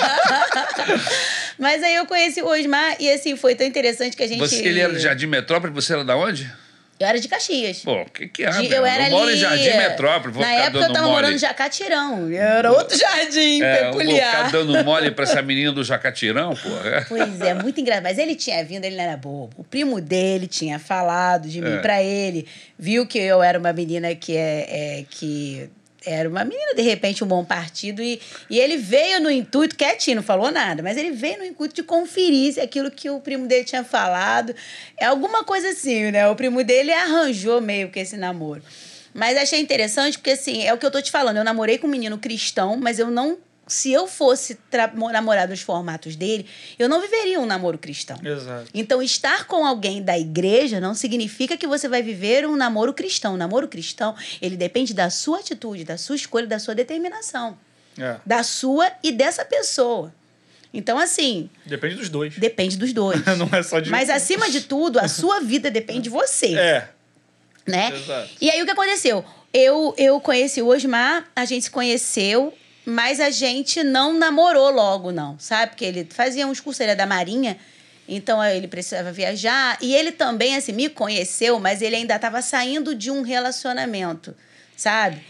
Speaker 3: Mas aí eu conheci o Osmar e assim, foi tão interessante que a gente...
Speaker 1: Você, ele era de Jardim Metrópole, você era da onde?
Speaker 3: Eu era de Caxias.
Speaker 1: Pô, o que que é?
Speaker 3: De- eu era
Speaker 1: moro
Speaker 3: ali...
Speaker 1: em Jardim Metrópole, vou
Speaker 3: Na
Speaker 1: ficar
Speaker 3: época eu
Speaker 1: dando
Speaker 3: tava
Speaker 1: mole.
Speaker 3: morando em Jacatirão. Era outro jardim
Speaker 1: É, eu vou
Speaker 3: peculiar.
Speaker 1: ficar dando mole pra essa menina do Jacatirão. É.
Speaker 3: Pois é, muito engraçado. Mas ele tinha vindo, ele não era bobo. O primo dele tinha falado de mim
Speaker 1: É.
Speaker 3: pra ele, viu que eu era uma menina que é, é- que era uma menina, de repente, um bom partido, e, e ele veio no intuito, quietinho, não falou nada, mas ele veio no intuito de conferir se aquilo que o primo dele tinha falado. É alguma coisa assim, né? O primo dele arranjou meio que esse namoro. Mas achei interessante porque, assim, é o que eu tô te falando. Eu namorei com um menino cristão, mas eu não. Se eu fosse namorar nos formatos dele, eu não viveria um namoro cristão.
Speaker 2: Exato.
Speaker 3: Então, estar com alguém da igreja não significa que você vai viver um namoro cristão. O namoro cristão, ele depende da sua atitude, da sua escolha, da sua determinação.
Speaker 2: É.
Speaker 3: Da sua e dessa pessoa. Então, assim,
Speaker 2: Depende dos dois.
Speaker 3: depende dos dois.
Speaker 2: Não é só de
Speaker 3: Mas, acima de tudo, a sua vida depende de você
Speaker 2: É.
Speaker 3: né?
Speaker 2: Exato.
Speaker 3: E aí o que aconteceu? Eu, eu conheci o Osmar, a gente se conheceu, mas a gente não namorou logo, não, sabe? Porque ele fazia uns cursos, ele é da Marinha, então ele precisava viajar. E ele também, assim, me conheceu, mas ele ainda estava saindo de um relacionamento, sabe?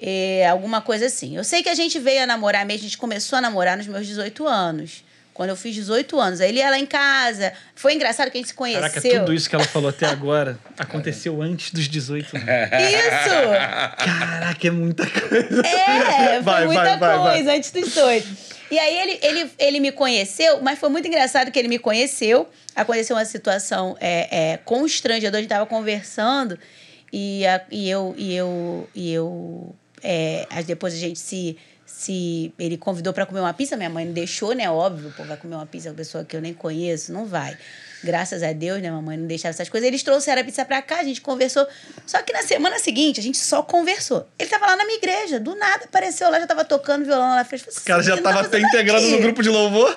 Speaker 3: É, alguma coisa assim. Eu sei que a gente veio a namorar mesmo, a gente começou a namorar nos meus 18 anos. Quando eu fiz 18 anos. Aí ele ia lá em casa. Foi engraçado que a gente se conheceu.
Speaker 2: Caraca, tudo isso que ela falou até agora aconteceu antes dos 18 anos.
Speaker 3: Isso!
Speaker 2: Caraca, é muita coisa.
Speaker 3: É, foi
Speaker 2: Vai,
Speaker 3: muita
Speaker 2: vai,
Speaker 3: coisa
Speaker 2: vai.
Speaker 3: antes dos dois. E aí ele, ele, ele me conheceu, mas foi muito engraçado que ele me conheceu. Aconteceu uma situação é, é, constrangedora, a gente estava conversando e, a- e eu. E eu, e eu é, depois a gente se. Se ele convidou para comer uma pizza, minha mãe não deixou, né? Óbvio, pô, vai comer uma pizza com uma pessoa que eu nem conheço, não vai. Graças a Deus, né? Mamãe não deixava essas coisas. Eles trouxeram a pizza pra cá, a gente conversou. Só que na semana seguinte, a gente só conversou. Ele tava lá na minha igreja, do nada apareceu lá, já tava tocando violão lá na frente.
Speaker 2: O cara já
Speaker 3: "Esse menino
Speaker 2: tava até integrado
Speaker 3: aqui?
Speaker 2: no grupo de louvor.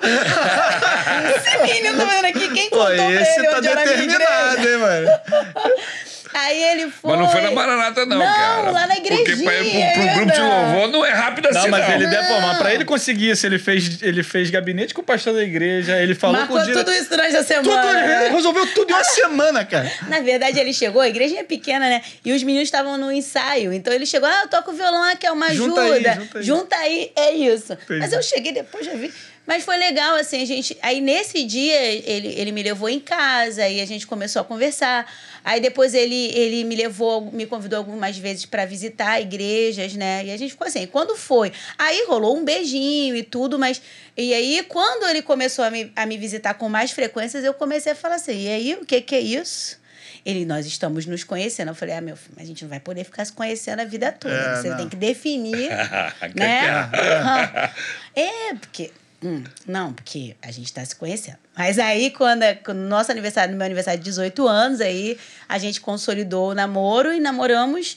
Speaker 3: Esse menino tá fazendo aqui, quem
Speaker 2: Pô,
Speaker 3: contou pra
Speaker 2: esse
Speaker 3: ele
Speaker 2: tá
Speaker 3: onde
Speaker 2: determinado, hein, mano?
Speaker 3: Aí ele foi.
Speaker 1: Mas não foi na Maranata, não,
Speaker 3: Não,
Speaker 1: cara.
Speaker 3: lá na
Speaker 1: Porque pra
Speaker 3: igrejinha
Speaker 1: pro, pro grupo de louvor não é rápido assim,
Speaker 2: Não, mas
Speaker 1: não.
Speaker 2: ele deve, pô, mas pra ele conseguir isso, ele fez, ele fez gabinete com o pastor da igreja, ele falou
Speaker 3: Marcou
Speaker 2: com o dire...
Speaker 3: tudo isso durante a
Speaker 2: Tudo,
Speaker 3: semana.
Speaker 2: ele resolveu tudo em uma semana, cara.
Speaker 3: Na verdade, ele chegou, a igreja é pequena, né? E os meninos estavam no ensaio. Então ele chegou, ah, eu toco violão aqui, é uma
Speaker 2: Junta
Speaker 3: ajuda.
Speaker 2: aí, junta aí.
Speaker 3: aí, é isso.
Speaker 2: Entendi.
Speaker 3: Mas eu cheguei depois, já vi. Mas foi legal, assim, a gente. Aí nesse dia ele, ele me levou em casa e a gente começou a conversar. Aí depois ele, ele me levou, me convidou algumas vezes para visitar igrejas, né? E a gente ficou assim, quando foi? Aí rolou um beijinho e tudo, mas. E aí, quando ele começou a me, a me visitar com mais frequências, eu comecei a falar assim: e aí, o que, que é isso? Ele, nós estamos nos conhecendo. Eu falei, ah, meu filho, mas a gente não vai poder ficar se conhecendo a vida toda.
Speaker 2: É,
Speaker 3: Você
Speaker 2: não.
Speaker 3: tem que definir, né? Aham. É, porque... hum, não, porque a gente tá se conhecendo. Mas aí, quando, é- quando no nosso aniversário, no meu aniversário de 18 anos, aí a gente consolidou o namoro e namoramos.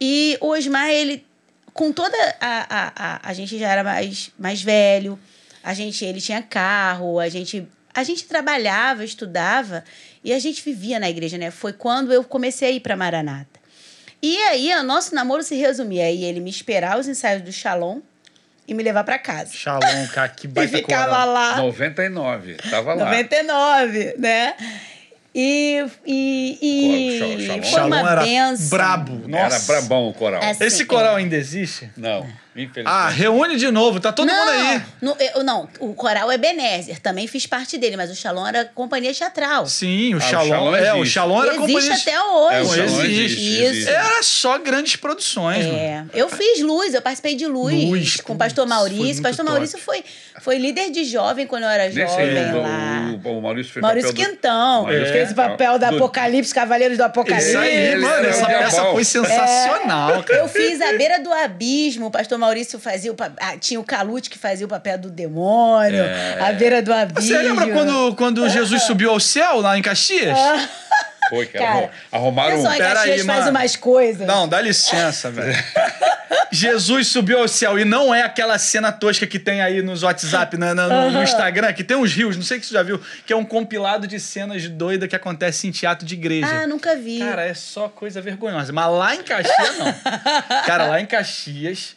Speaker 3: E o Osmar, ele, com toda a, a, a, a gente já era mais, mais velho, a gente, ele tinha carro, a gente, a gente trabalhava, estudava e a gente vivia na igreja, né? Foi quando eu comecei a ir para Maranata. E aí, o nosso namoro se resumia aí ele me esperar os ensaios do Shalom e me levar pra casa.
Speaker 2: Shalom, cara, que
Speaker 3: E
Speaker 2: baita
Speaker 3: ficava
Speaker 2: coral.
Speaker 3: lá.
Speaker 1: 99, tava lá.
Speaker 3: 99, né? E, e, e?
Speaker 1: Shalom?
Speaker 3: foi
Speaker 2: Shalom
Speaker 3: uma
Speaker 2: era
Speaker 3: benção.
Speaker 2: brabo.
Speaker 1: Era
Speaker 2: Nossa.
Speaker 1: brabão o coral.
Speaker 3: Assim,
Speaker 2: Esse coral ainda existe?
Speaker 1: Não, infelizmente.
Speaker 2: Ah, reúne de novo, tá todo
Speaker 3: não,
Speaker 2: mundo aí.
Speaker 3: no- eu- não, o coral é Benézer, também fiz parte dele, mas o Shalom era companhia teatral.
Speaker 2: Sim, o
Speaker 1: Ah, o
Speaker 2: Shalom.
Speaker 1: Shalom
Speaker 2: é, o
Speaker 1: existe.
Speaker 2: Shalom era
Speaker 3: Existe
Speaker 2: companhia.
Speaker 3: até hoje.
Speaker 1: É, o
Speaker 2: existe,
Speaker 1: existe,
Speaker 3: Isso.
Speaker 2: Era só grandes produções, mano.
Speaker 3: É, eu fiz luz, eu participei de luz,
Speaker 2: Luz,
Speaker 3: com o pastor Maurício. Pastor
Speaker 2: top.
Speaker 3: Maurício foi, foi líder de jovem quando eu era jovem lá.
Speaker 1: o, o, o Maurício fez
Speaker 3: Maurício
Speaker 1: papel do-
Speaker 3: Quintão,
Speaker 1: Maurício
Speaker 3: fez o
Speaker 1: Quintão.
Speaker 3: papel da
Speaker 1: Do-
Speaker 3: Apocalipse, Cavaleiros do Apocalipse.
Speaker 2: Isso aí, mano. Essa peça foi sensacional, cara.
Speaker 3: Eu fiz a beira do abismo, o pastor Maurício fazia o pa- ah, tinha o Calute que fazia o papel do demônio, a beira do abismo.
Speaker 2: Você lembra quando, quando Jesus subiu ao céu lá em Caxias?
Speaker 1: Foi, cara.
Speaker 3: Cara,
Speaker 1: arrumaram
Speaker 3: pessoal
Speaker 1: um.
Speaker 3: em
Speaker 2: Pera
Speaker 3: Caxias
Speaker 2: aí,
Speaker 3: faz
Speaker 2: mano.
Speaker 3: umas coisas.
Speaker 2: Não, dá licença, velho. Jesus subiu ao céu e não é aquela cena tosca que tem aí nos WhatsApp, na- na- no, no Instagram, que tem uns rios, não sei se você já viu, que é um compilado de cenas doidas que acontecem em teatro de igreja.
Speaker 3: Ah, nunca vi.
Speaker 2: Cara, é só coisa vergonhosa. Mas lá em Caxias, não. Cara, lá em Caxias.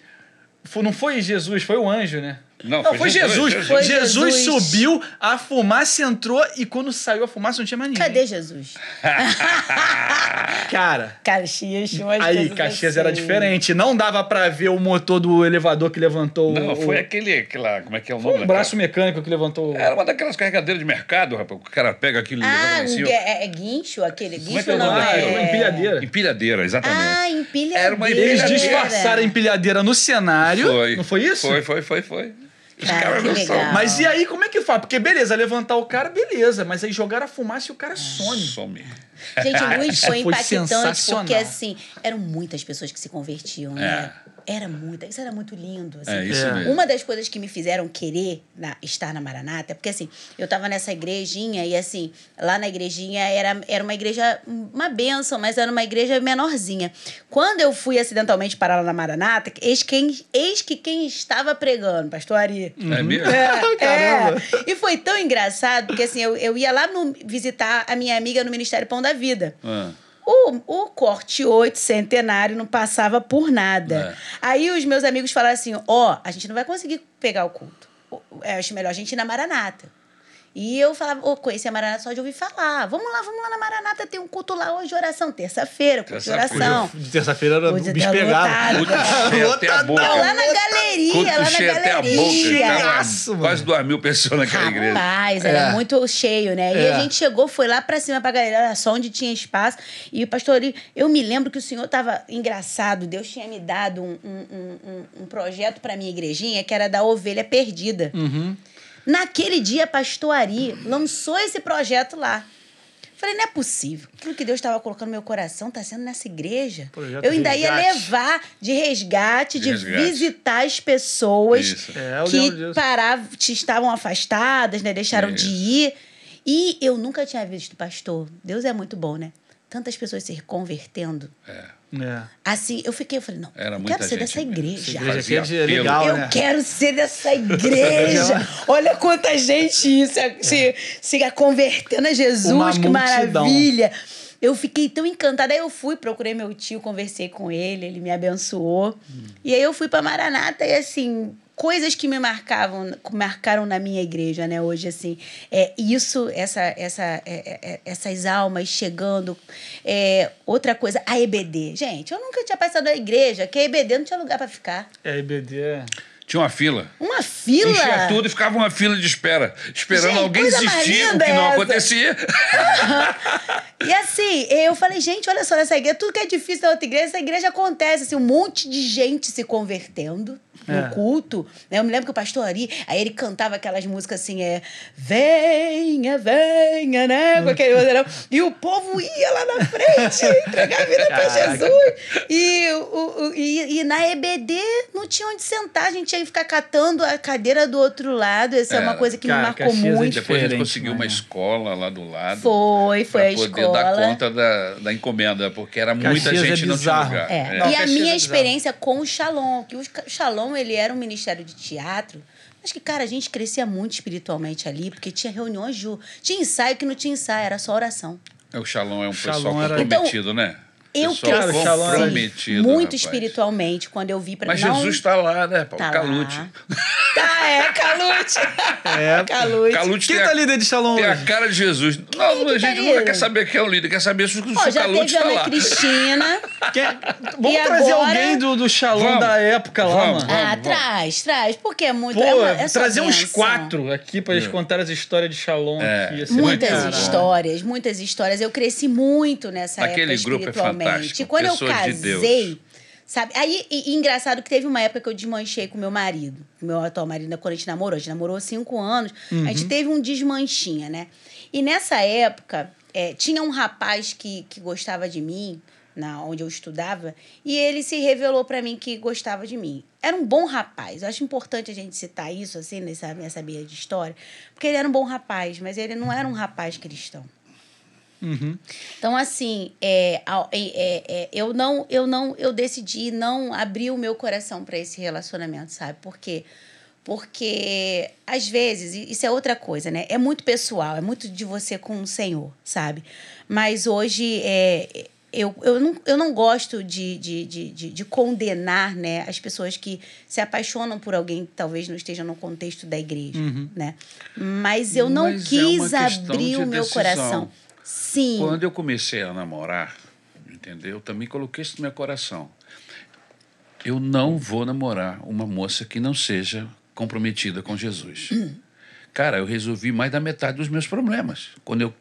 Speaker 2: Não foi Jesus, foi o anjo, né?
Speaker 1: Não,
Speaker 2: Não,
Speaker 1: foi
Speaker 2: foi Jesus.
Speaker 1: Jesus.
Speaker 3: Foi
Speaker 2: Jesus
Speaker 3: Jesus.
Speaker 2: subiu, a fumaça entrou e quando saiu a fumaça não tinha mais ninguém.
Speaker 3: Cadê Jesus?
Speaker 2: Cara,
Speaker 3: Caxias tinha umas
Speaker 2: aí
Speaker 3: coisas
Speaker 2: Caxias
Speaker 3: assim.
Speaker 2: era diferente. Não dava pra ver o motor do elevador que levantou
Speaker 1: Não,
Speaker 2: o,
Speaker 1: foi aquele. Aquela, como é que é o
Speaker 2: foi
Speaker 1: nome?
Speaker 2: o braço mecânico que levantou.
Speaker 1: Era uma daquelas carregadeiras de mercado, rapaz. O cara pega aquilo e
Speaker 3: Ah,
Speaker 1: levanta
Speaker 3: um, é, é guincho, aquele guincho
Speaker 1: Como é que é o
Speaker 3: não
Speaker 1: nome
Speaker 2: Ah,
Speaker 1: daquilo?
Speaker 2: é uma
Speaker 3: é...
Speaker 2: empilhadeira.
Speaker 1: Empilhadeira, exatamente.
Speaker 3: Ah, empilhadeira.
Speaker 1: Era uma
Speaker 2: Eles
Speaker 1: empilhadeira.
Speaker 2: disfarçaram a empilhadeira no cenário.
Speaker 1: Foi.
Speaker 2: Não foi isso?
Speaker 1: Foi, foi, foi, foi. Os
Speaker 3: Cara,
Speaker 1: caras são.
Speaker 3: legal.
Speaker 2: Mas e aí, como é que faz? Porque beleza, levantar o cara, beleza. Mas aí jogar a fumaça e o cara some.
Speaker 1: Some.
Speaker 3: Gente, Luz
Speaker 2: Isso
Speaker 3: foi
Speaker 2: foi
Speaker 3: impactante, porque assim, eram muitas pessoas que se convertiam, né? Era muita, isso era muito lindo. Assim.
Speaker 1: É isso
Speaker 2: É.
Speaker 1: mesmo.
Speaker 3: Uma das coisas que me fizeram querer na- estar na Maranata, porque assim, eu tava nessa igrejinha e assim, lá na igrejinha era, era uma igreja, uma benção, mas era uma igreja menorzinha. Quando eu fui acidentalmente parar lá na Maranata, eis, quem, eis que quem estava pregando, pastor Ari.
Speaker 1: É mesmo?
Speaker 3: É,
Speaker 2: Caramba.
Speaker 3: é. E foi tão engraçado, porque assim, eu, eu ia lá no- visitar a minha amiga no Ministério Pão da Vida.
Speaker 1: Ah.
Speaker 3: O, o corte 8 centenário não passava por nada. Aí os meus amigos falaram assim: ó, a gente não vai conseguir pegar o culto. Eu acho melhor a gente ir na Maranata. E eu falava, ô, conheci a Maranata só de ouvir falar. Vamos lá, vamos lá na Maranata, tem um culto lá hoje, oração. Terça-feira, culto de
Speaker 1: Terça-feira.
Speaker 3: oração.
Speaker 2: De terça-feira era o
Speaker 3: Hoje
Speaker 2: bicho pegado.
Speaker 3: lotado.
Speaker 1: Culto cheio até a boca.
Speaker 3: Lá na galeria,
Speaker 1: Culto
Speaker 3: lá na
Speaker 1: cheio até a boca.
Speaker 3: galeria.
Speaker 1: Quase duas mil pessoas naquela igreja.
Speaker 3: Rapaz, era
Speaker 2: É.
Speaker 3: muito cheio, né? E
Speaker 2: É.
Speaker 3: a gente chegou, foi lá pra cima pra galera, era só onde tinha espaço. E o pastor, eu me lembro que o senhor tava engraçado. Deus tinha me dado um, um, um- um- um projeto pra minha igrejinha que era da ovelha perdida.
Speaker 2: Uhum.
Speaker 3: Naquele dia, a pastor Ari lançou esse projeto lá. Falei, não é possível. Aquilo que Deus estava colocando no meu coração está sendo nessa igreja.
Speaker 2: Projeto
Speaker 3: eu ainda ia levar de resgate,
Speaker 1: De
Speaker 3: de,
Speaker 1: resgate.
Speaker 3: visitar as pessoas
Speaker 1: Isso.
Speaker 2: É, eu
Speaker 3: que paravam, estavam afastadas, né? Deixaram de
Speaker 1: Isso.
Speaker 3: ir. E eu nunca tinha visto, pastor. Deus é muito bom, né? Tantas pessoas se convertendo.
Speaker 1: É.
Speaker 2: É.
Speaker 3: Assim, eu fiquei, eu falei, não,
Speaker 1: Era
Speaker 3: eu quero ser
Speaker 1: gente
Speaker 3: dessa
Speaker 1: mesmo.
Speaker 3: igreja.
Speaker 2: É legal,
Speaker 3: Eu
Speaker 2: né?
Speaker 3: quero ser dessa igreja. Olha quanta gente se, se, se convertendo a Jesus,
Speaker 2: Uma
Speaker 3: que
Speaker 2: multidão.
Speaker 3: maravilha. Eu fiquei tão encantada. Aí eu fui, procurei meu tio, conversei com ele, ele me abençoou. E aí eu fui pra Maranata e assim, coisas que me marcavam, marcaram na minha igreja, né, hoje assim. É isso, essa essa é, é, é, essas almas chegando. É, outra coisa, a EBD. Gente, eu nunca tinha passado na igreja, que a EBD não tinha lugar pra ficar.
Speaker 2: É, IBD é...
Speaker 1: Tinha uma fila.
Speaker 3: Uma fila.
Speaker 1: Enchia tudo e ficava uma fila de espera. Esperando
Speaker 3: Gente,
Speaker 1: alguém desistir, o que não
Speaker 3: é essa.
Speaker 1: acontecia.
Speaker 3: E assim, eu falei, gente, olha só, nessa igreja, tudo que é difícil na outra igreja, essa igreja acontece, assim, um monte de gente se convertendo no
Speaker 2: É.
Speaker 3: culto. né? Eu me lembro que o pastor Ari, aí ele cantava aquelas músicas assim, é, venha, venha, né, com aquele vozeirão. E o povo ia lá na frente, entregar a vida pra
Speaker 2: Caraca.
Speaker 3: Jesus. E, o, o- e, e na EBD não tinha onde sentar, a gente tinha que ficar catando a cadeira do outro lado. Essa é, uma
Speaker 1: Era.
Speaker 3: coisa que
Speaker 2: Cara,
Speaker 3: me marcou
Speaker 2: Caxias é
Speaker 3: muito.
Speaker 1: Depois a gente conseguiu uma
Speaker 2: né?
Speaker 1: escola lá do lado.
Speaker 3: Foi, foi
Speaker 1: pra
Speaker 3: a
Speaker 1: poder
Speaker 3: escola.
Speaker 1: dar conta da, da encomenda, porque era muita
Speaker 2: Caxias é
Speaker 1: gente e não tinha lugar.
Speaker 3: É.
Speaker 2: Não,
Speaker 3: e a
Speaker 2: Caxias é
Speaker 3: minha experiência com o Shalom, que o Shalom ele era um ministério de teatro. Acho que, cara, a gente crescia muito espiritualmente ali, porque tinha reuniões, de... tinha ensaio que não tinha ensaio, era só oração.
Speaker 1: É, O Shalom é um
Speaker 2: Shalom
Speaker 1: pessoal
Speaker 2: era-
Speaker 1: comprometido, né?
Speaker 3: Eu
Speaker 1: Pessoal
Speaker 2: Cara,
Speaker 3: cresci
Speaker 1: comprometido,
Speaker 3: muito
Speaker 1: rapaz.
Speaker 3: espiritualmente quando eu vi para
Speaker 1: Mas
Speaker 3: não...
Speaker 1: Jesus está lá, né, Paulo?
Speaker 3: Tá lá.
Speaker 1: Calute.
Speaker 3: Tá, é, Calute.
Speaker 2: É.
Speaker 3: Calute.
Speaker 1: Calute
Speaker 2: Quem
Speaker 1: tem,
Speaker 2: tá
Speaker 1: a,
Speaker 2: líder de Shalom
Speaker 1: tem a
Speaker 2: hoje?
Speaker 1: cara de Jesus. Não,
Speaker 3: que
Speaker 1: a gente
Speaker 3: tá
Speaker 1: nunca
Speaker 3: líder?
Speaker 1: quer saber quem é o líder, quer saber se o, o
Speaker 3: já
Speaker 1: Calute
Speaker 3: teve a
Speaker 1: está
Speaker 3: Ana
Speaker 1: lá.
Speaker 3: Cristina.
Speaker 2: Vamos
Speaker 3: E
Speaker 2: trazer
Speaker 3: agora-
Speaker 2: alguém do, do Shalom
Speaker 1: Vamos.
Speaker 2: da época lá,
Speaker 1: Vamos.
Speaker 2: mano.
Speaker 3: ah,
Speaker 1: vamos.
Speaker 3: traz, traz. Porque é muito...
Speaker 2: Pô,
Speaker 3: é uma, é
Speaker 2: trazer uns quatro aqui pra eles contarem as histórias de Shalom
Speaker 1: É.
Speaker 2: aqui.
Speaker 3: Muitas histórias, muitas histórias. Eu cresci muito nessa
Speaker 1: Aquele
Speaker 3: época
Speaker 1: grupo é
Speaker 3: espiritualmente.
Speaker 1: Fantástico,
Speaker 3: Quando eu
Speaker 1: pessoas de
Speaker 3: casei, sabe? Aí, e, e engraçado que teve uma época que eu desmanchei com meu marido. Meu atual marido, quando a gente namorou. A gente namorou cinco anos. A gente teve um desmanchinha, né? E nessa época, é, tinha um rapaz que, que gostava de mim, na onde eu estudava, e ele se revelou pra mim que gostava de mim. Era um bom rapaz. Eu acho importante a gente citar isso, assim, nessa, nessa meia de história, porque ele era um bom rapaz, mas ele não era um rapaz cristão.
Speaker 2: Uhum.
Speaker 3: Então, assim, é, é, é, é, eu não, eu não, eu decidi não abrir o meu coração para esse relacionamento, sabe? Por quê? Porque, às vezes, isso é outra coisa, né? É muito pessoal, é muito de você com o Senhor, sabe? Mas hoje, é, eu, eu, não, eu não gosto de, de, de, de, de condenar né, as pessoas que se apaixonam por alguém que talvez não esteja no contexto da igreja, né? Mas eu não
Speaker 1: é
Speaker 3: quis abrir o meu coração. Sim.
Speaker 1: Quando eu comecei a namorar, entendeu? Eu também coloquei isso no meu coração. Eu não vou namorar uma moça que não seja comprometida com Jesus. Cara, eu resolvi mais da metade dos meus problemas. Quando eu,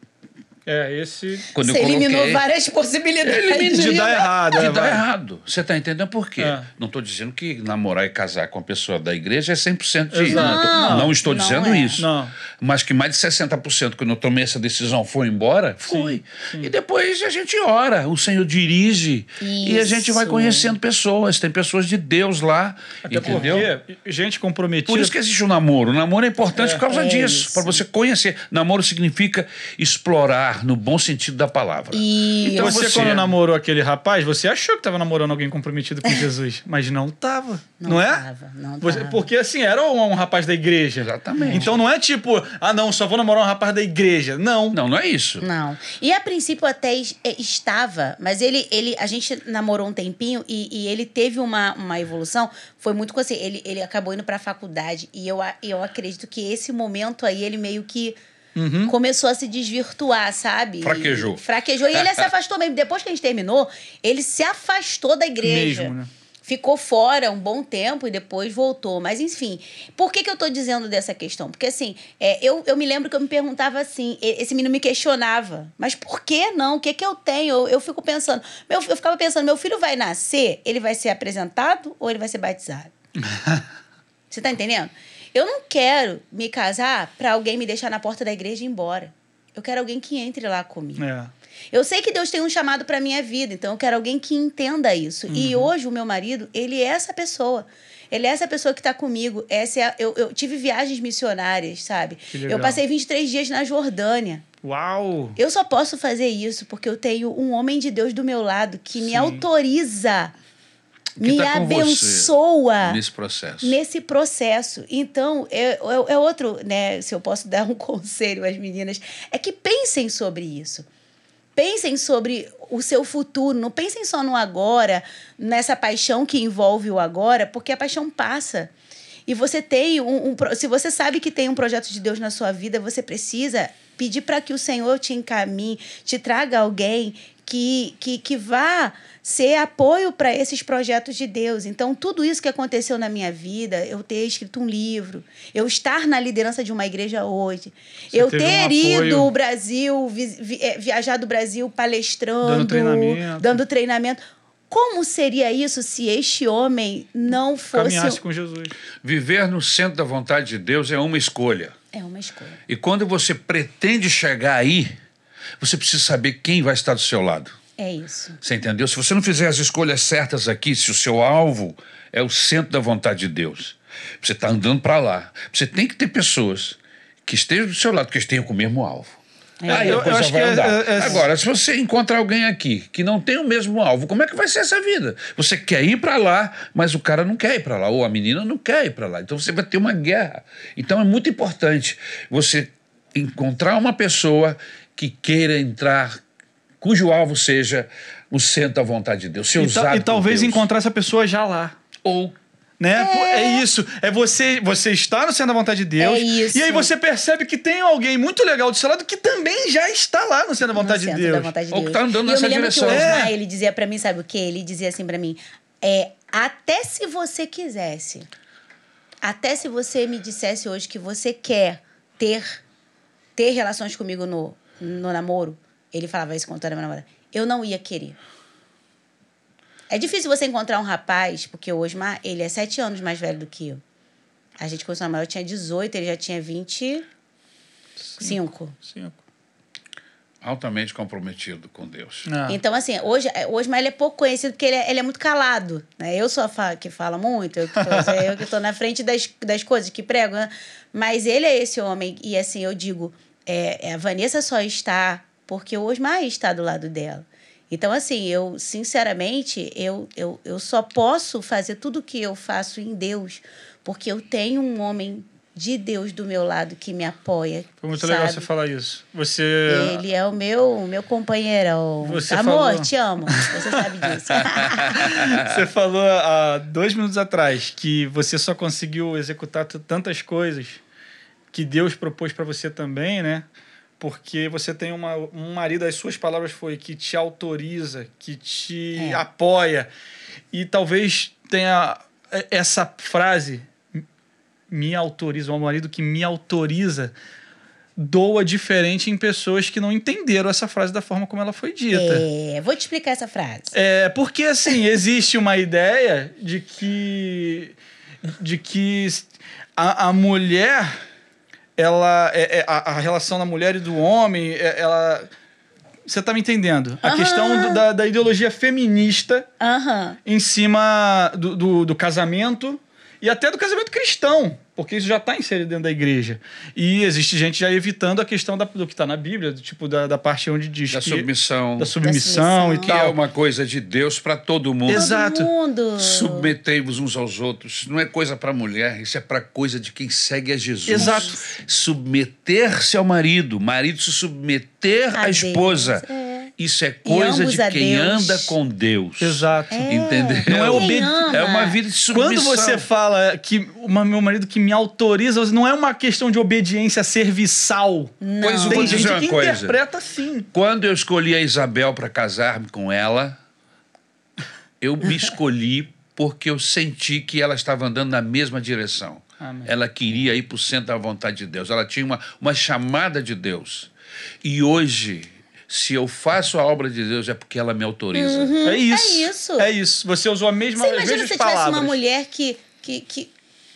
Speaker 2: É, esse.
Speaker 1: quando
Speaker 3: Você
Speaker 1: coloquei...
Speaker 3: eliminou várias possibilidades.
Speaker 2: De dar errado,
Speaker 1: De
Speaker 2: é,
Speaker 1: dar
Speaker 2: vai.
Speaker 1: errado. Você está entendendo por quê?
Speaker 2: É.
Speaker 1: Não estou dizendo que namorar e casar com a pessoa da igreja é 100% de... Não,
Speaker 3: Não,
Speaker 1: não estou
Speaker 3: não
Speaker 1: dizendo
Speaker 3: é.
Speaker 1: isso.
Speaker 2: Não.
Speaker 1: Mas que mais de 60% quando eu tomei essa decisão foi embora, foi. E depois a gente ora, o Senhor dirige e a gente vai
Speaker 3: Isso.
Speaker 1: conhecendo pessoas. Tem pessoas de Deus lá,
Speaker 2: Até
Speaker 1: entendeu?
Speaker 2: porque gente comprometida.
Speaker 1: Por isso que existe o namoro. O namoro é importante
Speaker 2: É.
Speaker 1: por causa
Speaker 3: É
Speaker 1: disso,
Speaker 3: isso.
Speaker 1: para você conhecer. Namoro significa explorar no bom sentido da palavra.
Speaker 3: E
Speaker 1: Então
Speaker 2: você,
Speaker 1: você-
Speaker 2: quando namorou aquele rapaz, você achou que tava namorando alguém comprometido com Jesus, mas não tava. Não,
Speaker 3: Não
Speaker 2: é?
Speaker 3: tava, não
Speaker 2: Você-
Speaker 3: tava.
Speaker 2: porque assim, era um, um rapaz da igreja.
Speaker 1: Exatamente.
Speaker 2: Então não é tipo, ah não, só vou namorar um rapaz da igreja. Não.
Speaker 1: Não, não é isso.
Speaker 3: Não. E a princípio até é, estava, mas ele, ele a gente namorou um tempinho e, e ele teve uma, uma evolução. Foi muito com assim, ele, ele acabou indo para a faculdade e eu, eu acredito que esse momento aí ele meio que começou a se desvirtuar, sabe?
Speaker 1: Uhum. Fraquejou.
Speaker 3: E, fraquejou e ele se afastou mesmo. Depois que a gente terminou, ele se afastou da igreja.
Speaker 2: Mesmo, né?
Speaker 3: Ficou fora um bom tempo e depois voltou. Mas, enfim, por que, que eu tô dizendo dessa questão? Porque, assim, é, eu, eu me lembro que eu me perguntava assim: esse menino me questionava, mas por que não? O que, que eu tenho? Eu, eu fico pensando, meu, eu ficava pensando: meu filho vai nascer, ele vai ser apresentado ou ele vai ser batizado? Você tá entendendo? Eu não quero me casar pra alguém me deixar na porta da igreja e ir embora. Eu quero alguém que entre lá comigo.
Speaker 2: É.
Speaker 3: Eu sei que Deus tem um chamado para minha vida, então eu quero alguém que entenda isso. E
Speaker 2: Uhum.
Speaker 3: hoje o meu marido, ele é essa pessoa. Ele é essa pessoa que está comigo. Essa é a- eu, eu tive viagens missionárias, sabe? Eu passei 23 dias na Jordânia.
Speaker 2: Uau!
Speaker 3: Eu só posso fazer isso porque eu tenho um homem de Deus do meu lado que me
Speaker 2: Sim.
Speaker 3: autoriza,
Speaker 1: Que
Speaker 3: me
Speaker 1: tá
Speaker 3: abençoa
Speaker 1: Nesse processo.
Speaker 3: nesse processo. Então, é, é, é outro, né? Se eu posso dar um conselho às meninas, é que pensem sobre isso. Pensem sobre o seu futuro, não pensem só no agora, nessa paixão que envolve o agora, porque a paixão passa. E você tem um, um se você sabe que tem um projeto de Deus na sua vida, você precisa pedir para que o Senhor te encaminhe, te traga alguém que, que, que vá ser apoio para esses projetos de Deus. Então, tudo isso que aconteceu na minha vida, eu ter escrito um livro, eu estar na liderança de uma igreja hoje,
Speaker 2: Você
Speaker 3: eu
Speaker 2: um
Speaker 3: ter
Speaker 2: apoio.
Speaker 3: ido o Brasil, vi, vi, eh, viajar do Brasil palestrando,
Speaker 2: Dando treinamento.
Speaker 3: dando treinamento. Como seria isso se este homem não fosse.
Speaker 2: Caminhasse com Jesus.
Speaker 1: Viver no centro da vontade de Deus é uma escolha.
Speaker 3: É uma escolha.
Speaker 1: E quando você pretende chegar aí, você precisa saber quem vai estar do seu lado.
Speaker 3: É isso.
Speaker 1: Você entendeu? Se você não fizer as escolhas certas aqui, se o seu alvo é o centro da vontade de Deus, você está andando para lá. Você tem que ter pessoas que estejam do seu lado, que estejam com o mesmo alvo.
Speaker 3: É.
Speaker 1: Aí
Speaker 2: Eu-
Speaker 1: a
Speaker 2: eu
Speaker 1: coisa
Speaker 2: acho
Speaker 1: vai
Speaker 2: que é-
Speaker 1: andar.
Speaker 2: é- é-
Speaker 1: Agora, se você encontrar alguém aqui que não tem o mesmo alvo, como é que vai ser essa vida? Você quer ir para lá, mas o cara não quer ir para lá, ou a menina não quer ir para lá. Então você vai ter uma guerra. Então é muito importante você encontrar uma pessoa que queira entrar, cujo alvo seja o centro da vontade de Deus, ser
Speaker 2: E,
Speaker 1: usado
Speaker 2: e talvez
Speaker 1: Deus.
Speaker 2: encontrar essa pessoa já lá.
Speaker 1: Ou
Speaker 2: Né? Pô, É isso. É você, você está no centro da vontade de Deus.
Speaker 3: É isso.
Speaker 2: E aí você percebe que tem alguém muito legal do seu lado que também já está lá no centro da vontade
Speaker 3: no
Speaker 2: de Deus.
Speaker 3: da vontade de
Speaker 1: Ou que
Speaker 3: Deus.
Speaker 1: tá andando
Speaker 3: e
Speaker 1: nessa
Speaker 3: eu me lembro
Speaker 1: direção.
Speaker 3: que o Osmar,
Speaker 2: É.
Speaker 3: ele dizia pra mim, sabe o quê? Ele dizia assim pra mim, é, até se você quisesse, até se você me dissesse hoje que você quer ter, ter relações comigo no, no namoro, ele falava isso quando eu era minha namorada, eu não ia querer. É difícil você encontrar um rapaz, porque o Osmar, ele é sete anos mais velho do que eu. A gente começou a namorar, eu tinha 18, ele já tinha 25.
Speaker 2: Cinco.
Speaker 1: altamente comprometido com Deus.
Speaker 2: Ah.
Speaker 3: Então, assim, hoje, hoje mas ele é pouco conhecido porque ele é, ele é muito calado. Né? Eu sou a fa- que fala muito, eu que tô, eu que tô na frente das, das coisas que prego, né? Mas ele é esse homem. E assim, eu digo, é, é, a Vanessa só está porque o Osmar está do lado dela. Então, assim, eu, sinceramente, eu, eu, eu só posso fazer tudo o que eu faço em Deus porque eu tenho um homem de Deus do meu lado que me apoia.
Speaker 2: Foi muito
Speaker 3: sabe?
Speaker 2: legal você falar isso. Você.
Speaker 3: Ele é o meu, meu companheirão.
Speaker 2: Você
Speaker 3: Amor,
Speaker 2: falou-
Speaker 3: te amo. Você sabe disso.
Speaker 2: Você falou há dois minutos atrás que você só conseguiu executar tantas coisas que Deus propôs para você também, né? Porque você tem uma, um marido, as suas palavras foi que te autoriza, que te
Speaker 3: É.
Speaker 2: apoia. E talvez tenha e- essa frase, me autoriza, um marido que me autoriza, doa diferente em pessoas que não entenderam essa frase da forma como ela foi dita.
Speaker 3: É, vou te explicar essa frase.
Speaker 2: É, porque assim, existe uma ideia de que de que a, a mulher ela é, é- a, a relação da mulher e do homem, é- ela você tá me entendendo? A questão do- da, da ideologia feminista em cima do, do, do casamento e até do casamento cristão, porque isso já está inserido dentro da igreja. E existe gente já evitando a questão da- do que está na Bíblia, do tipo da, da parte onde diz
Speaker 1: Da
Speaker 2: que
Speaker 1: submissão,
Speaker 2: da submissão,
Speaker 3: Da
Speaker 2: e
Speaker 3: submissão.
Speaker 1: que é
Speaker 2: tal.
Speaker 1: uma coisa de Deus para todo mundo.
Speaker 2: Exato.
Speaker 3: Todo mundo.
Speaker 1: Submetei-vos uns aos outros. Isso não é coisa para mulher, isso é para coisa de quem segue a Jesus.
Speaker 2: Exato.
Speaker 1: Submeter-se ao marido, marido se submeter
Speaker 3: A
Speaker 1: à esposa.
Speaker 3: É.
Speaker 1: Isso é coisa de quem
Speaker 3: Deus.
Speaker 1: anda com Deus.
Speaker 2: Exato.
Speaker 1: Entendeu?
Speaker 2: Não é
Speaker 3: Quem
Speaker 2: obedi-
Speaker 3: ama.
Speaker 1: É uma vida de submissão.
Speaker 2: Quando você fala que o meu marido que me autoriza, não é uma questão de obediência serviçal.
Speaker 1: Pois eu
Speaker 2: Tem
Speaker 1: vou
Speaker 2: gente
Speaker 1: uma
Speaker 2: que
Speaker 1: coisa.
Speaker 2: interpreta assim.
Speaker 1: Quando eu escolhi a Isabel para casar-me com ela, eu me escolhi porque eu senti que ela estava andando na mesma direção.
Speaker 2: Amém.
Speaker 1: Ela queria ir para o centro da vontade de Deus. Ela tinha uma, uma chamada de Deus. E hoje, se eu faço a obra de Deus, é porque ela me autoriza.
Speaker 2: É isso.
Speaker 3: é isso.
Speaker 2: É isso. Você usou a mesma,
Speaker 3: Você
Speaker 2: as
Speaker 3: imagina se tivesse
Speaker 2: palavras.
Speaker 3: uma mulher que, que, que,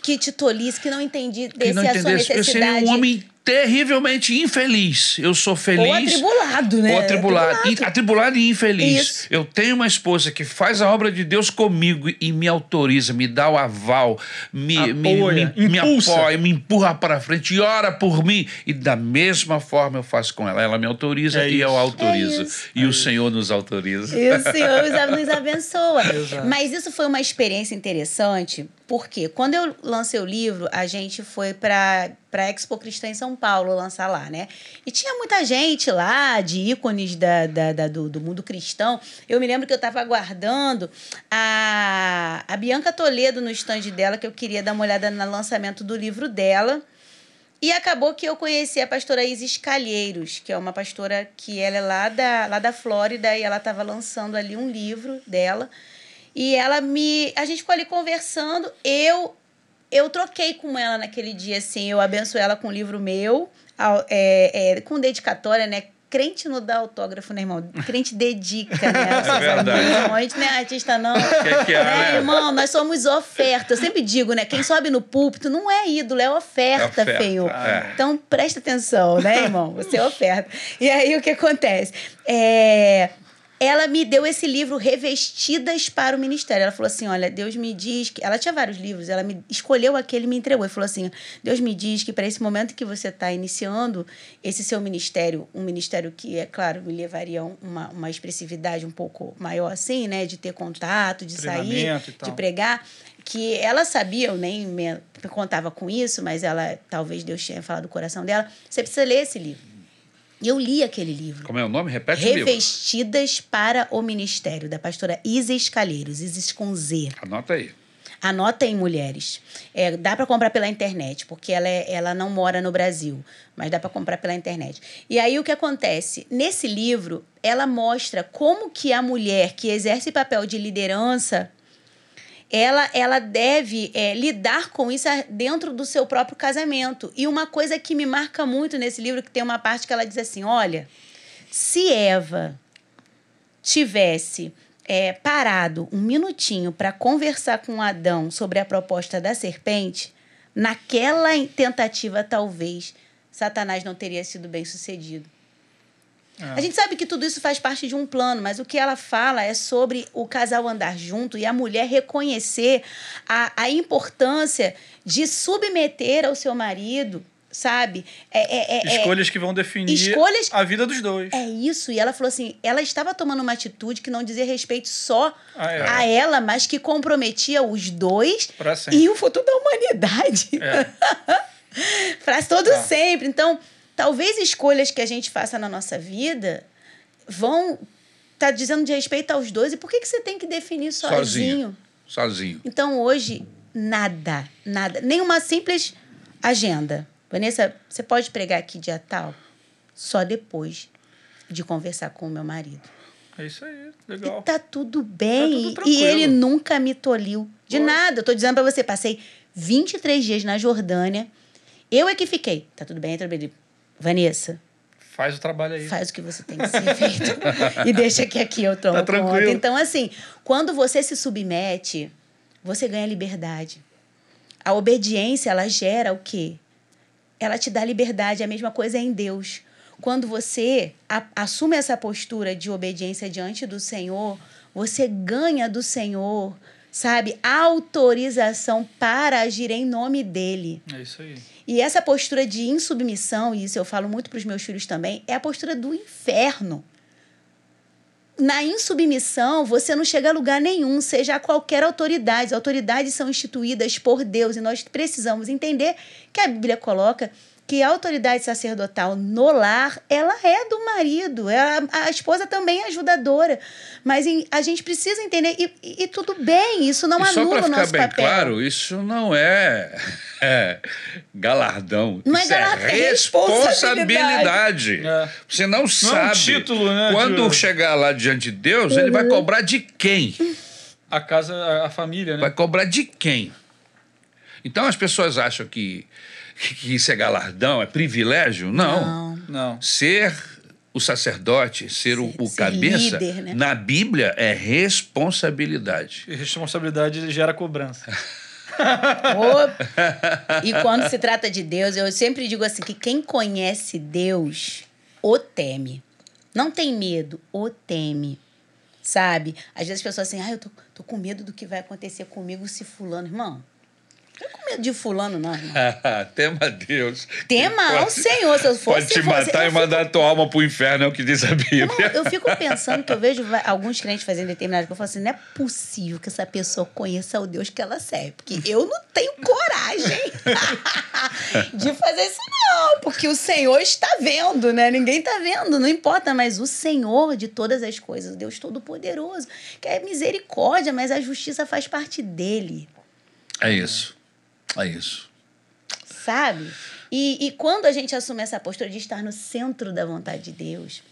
Speaker 3: que te tolisse, que não entendi
Speaker 1: Que
Speaker 3: desse
Speaker 1: não
Speaker 3: a sua
Speaker 1: entendesse. Eu seria
Speaker 3: necessidade.
Speaker 1: um homem terrivelmente infeliz. Eu sou feliz.
Speaker 3: Ou atribulado, né?
Speaker 1: Ou atribulado.
Speaker 3: Atribulado.
Speaker 1: E- Atribulado e infeliz.
Speaker 3: Isso.
Speaker 1: Eu tenho uma esposa que faz a obra de Deus comigo e me autoriza, me dá o aval, me, me,
Speaker 2: Apoia,
Speaker 1: me, me
Speaker 2: impulsa.
Speaker 1: apoia, me empurra para frente e ora por mim. E da mesma forma eu faço com ela. Ela me autoriza
Speaker 2: É
Speaker 1: e eu
Speaker 2: isso.
Speaker 1: autorizo.
Speaker 3: É isso.
Speaker 1: E o Senhor nos autoriza.
Speaker 3: E o Senhor nos- abençoa.
Speaker 2: Exato.
Speaker 3: Mas isso foi uma experiência interessante, porque quando eu lancei o livro, a gente foi para para Expo Cristã em São Paulo lançar lá, né? E tinha muita gente lá, de ícones da, da, da- do, do mundo cristão. Eu me lembro que eu estava aguardando a, a Bianca Toledo no stand dela, que eu queria dar uma olhada no lançamento do livro dela. E acabou que eu conheci a pastora Isis Calheiros, que é uma pastora que ela é lá da, lá da Flórida e ela estava lançando ali um livro dela. E ela me. A gente ficou ali conversando. Eu eu troquei com ela naquele dia, assim. Eu abençoei ela com um livro meu, é, é, com dedicatória, né? Crente não dá autógrafo, né, irmão? Crente dedica, né? seus
Speaker 1: verdade.
Speaker 3: A gente não é artista, não.
Speaker 1: Que que é,
Speaker 3: né,
Speaker 1: né?
Speaker 3: irmão? Nós somos oferta. Eu sempre digo, né? Quem sobe no púlpito não é ídolo, é oferta,
Speaker 1: É oferta,
Speaker 3: Senhor.
Speaker 1: é.
Speaker 3: Então presta atenção, né, irmão? Você é oferta. E aí o que acontece? É, Ela me deu esse livro Revestidas para o Ministério. Ela falou assim: olha, Deus me diz que. Ela tinha vários livros, ela me escolheu aquele e me entregou. E falou assim: Deus me diz que para esse momento que você está iniciando esse seu ministério, um ministério que, é claro, me levaria a uma, uma expressividade um pouco maior assim, né? De ter contato, de sair, de pregar, que ela sabia, eu nem me contava com isso, mas ela talvez Deus tenha falado do coração dela. Você precisa ler esse livro. E eu li aquele livro.
Speaker 1: Como é o nome? Repete o livro.
Speaker 3: Revestidas para o Ministério, da pastora Isis Calheiros, Isis com Z.
Speaker 1: Anota aí.
Speaker 3: Anota em mulheres. É, dá para comprar pela internet, porque ela, é, ela não mora no Brasil, mas dá para comprar pela internet. E aí o que acontece? Nesse livro, ela mostra como que a mulher que exerce papel de liderança ela, ela deve é, lidar com isso dentro do seu próprio casamento. E uma coisa que me marca muito nesse livro, que tem uma parte que ela diz assim: olha, se Eva tivesse é, parado um minutinho para conversar com Adão sobre a proposta da serpente, naquela tentativa, talvez, Satanás não teria sido bem sucedido. A gente sabe que tudo isso faz parte de um plano, mas o que ela fala é sobre o casal andar junto e a mulher reconhecer a, a importância de submeter ao seu marido, sabe?
Speaker 2: É, é, é, escolhas que vão definir escolhas... a vida dos dois.
Speaker 3: É isso. E ela falou assim: ela estava tomando uma atitude que não dizia respeito só ah, é. a ela, mas que comprometia os dois e o futuro da humanidade. É. Para todo ah. sempre. Então talvez escolhas que a gente faça na nossa vida vão tá dizendo de respeito aos dois. E por que, que você tem que definir sozinho?
Speaker 1: Sozinho. Sozinho.
Speaker 3: Então, hoje, nada, nada. Nenhuma simples agenda. Vanessa, você pode pregar aqui dia tal? Só depois de conversar com o meu marido.
Speaker 2: É isso aí, legal.
Speaker 3: E tá tudo bem. Tá tudo e ele nunca me toliu de nada. Eu tô dizendo para você, passei 23 dias na Jordânia. Eu é que fiquei. Tá tudo bem, tá tudo bem. Vanessa.
Speaker 2: Faz o trabalho aí.
Speaker 3: Faz o que você tem que ser feito. e deixa que aqui eu tomo tá tranquilo. conta. Então, assim, quando você se submete, você ganha liberdade. A obediência, ela gera o quê? Ela te dá liberdade. A mesma coisa é em Deus. Quando você a, assume essa postura de obediência diante do Senhor, você ganha do Senhor, sabe, autorização para agir em nome dele.
Speaker 2: É isso aí.
Speaker 3: E essa postura de insubmissão, e isso eu falo muito para os meus filhos também, é a postura do inferno. Na insubmissão, você não chega a lugar nenhum, seja a qualquer autoridade. As autoridades são instituídas por Deus e nós precisamos entender que a Bíblia coloca que a autoridade sacerdotal no lar, ela é do marido. É a, a esposa também é ajudadora. Mas em, a gente precisa entender, e, e, e tudo bem, isso não e anula o nosso
Speaker 1: bem
Speaker 3: papel.
Speaker 1: claro, isso não é, é galardão.
Speaker 3: Não
Speaker 1: é
Speaker 3: isso é galardão,
Speaker 1: é responsabilidade. É. Você não, não sabe. É um
Speaker 2: título, né,
Speaker 1: quando de... chegar lá diante de Deus, uhum. ele vai uhum. cobrar de quem?
Speaker 2: A casa, a família, né?
Speaker 1: Vai cobrar de quem? Então as pessoas acham que que isso é galardão, é privilégio. Não.
Speaker 3: Não.
Speaker 2: não.
Speaker 1: Ser o sacerdote, ser, ser o, o ser cabeça, líder, né? na Bíblia é responsabilidade.
Speaker 2: E responsabilidade gera cobrança.
Speaker 3: e quando se trata de Deus, eu sempre digo assim: que quem conhece Deus o teme. Não tem medo, o teme. Sabe? Às vezes as pessoas assim, ah, eu tô, tô com medo do que vai acontecer comigo se fulano. Irmão, não com medo de fulano, não, irmão.
Speaker 1: Tema Deus.
Speaker 3: Tema ao Senhor. Se eu fosse,
Speaker 1: pode te matar fosse, e mandar fico... tua alma pro inferno, é o que diz a Bíblia.
Speaker 3: Não, eu fico pensando que eu vejo alguns crentes fazendo determinadas coisas. Eu falo assim, não é possível que essa pessoa conheça o Deus que ela serve. Porque eu não tenho coragem de fazer isso, não. Porque o Senhor está vendo, né? Ninguém está vendo, não importa. Mas o Senhor de todas as coisas, Deus Todo-Poderoso, que é misericórdia, mas a justiça faz parte dele.
Speaker 1: É isso. É isso.
Speaker 3: Sabe? E, e quando a gente assume essa postura de estar no centro da vontade de Deus,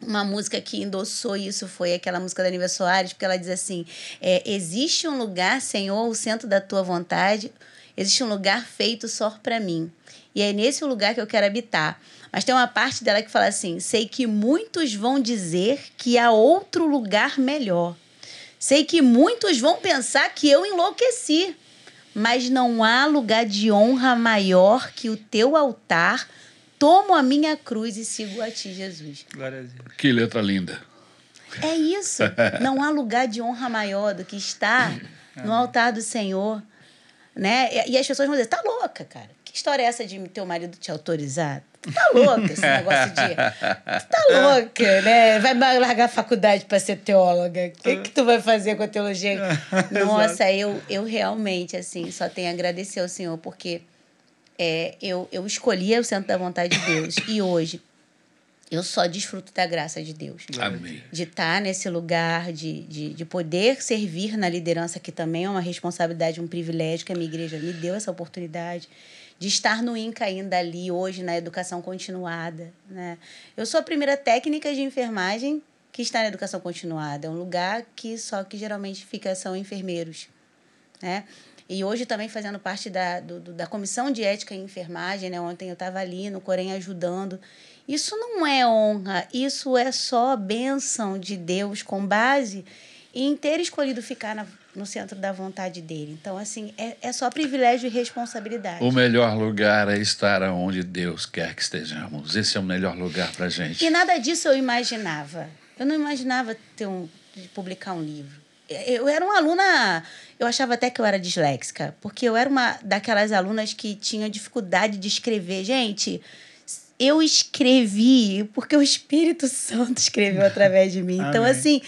Speaker 3: uma música que endossou isso foi aquela música da Nível Soares, porque ela diz assim: é, Existe um lugar, Senhor, o centro da tua vontade, existe um lugar feito só para mim. E é nesse lugar que eu quero habitar. Mas tem uma parte dela que fala assim: Sei que muitos vão dizer que há outro lugar melhor. Sei que muitos vão pensar que eu enlouqueci mas não há lugar de honra maior que o teu altar. Tomo a minha cruz e sigo a ti, Jesus.
Speaker 2: Glória a Deus.
Speaker 1: Que letra linda.
Speaker 3: É isso. Não há lugar de honra maior do que estar no altar do Senhor. Né? E as pessoas vão dizer: tá louca, cara. História é essa de teu marido te autorizar? Tu tá louca esse negócio de. Tu tá louca, né? Vai largar a faculdade para ser teóloga. O que, que tu vai fazer com a teologia? Nossa, eu, eu realmente, assim, só tenho a agradecer ao Senhor, porque é, eu, eu escolhi o centro da vontade de Deus. E hoje, eu só desfruto da graça de Deus.
Speaker 1: Amém.
Speaker 3: De estar nesse lugar, de, de, de poder servir na liderança, que também é uma responsabilidade, um privilégio que a minha igreja me deu essa oportunidade. De estar no INCA ainda ali, hoje, na educação continuada. Né? Eu sou a primeira técnica de enfermagem que está na educação continuada. É um lugar que só que geralmente fica são enfermeiros. Né? E hoje também fazendo parte da, do, da comissão de ética em enfermagem, né? Ontem eu estava ali no Corém ajudando. Isso não é honra, isso é só bênção de Deus com base em ter escolhido ficar na, no centro da vontade dele. Então, assim, é, é só privilégio e responsabilidade.
Speaker 1: O melhor lugar é estar onde Deus quer que estejamos. Esse é o melhor lugar para gente.
Speaker 3: E nada disso eu imaginava. Eu não imaginava ter um, publicar um livro. Eu era uma aluna, eu achava até que eu era disléxica, porque eu era uma daquelas alunas que tinha dificuldade de escrever. Gente, eu escrevi porque o Espírito Santo escreveu através de mim. Então,
Speaker 2: Amém.
Speaker 3: assim,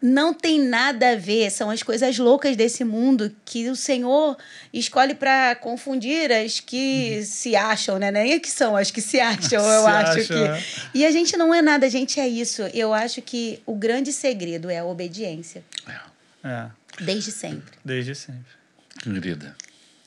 Speaker 3: não tem nada a ver, são as coisas loucas desse mundo que o Senhor escolhe para confundir as que se acham, né? Nem é que são as que se acham, eu
Speaker 2: Se
Speaker 3: acho
Speaker 2: acham,
Speaker 3: que.
Speaker 2: é.
Speaker 3: E a gente não é nada, a gente é isso. Eu acho que o grande segredo é a obediência,
Speaker 2: É,
Speaker 3: desde sempre.
Speaker 2: desde sempre.
Speaker 1: Querida,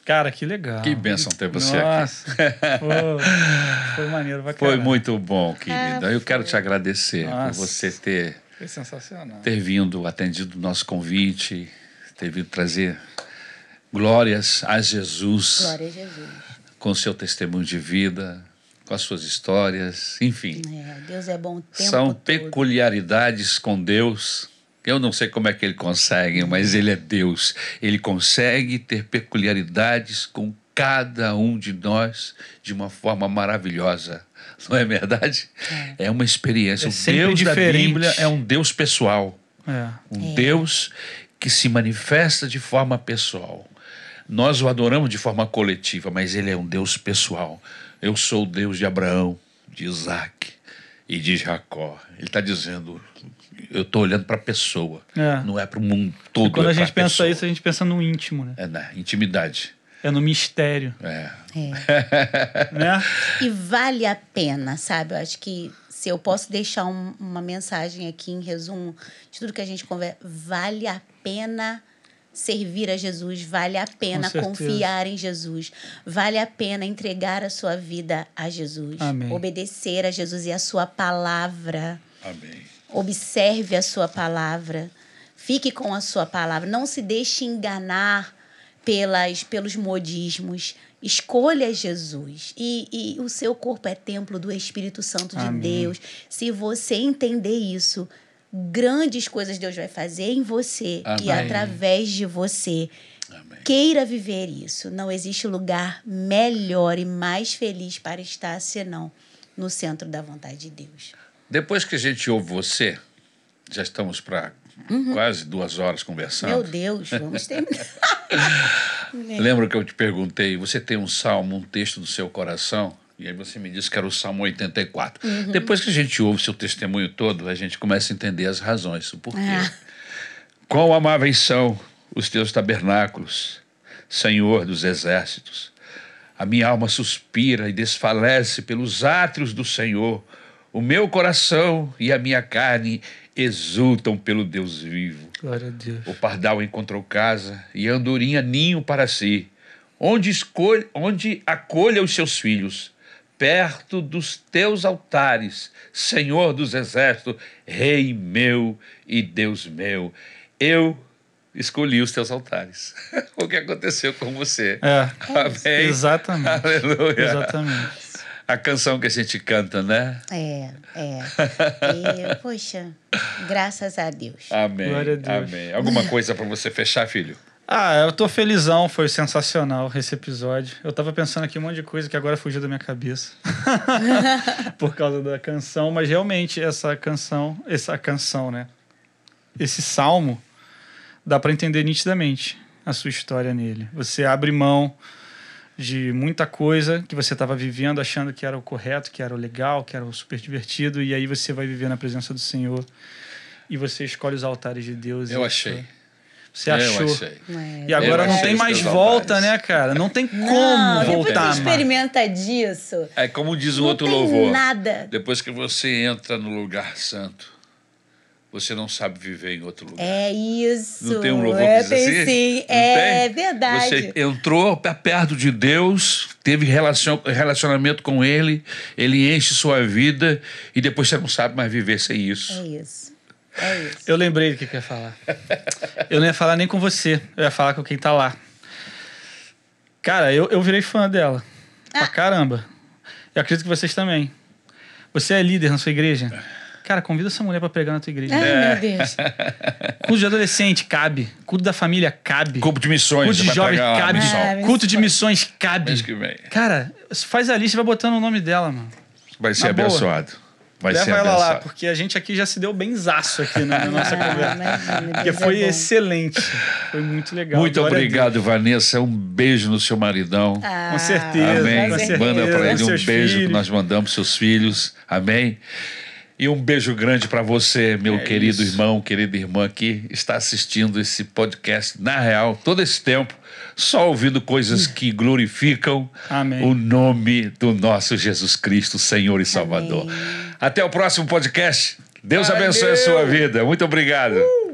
Speaker 2: Cara, que legal.
Speaker 1: que bênção ter você aqui.
Speaker 2: Nossa, Pô, foi maneiro, bacana.
Speaker 1: Foi muito bom, querida.
Speaker 3: Ah,
Speaker 1: Eu quero te agradecer por
Speaker 2: Nossa.
Speaker 1: você ter,
Speaker 2: Foi sensacional.
Speaker 1: ter vindo, atendido o nosso convite, ter vindo trazer glórias a Jesus
Speaker 3: Glória a Jesus.
Speaker 1: com seu testemunho de vida, com as suas histórias, enfim.
Speaker 3: É, Deus é bom o tempo
Speaker 1: São
Speaker 3: todo.
Speaker 1: peculiaridades com Deus. Eu não sei como é que ele consegue, mas ele é Deus. Ele consegue ter peculiaridades com cada um de nós de uma forma maravilhosa. Não é verdade? É, uma experiência.
Speaker 2: É
Speaker 1: o Deus da
Speaker 2: diferente.
Speaker 1: Bíblia é um Deus pessoal.
Speaker 2: É.
Speaker 1: Um Deus que se manifesta de forma pessoal. Nós o adoramos de forma coletiva, mas ele é um Deus pessoal. Eu sou o Deus de Abraão, de Isaac e de Jacó. Ele está dizendo, eu estou olhando para a pessoa,
Speaker 2: É.
Speaker 1: não é para o mundo todo.
Speaker 2: E quando
Speaker 1: é
Speaker 2: a gente pensa
Speaker 1: pessoa.
Speaker 2: isso, a gente pensa no íntimo, né?
Speaker 1: É na intimidade.
Speaker 2: É no mistério,
Speaker 1: É.
Speaker 3: É.
Speaker 2: né?
Speaker 3: E vale a pena, sabe? Eu acho que se eu posso deixar um- uma mensagem aqui em resumo de tudo que a gente conversa, vale a pena servir a Jesus, vale a pena confiar em Jesus, vale a pena entregar a sua vida a Jesus,
Speaker 2: Amém.
Speaker 3: obedecer a Jesus e a sua palavra.
Speaker 1: Amém.
Speaker 3: Observe a sua palavra. Fique com a sua palavra. Não se deixe enganar pelas, pelos modismos. Escolha Jesus. E, e o seu corpo é templo do Espírito Santo de
Speaker 2: Amém.
Speaker 3: Deus. Se você entender isso, grandes coisas Deus vai fazer em você e
Speaker 1: Amém.
Speaker 3: através de você.
Speaker 1: Amém.
Speaker 3: Queira viver isso. Não existe lugar melhor e mais feliz para estar senão no centro da vontade de Deus.
Speaker 1: Depois que a gente ouve você, já estamos para quase duas horas conversando.
Speaker 3: Uhum. Meu Deus, vamos terminar.
Speaker 1: Lembra que eu te perguntei, você tem um salmo, um texto do seu coração? E aí você me disse que era o Salmo 84.
Speaker 3: Uhum.
Speaker 1: Depois que a gente ouve seu testemunho todo, a gente começa a entender as razões, o porquê.
Speaker 3: Ah.
Speaker 1: Quão amáveis são os teus tabernáculos, Senhor dos exércitos. A minha alma suspira e desfalece pelos átrios do Senhor. O meu coração e a minha carne exultam pelo Deus vivo.
Speaker 2: Glória a Deus.
Speaker 1: O pardal encontrou casa e a andorinha ninho para si, onde, escolhe, onde acolha os seus filhos, perto dos teus altares, Senhor dos exércitos, Rei meu e Deus meu. Eu escolhi os teus altares. o que aconteceu com você?
Speaker 2: É,
Speaker 1: Amém.
Speaker 2: exatamente.
Speaker 1: Aleluia.
Speaker 2: Exatamente.
Speaker 1: A canção que a gente canta, né?
Speaker 3: É, é. E, poxa, graças a Deus.
Speaker 1: Amém.
Speaker 2: Glória a Deus.
Speaker 1: Amém. Alguma coisa para você fechar, filho?
Speaker 2: Ah, eu tô felizão, foi sensacional esse episódio. Eu tava pensando aqui um monte de coisa que agora fugiu da minha cabeça. Por causa da canção, mas realmente essa canção, essa canção, né? Esse salmo dá para entender nitidamente a sua história nele. Você abre mão de muita coisa que você estava vivendo achando que era o correto, que era o legal, que era o super divertido e aí você vai viver na presença do Senhor e você escolhe os altares de Deus.
Speaker 1: Eu
Speaker 2: e-
Speaker 1: achei.
Speaker 2: Você
Speaker 1: Eu
Speaker 2: achou.
Speaker 1: achei.
Speaker 3: É,
Speaker 2: E agora
Speaker 1: Eu
Speaker 2: não
Speaker 1: achei
Speaker 2: tem mais volta,
Speaker 1: altares.
Speaker 2: né, cara? Não tem como
Speaker 3: Não,
Speaker 2: voltar, mais.
Speaker 3: experimenta disso,
Speaker 1: É como diz o
Speaker 3: não
Speaker 1: outro
Speaker 3: tem
Speaker 1: louvor.
Speaker 3: nada.
Speaker 1: Depois que você entra no lugar santo, você não sabe viver em outro lugar.
Speaker 3: É isso.
Speaker 1: Não tem um louvor
Speaker 3: é,
Speaker 1: que diz
Speaker 3: tem
Speaker 1: assim?
Speaker 3: sim.
Speaker 1: Não
Speaker 3: é
Speaker 1: tem?
Speaker 3: verdade.
Speaker 1: Você entrou pra perto de Deus, teve relacion- relacionamento com Ele, Ele enche sua vida e depois você não sabe mais viver sem isso.
Speaker 3: É isso. É isso.
Speaker 2: Eu lembrei do que, eu ia falar. Eu não ia falar nem com você, eu ia falar com quem tá lá. Cara, eu, eu virei fã dela. Pra
Speaker 3: Ah.
Speaker 2: caramba. Eu acredito que vocês também. Você é líder na sua igreja? Cara, convida essa mulher pra pregar na tua igreja.
Speaker 3: Ai,
Speaker 1: É.
Speaker 3: meu Deus.
Speaker 2: Culto de adolescente, cabe. Culto da família, cabe.
Speaker 1: Culto de missões,
Speaker 2: Culto de
Speaker 1: vai lá,
Speaker 2: cabe.
Speaker 3: Ah,
Speaker 2: Culto de missões, cabe.
Speaker 1: Que.
Speaker 2: Cara, faz a lista e vai botando o nome dela, mano.
Speaker 1: Vai ser
Speaker 2: Na boa.
Speaker 1: abençoado. Vai ser
Speaker 2: Leva ela
Speaker 1: abençoado.
Speaker 2: lá, porque a gente aqui já se deu benzaço aqui na, na nossa
Speaker 3: Ah,
Speaker 2: conversa.
Speaker 3: imagina,
Speaker 2: Porque foi
Speaker 3: é
Speaker 2: excelente. Foi muito legal.
Speaker 1: Muito
Speaker 2: Glória
Speaker 1: obrigado, Vanessa. Um beijo no seu maridão.
Speaker 3: Ah,
Speaker 2: Com certeza.
Speaker 1: Amém.
Speaker 2: com certeza.
Speaker 1: Manda para ele um beijo que
Speaker 2: filhos.
Speaker 1: nós mandamos seus filhos. Amém. E um beijo grande para você, meu
Speaker 2: É
Speaker 1: querido
Speaker 2: isso.
Speaker 1: irmão, querida irmã que está assistindo esse podcast na real todo esse tempo, só ouvindo coisas que glorificam
Speaker 2: Amém.
Speaker 1: o nome do nosso Jesus Cristo, Senhor e Salvador. Até o próximo podcast. Deus
Speaker 2: Valeu.
Speaker 1: abençoe a sua vida. Muito obrigado.